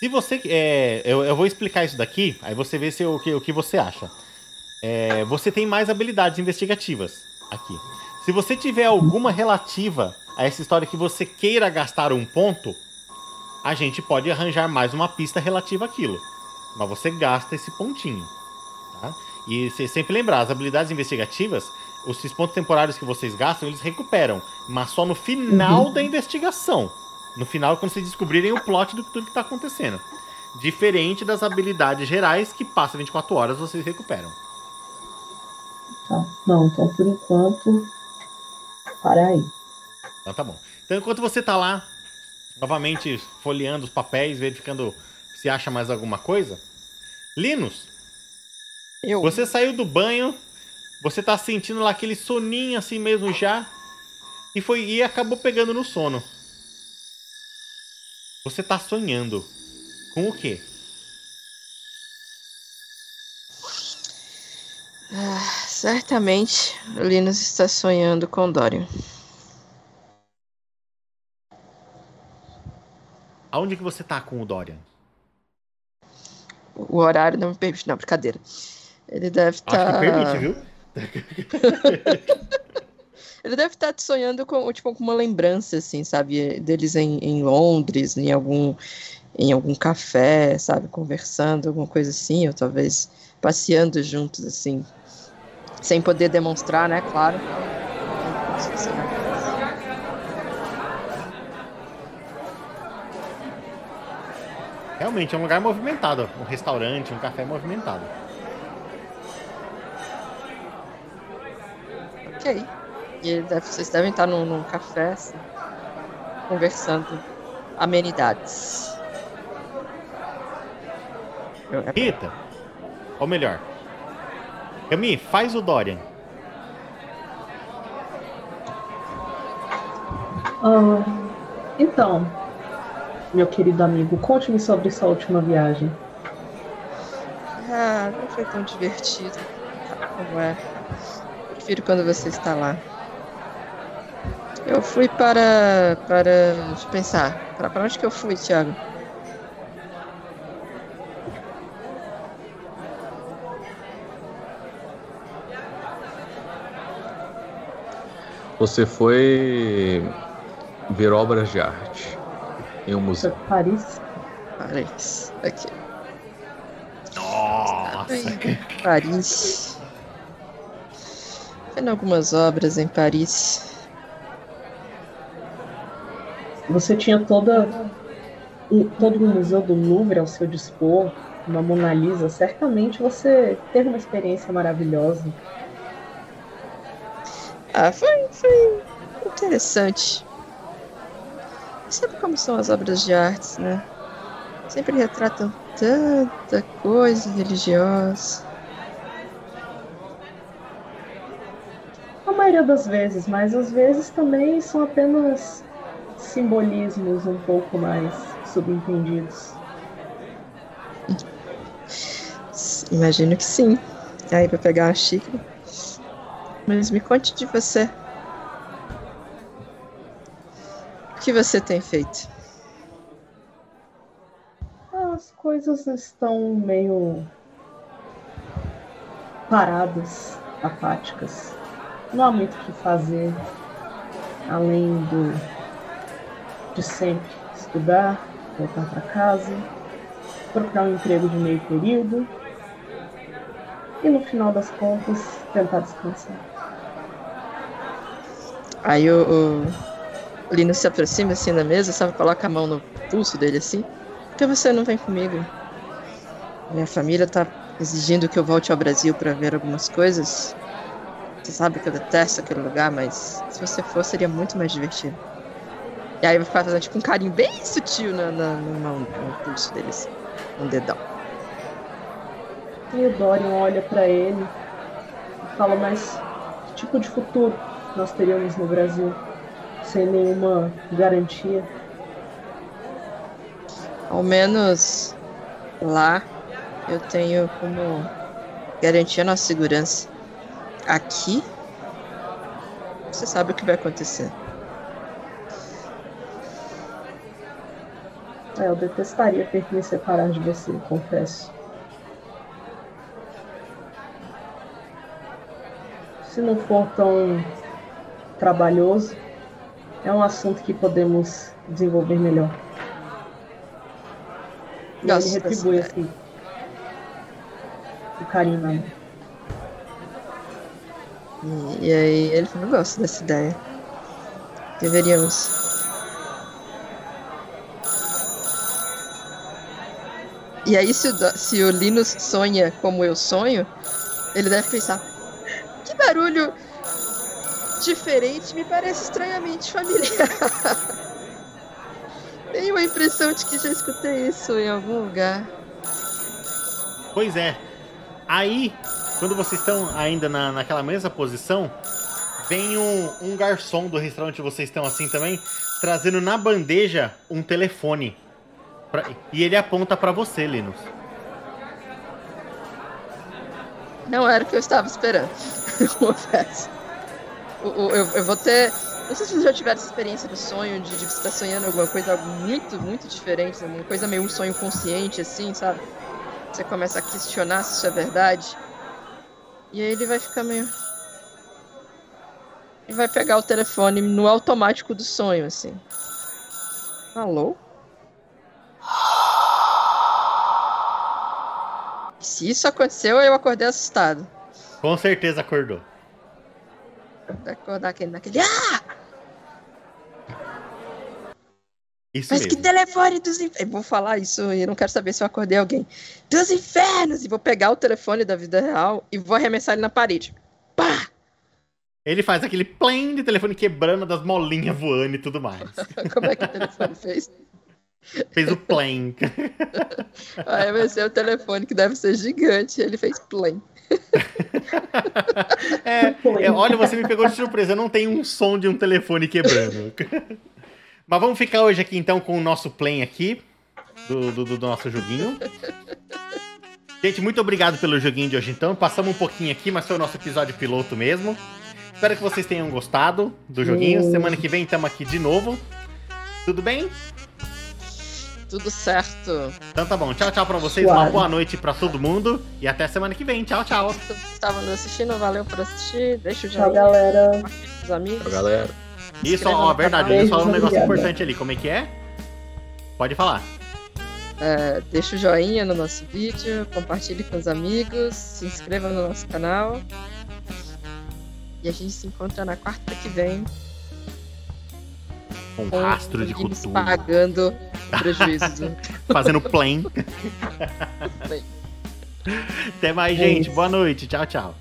Speaker 1: Se você. É, eu, eu vou explicar isso daqui, aí você vê se, o, que, o que você acha. É, você tem mais habilidades investigativas aqui. Se você tiver alguma relativa a essa história que você queira gastar um ponto, a gente pode arranjar mais uma pista relativa àquilo. Mas você gasta esse pontinho. E se sempre lembrar, as habilidades investigativas, os pontos temporários que vocês gastam, eles recuperam. Mas só no final
Speaker 4: Uhum.
Speaker 1: da investigação. No final, quando vocês descobrirem o plot do tudo que tá acontecendo. Diferente das habilidades gerais, que passa 24 horas, vocês recuperam.
Speaker 4: Tá? Não, então por enquanto, para aí.
Speaker 1: Então tá bom. Então enquanto você tá lá, novamente folheando os papéis, verificando se acha mais alguma coisa. Linus,
Speaker 2: Eu.
Speaker 1: você saiu do banho, você tá sentindo lá aquele soninho assim mesmo já, e foi e acabou pegando no sono. Você tá sonhando. Com o quê?
Speaker 2: Ah, certamente o Linus está sonhando com Dorian.
Speaker 1: Aonde que você tá com o Dorian?
Speaker 2: O horário não me permite. Não, brincadeira. Ele deve estar.
Speaker 1: permite, viu? [laughs]
Speaker 2: Ele deve estar te sonhando com, tipo, com uma lembrança, assim, sabe? Deles em, em Londres, em algum, em algum café, sabe? Conversando, alguma coisa assim, ou talvez passeando juntos, assim. Sem poder demonstrar, né? Claro.
Speaker 1: Realmente é um lugar movimentado. Um restaurante, um café movimentado.
Speaker 2: Ok. E ele deve- vocês devem estar num, num café, assim, conversando amenidades. Eu- é-
Speaker 1: Rita, ou melhor, Cami, faz o Dorian.
Speaker 4: Ah, então, meu querido amigo, conte-me sobre sua última viagem.
Speaker 2: Ah, não foi tão divertido. Sabe como é? Prefiro quando você está lá. Eu fui para. para. Deixa eu pensar. Para, para onde que eu fui, Thiago?
Speaker 3: Você foi ver obras de arte em um museu.
Speaker 4: Paris?
Speaker 2: Paris. Aqui.
Speaker 1: Nossa!
Speaker 2: Paris. Vendo algumas obras em Paris.
Speaker 4: Você tinha toda todo o museu do Louvre ao seu dispor, uma Mona Lisa. Certamente você teve uma experiência maravilhosa.
Speaker 2: Ah, foi, foi interessante. Sabe como são as obras de artes, né? Sempre retratam tanta coisa religiosa.
Speaker 4: A maioria das vezes, mas às vezes também são apenas simbolismos um pouco mais subentendidos.
Speaker 2: Imagino que sim. Aí pra pegar uma xícara. Mas me conte de você. O que você tem feito?
Speaker 4: As coisas estão meio paradas apáticas. Não há muito o que fazer além do de sempre estudar, voltar para casa, procurar um emprego de meio período e no final das contas tentar descansar.
Speaker 2: Aí o, o Linus se aproxima assim da mesa, sabe? Coloca a mão no pulso dele assim. Por que você não vem comigo? Minha família tá exigindo que eu volte ao Brasil para ver algumas coisas. Você sabe que eu detesto aquele lugar, mas se você for, seria muito mais divertido. E aí vai ficar fazendo tipo um carinho bem sutil na, na, no, mão, no pulso dele, assim, um dedão.
Speaker 4: E o Dorian olha para ele e fala, mas que tipo de futuro nós teríamos no Brasil sem nenhuma garantia?
Speaker 2: Ao menos lá eu tenho como garantir a nossa segurança. Aqui, você sabe o que vai acontecer.
Speaker 4: É, eu detestaria ter que me separar de você, confesso. Se não for tão trabalhoso, é um assunto que podemos desenvolver melhor. E
Speaker 2: Gosto
Speaker 4: ele retribui assim. O carinho mão.
Speaker 2: E, e aí ele eu gosto dessa ideia. Deveríamos. E aí se o, se o Linus sonha como eu sonho, ele deve pensar, que barulho diferente me parece estranhamente familiar. [laughs] Tenho a impressão de que já escutei isso em algum lugar.
Speaker 1: Pois é. Aí, quando vocês estão ainda na, naquela mesma posição, vem um, um garçom do restaurante, vocês estão assim também, trazendo na bandeja um telefone. Pra- e ele aponta pra você, Linus.
Speaker 2: Não era o que eu estava esperando. [laughs] Confesso. O- Eu, eu vou ter. Não sei se vocês já tiveram essa experiência do sonho, de, de você estar sonhando alguma coisa muito, muito diferente, uma coisa meio um sonho consciente, assim, sabe? Você começa a questionar se isso é verdade. E aí ele vai ficar meio. E vai pegar o telefone no automático do sonho, assim. Alô? Se isso aconteceu, eu acordei assustado.
Speaker 1: Com certeza acordou.
Speaker 2: Vai acordar aquele naquele. Ah!
Speaker 1: Isso
Speaker 2: Mas que
Speaker 1: mesmo.
Speaker 2: telefone dos infernos. Eu vou falar isso e eu não quero saber se eu acordei alguém. Dos infernos! E vou pegar o telefone da vida real e vou arremessar ele na parede. Pá!
Speaker 1: Ele faz aquele plém de telefone quebrando das molinhas voando e tudo mais. [laughs]
Speaker 2: Como é que o telefone fez?
Speaker 1: Fez o plém. [laughs]
Speaker 2: Aí vai ser o telefone que deve ser gigante. Ele fez play. [laughs]
Speaker 1: É, é, olha, você me pegou de surpresa. Eu não tenho um som de um telefone quebrando. Mas vamos ficar hoje aqui então com o nosso play aqui. Do, do, do nosso joguinho. Gente, muito obrigado pelo joguinho de hoje então. Passamos um pouquinho aqui, mas foi o nosso episódio piloto mesmo. Espero que vocês tenham gostado do joguinho.
Speaker 4: Sim.
Speaker 1: Semana que vem estamos aqui de novo. Tudo bem?
Speaker 2: Tudo certo.
Speaker 1: Então tá bom. Tchau, tchau pra vocês. Uma
Speaker 4: Suave.
Speaker 1: boa noite pra todo mundo. E até semana que vem. Tchau, tchau.
Speaker 2: Vocês estavam nos assistindo, valeu por assistir. Deixa o
Speaker 4: Tchau,
Speaker 2: joinha
Speaker 4: galera.
Speaker 2: com os amigos.
Speaker 3: Tchau, galera.
Speaker 1: Isso, ó, verdade.
Speaker 2: canal.
Speaker 1: Eles falam um negócio
Speaker 4: Obrigada.
Speaker 1: importante ali. Como é que é? Pode falar.
Speaker 2: É, deixa o joinha no nosso vídeo, compartilhe com os amigos, se inscreva no nosso canal. E a gente se encontra na quarta que vem
Speaker 1: Um
Speaker 2: com
Speaker 1: rastro de cultura.
Speaker 2: pagando [laughs] prejuízo. do-
Speaker 1: Fazendo.
Speaker 2: Play. [laughs]
Speaker 1: Até mais,
Speaker 4: É
Speaker 1: gente. Boa noite. Tchau, tchau.